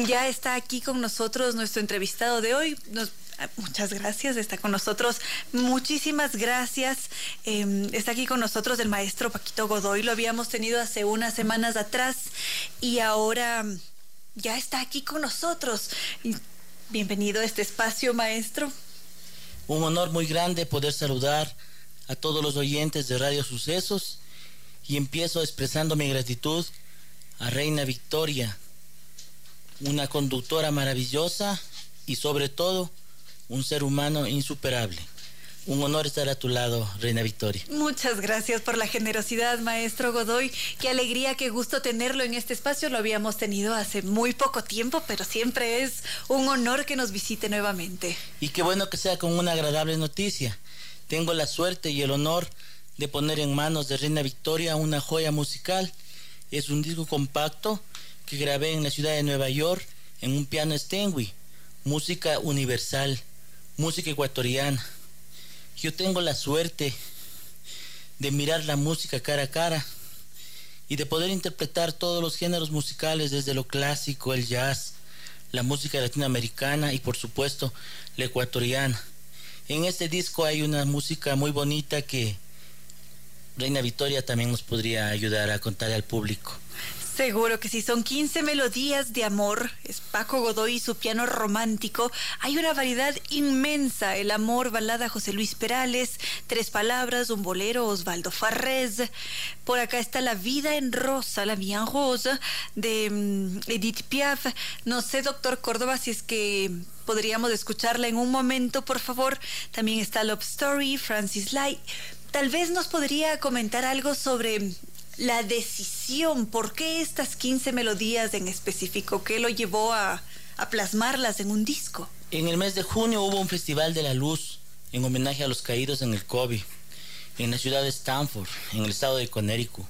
Ya está aquí con nosotros nuestro entrevistado de hoy. Nos Muchas gracias, está con nosotros. Muchísimas gracias. Eh, está aquí con nosotros el maestro Paquito Godoy. Lo habíamos tenido hace unas semanas atrás y ahora ya está aquí con nosotros. Bienvenido a este espacio, maestro. Un honor muy grande poder saludar a todos los oyentes de Radio Sucesos y empiezo expresando mi gratitud a Reina Victoria, una conductora maravillosa y sobre todo un ser humano insuperable. Un honor estar a tu lado, Reina Victoria. Muchas gracias por la generosidad, maestro Godoy. Qué alegría, qué gusto tenerlo en este espacio. Lo habíamos tenido hace muy poco tiempo, pero siempre es un honor que nos visite nuevamente. Y qué bueno que sea con una agradable noticia. Tengo la suerte y el honor de poner en manos de Reina Victoria una joya musical. Es un disco compacto que grabé en la ciudad de Nueva York en un piano Steinway. Música universal, música ecuatoriana. Yo tengo la suerte de mirar la música cara a cara y de poder interpretar todos los géneros musicales desde lo clásico, el jazz, la música latinoamericana y por supuesto la ecuatoriana. En este disco hay una música muy bonita que Reina Victoria también nos podría ayudar a contar al público. Seguro que si son 15 melodías de amor, es Paco Godoy y su piano romántico, hay una variedad inmensa, el amor, balada José Luis Perales, tres palabras, un bolero Osvaldo Farrés, por acá está La vida en rosa, La vie en rose, de mm, Edith Piaf, no sé, doctor Córdoba, si es que podríamos escucharla en un momento, por favor, también está Love Story, Francis Light, tal vez nos podría comentar algo sobre la decisión, ¿por qué estas 15 melodías en específico? ¿Qué lo llevó a, a plasmarlas en un disco? En el mes de junio hubo un festival de la luz en homenaje a los caídos en el COVID en la ciudad de Stanford, en el estado de Connecticut.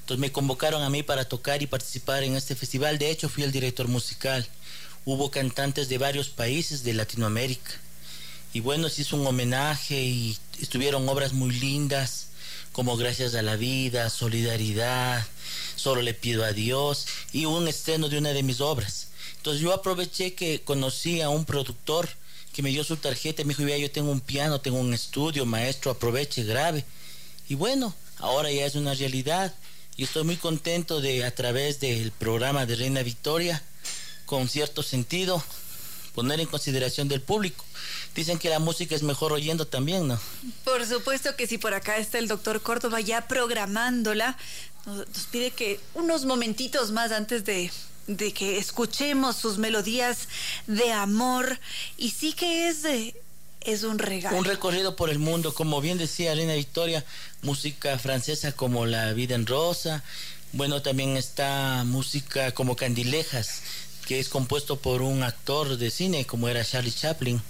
Entonces me convocaron a mí para tocar y participar en este festival. De hecho, fui el director musical. Hubo cantantes de varios países de Latinoamérica. Y bueno, se hizo un homenaje y estuvieron obras muy lindas como Gracias a la Vida, Solidaridad, Solo le pido a Dios y un estreno de una de mis obras. Entonces yo aproveché que conocí a un productor que me dio su tarjeta me dijo, "Vea, yo tengo un piano, tengo un estudio, maestro, aproveche, grave. Y bueno, ahora ya es una realidad y estoy muy contento de a través del programa de Reina Victoria, con cierto sentido, poner en consideración del público. Dicen que la música es mejor oyendo también, ¿no? Por supuesto que sí, por acá está el doctor Córdoba ya programándola. Nos, nos pide que unos momentitos más antes de, de que escuchemos sus melodías de amor. Y sí que es, de- es un regalo. Un recorrido por el mundo, como bien decía Reina Victoria, música francesa como La Vida en Rosa. Bueno, también está música como Candilejas, que es compuesto por un actor de cine como era Charlie Chaplin.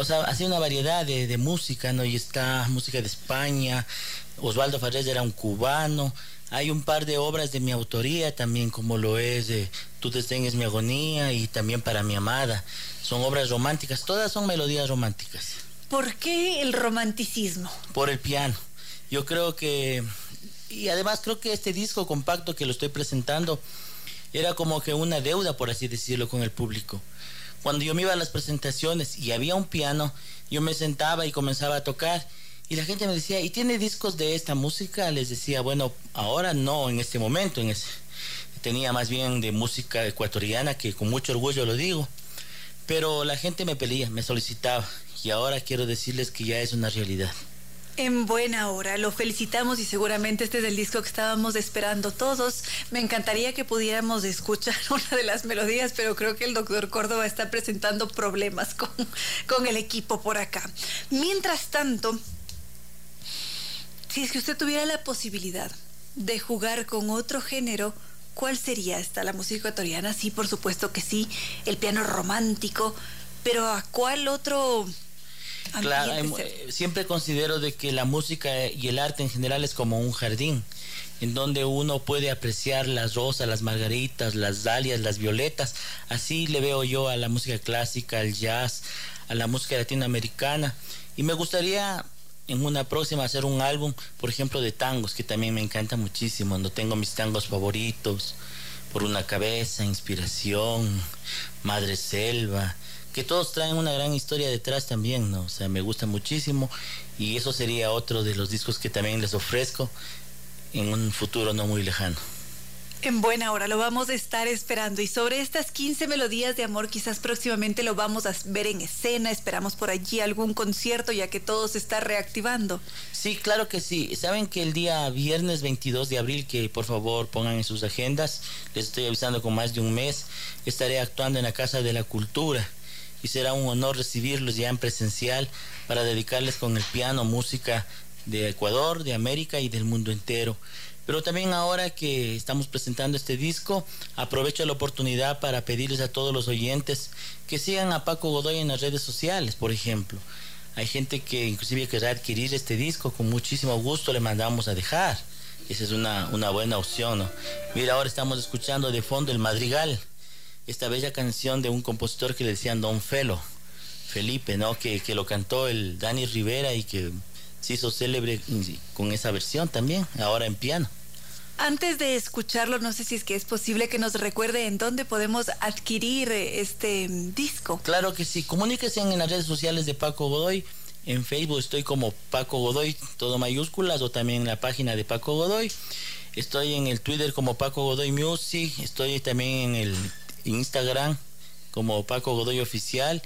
O sea, hacía una variedad de, de música, ¿no? Y está música de España, Osvaldo Farrés era un cubano. Hay un par de obras de mi autoría también, como lo es eh, Tu desdén es mi agonía y también Para mi amada. Son obras románticas, todas son melodías románticas ¿Por qué el romanticismo? por el piano. Yo creo que, y además creo que este disco compacto que lo estoy presentando era como que una deuda, por así decirlo, con el público. Cuando yo me iba a las presentaciones y había un piano, yo me sentaba y comenzaba a tocar. Y la gente me decía, ¿y tiene discos de esta música? Les decía, bueno, ahora no, en este momento. En ese, tenía más bien de música ecuatoriana, que con mucho orgullo lo digo. Pero la gente me pedía, me solicitaba. Y ahora quiero decirles que ya es una realidad. En buena hora, lo felicitamos y seguramente este es el disco que estábamos esperando todos. Me encantaría que pudiéramos escuchar una de las melodías, pero creo que el doctor Córdoba está presentando problemas con, con el equipo por acá. Mientras tanto, si es que usted tuviera la posibilidad de jugar con otro género, ¿cuál sería esta? ¿La música ecuatoriana? Sí, por supuesto que sí. El piano romántico. Pero ¿a cuál otro Claro, hay- se- eh, siempre considero de que la música y el arte en general es como un jardín, en donde uno puede apreciar las rosas, las margaritas, las dalias, las violetas. Así le veo yo a la música clásica, al jazz, a la música latinoamericana. Y me gustaría en una próxima hacer un álbum, por ejemplo, de tangos, que también me encanta muchísimo. No tengo mis tangos favoritos, por una cabeza, inspiración, Madre Selva, que todos traen una gran historia detrás también, ¿no? O sea, me gusta muchísimo y eso sería otro de los discos que también les ofrezco en un futuro no muy lejano. En buena hora, lo vamos a estar esperando. Y sobre estas 15 melodías de amor, quizás próximamente lo vamos a ver en escena. Esperamos por allí algún concierto, ya que todo se está reactivando. Sí, claro que sí. Saben que el día viernes 22 de abril, que por favor pongan en sus agendas, les estoy avisando con más de un mes, estaré actuando en la Casa de la Cultura y será un honor recibirlos ya en presencial para dedicarles con el piano música de Ecuador, de América y del mundo entero. Pero también ahora que estamos presentando este disco, aprovecho la oportunidad para pedirles a todos los oyentes que sigan a Paco Godoy en las redes sociales, por ejemplo. Hay gente que inclusive querrá adquirir este disco, con muchísimo gusto le mandamos a dejar. Esa es una, una buena opción, ¿no? Mira, ahora estamos escuchando de fondo El Madrigal, esta bella canción de un compositor que le decían Don Felo, Felipe, ¿no? Que, que lo cantó el Dani Rivera y que se hizo célebre con esa versión también, ahora en piano. Antes de escucharlo, no sé si es que es posible que nos recuerde en dónde podemos adquirir eh, este mm, disco. Claro que sí, comuníquense en las redes sociales de Paco Godoy. En Facebook estoy como Paco Godoy, todo mayúsculas, o también en la página de Paco Godoy. Estoy en el Twitter como Paco Godoy Music. Estoy también en el Instagram como Paco Godoy Oficial.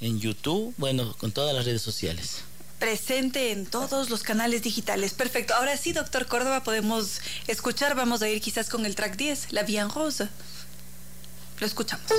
En YouTube, bueno, con todas las redes sociales. Presente en todos los canales digitales. Perfecto. Ahora sí, doctor Córdoba, podemos escuchar. Vamos a ir quizás con el track 10, La Vie en Rose. Lo escuchamos.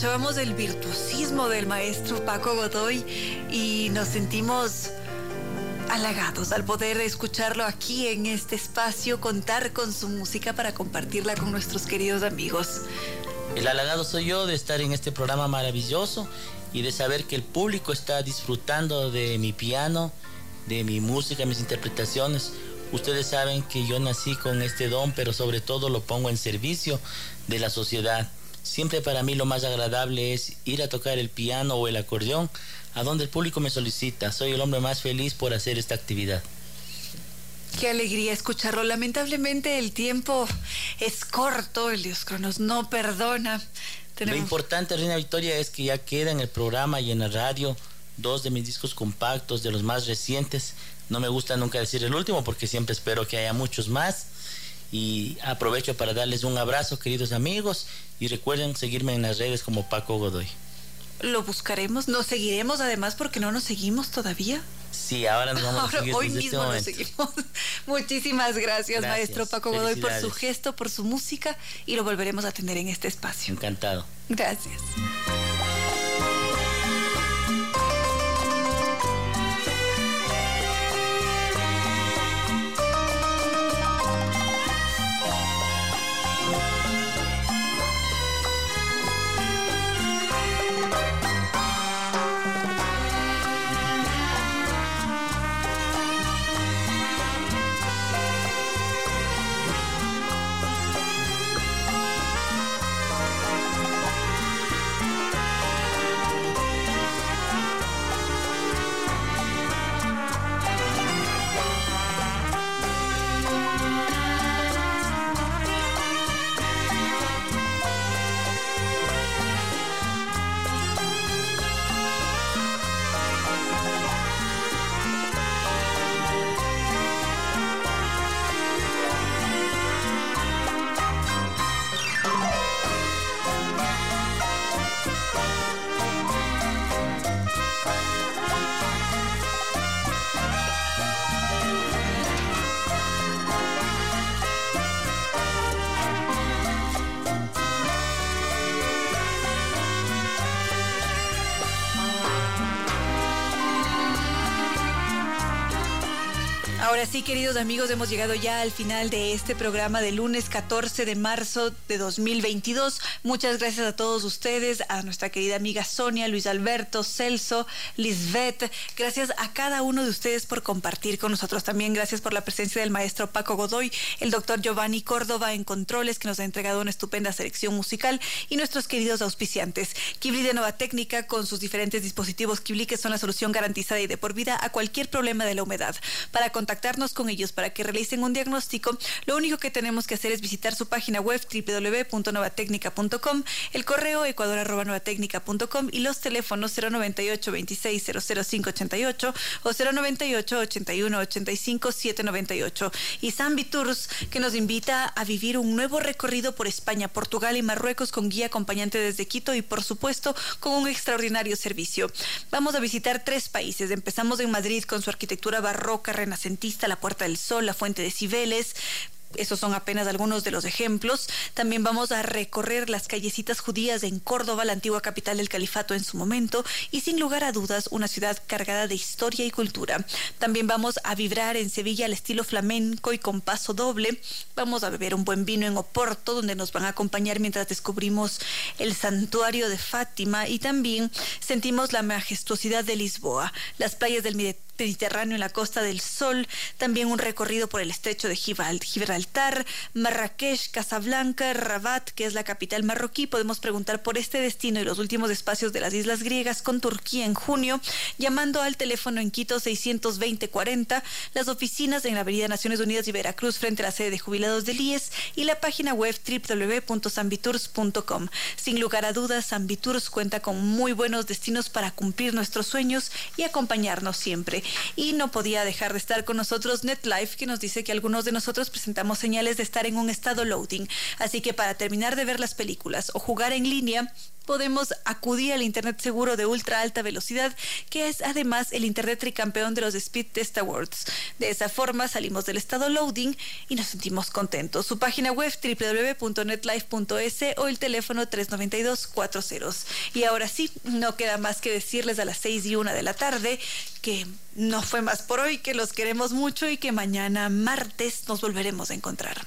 Escuchábamos el virtuosismo del maestro Paco Godoy y nos sentimos halagados al poder escucharlo aquí en este espacio, contar con su música para compartirla con nuestros queridos amigos. El halagado soy yo de estar en este programa maravilloso y de saber que el público está disfrutando de mi piano, de mi música, mis interpretaciones. Ustedes saben que yo nací con este don, pero sobre todo lo pongo en servicio de la sociedad. Siempre para mí lo más agradable es ir a tocar el piano o el acordeón a donde el público me solicita. Soy el hombre más feliz por hacer esta actividad. Qué alegría escucharlo. Lamentablemente el tiempo es corto, el Dios Cronos no perdona. Lo importante, Reina Victoria, es que ya queda en el programa y en la radio dos de mis discos compactos, de los más recientes. No me gusta nunca decir el último porque siempre espero que haya muchos más. Y aprovecho para darles un abrazo, queridos amigos, y recuerden seguirme en las redes como Paco Godoy. Lo buscaremos, nos seguiremos además porque no nos seguimos todavía. Sí, ahora nos vamos a seguir hoy este mismo nos momento. seguimos. Muchísimas gracias, Gracias. maestro Paco Godoy, por su gesto, por su música y lo volveremos a tener en este espacio. Encantado. Gracias. Queridos amigos, hemos llegado ya al final de este programa de lunes 14 de marzo de 2022. Muchas gracias a todos ustedes, a nuestra querida amiga Sonia, Luis Alberto, Celso, Lisbeth. Gracias a cada uno de ustedes por compartir con nosotros. También gracias por la presencia del maestro Paco Godoy, el doctor Giovanni Córdoba en Controles, que nos ha entregado una estupenda selección musical, y nuestros queridos auspiciantes. Kibli de Nueva Técnica, con sus diferentes dispositivos Kibli, que son la solución garantizada y de por vida a cualquier problema de la humedad. Para contactarnos con ellos para que realicen un diagnóstico, lo único que tenemos que hacer es visitar su página web www.novatecnica.com, el correo ecuador.novatecnica.com y los teléfonos 098 26 00588 o 098 81 85 798. Y Zambi Tours, que nos invita a vivir un nuevo recorrido por España, Portugal y Marruecos con guía acompañante desde Quito y por supuesto con un extraordinario servicio. Vamos a visitar tres países. Empezamos en Madrid con su arquitectura barroca, renacentista, la Puerta del Sol, la Fuente de Cibeles. Esos son apenas algunos de los ejemplos. También vamos a recorrer las callecitas judías en Córdoba, la antigua capital del califato en su momento, y sin lugar a dudas una ciudad cargada de historia y cultura. También vamos a vibrar en Sevilla al estilo flamenco y con paso doble. Vamos a beber un buen vino en Oporto, donde nos van a acompañar mientras descubrimos el santuario de Fátima y también sentimos la majestuosidad de Lisboa, las playas del Mediterráneo Mediterráneo en la Costa del Sol, también un recorrido por el estrecho de Gibral- Gibraltar, Marrakech, Casablanca, Rabat, que es la capital marroquí. Podemos preguntar por este destino y los últimos espacios de las islas griegas con Turquía en junio, llamando al teléfono en Quito 620-40, las oficinas en la Avenida Naciones Unidas y Veracruz frente a la sede de jubilados del IES y la página web www.sambitours.com. Sin lugar a dudas, Sambitours cuenta con muy buenos destinos para cumplir nuestros sueños y acompañarnos siempre. Y no podía dejar de estar con nosotros NetLife, que nos dice que algunos de nosotros presentamos señales de estar en un estado loading. Así que para terminar de ver las películas o jugar en línea, podemos acudir al Internet seguro de ultra alta velocidad, que es además el Internet tricampeón de los Speed Test Awards. De esa forma salimos del estado loading y nos sentimos contentos. Su página web www.netlife.es o el teléfono 392-40. Y ahora sí, no queda más que decirles a las 6 y 1 de la tarde que no fue más por hoy, que los queremos mucho y que mañana martes nos volveremos a encontrar.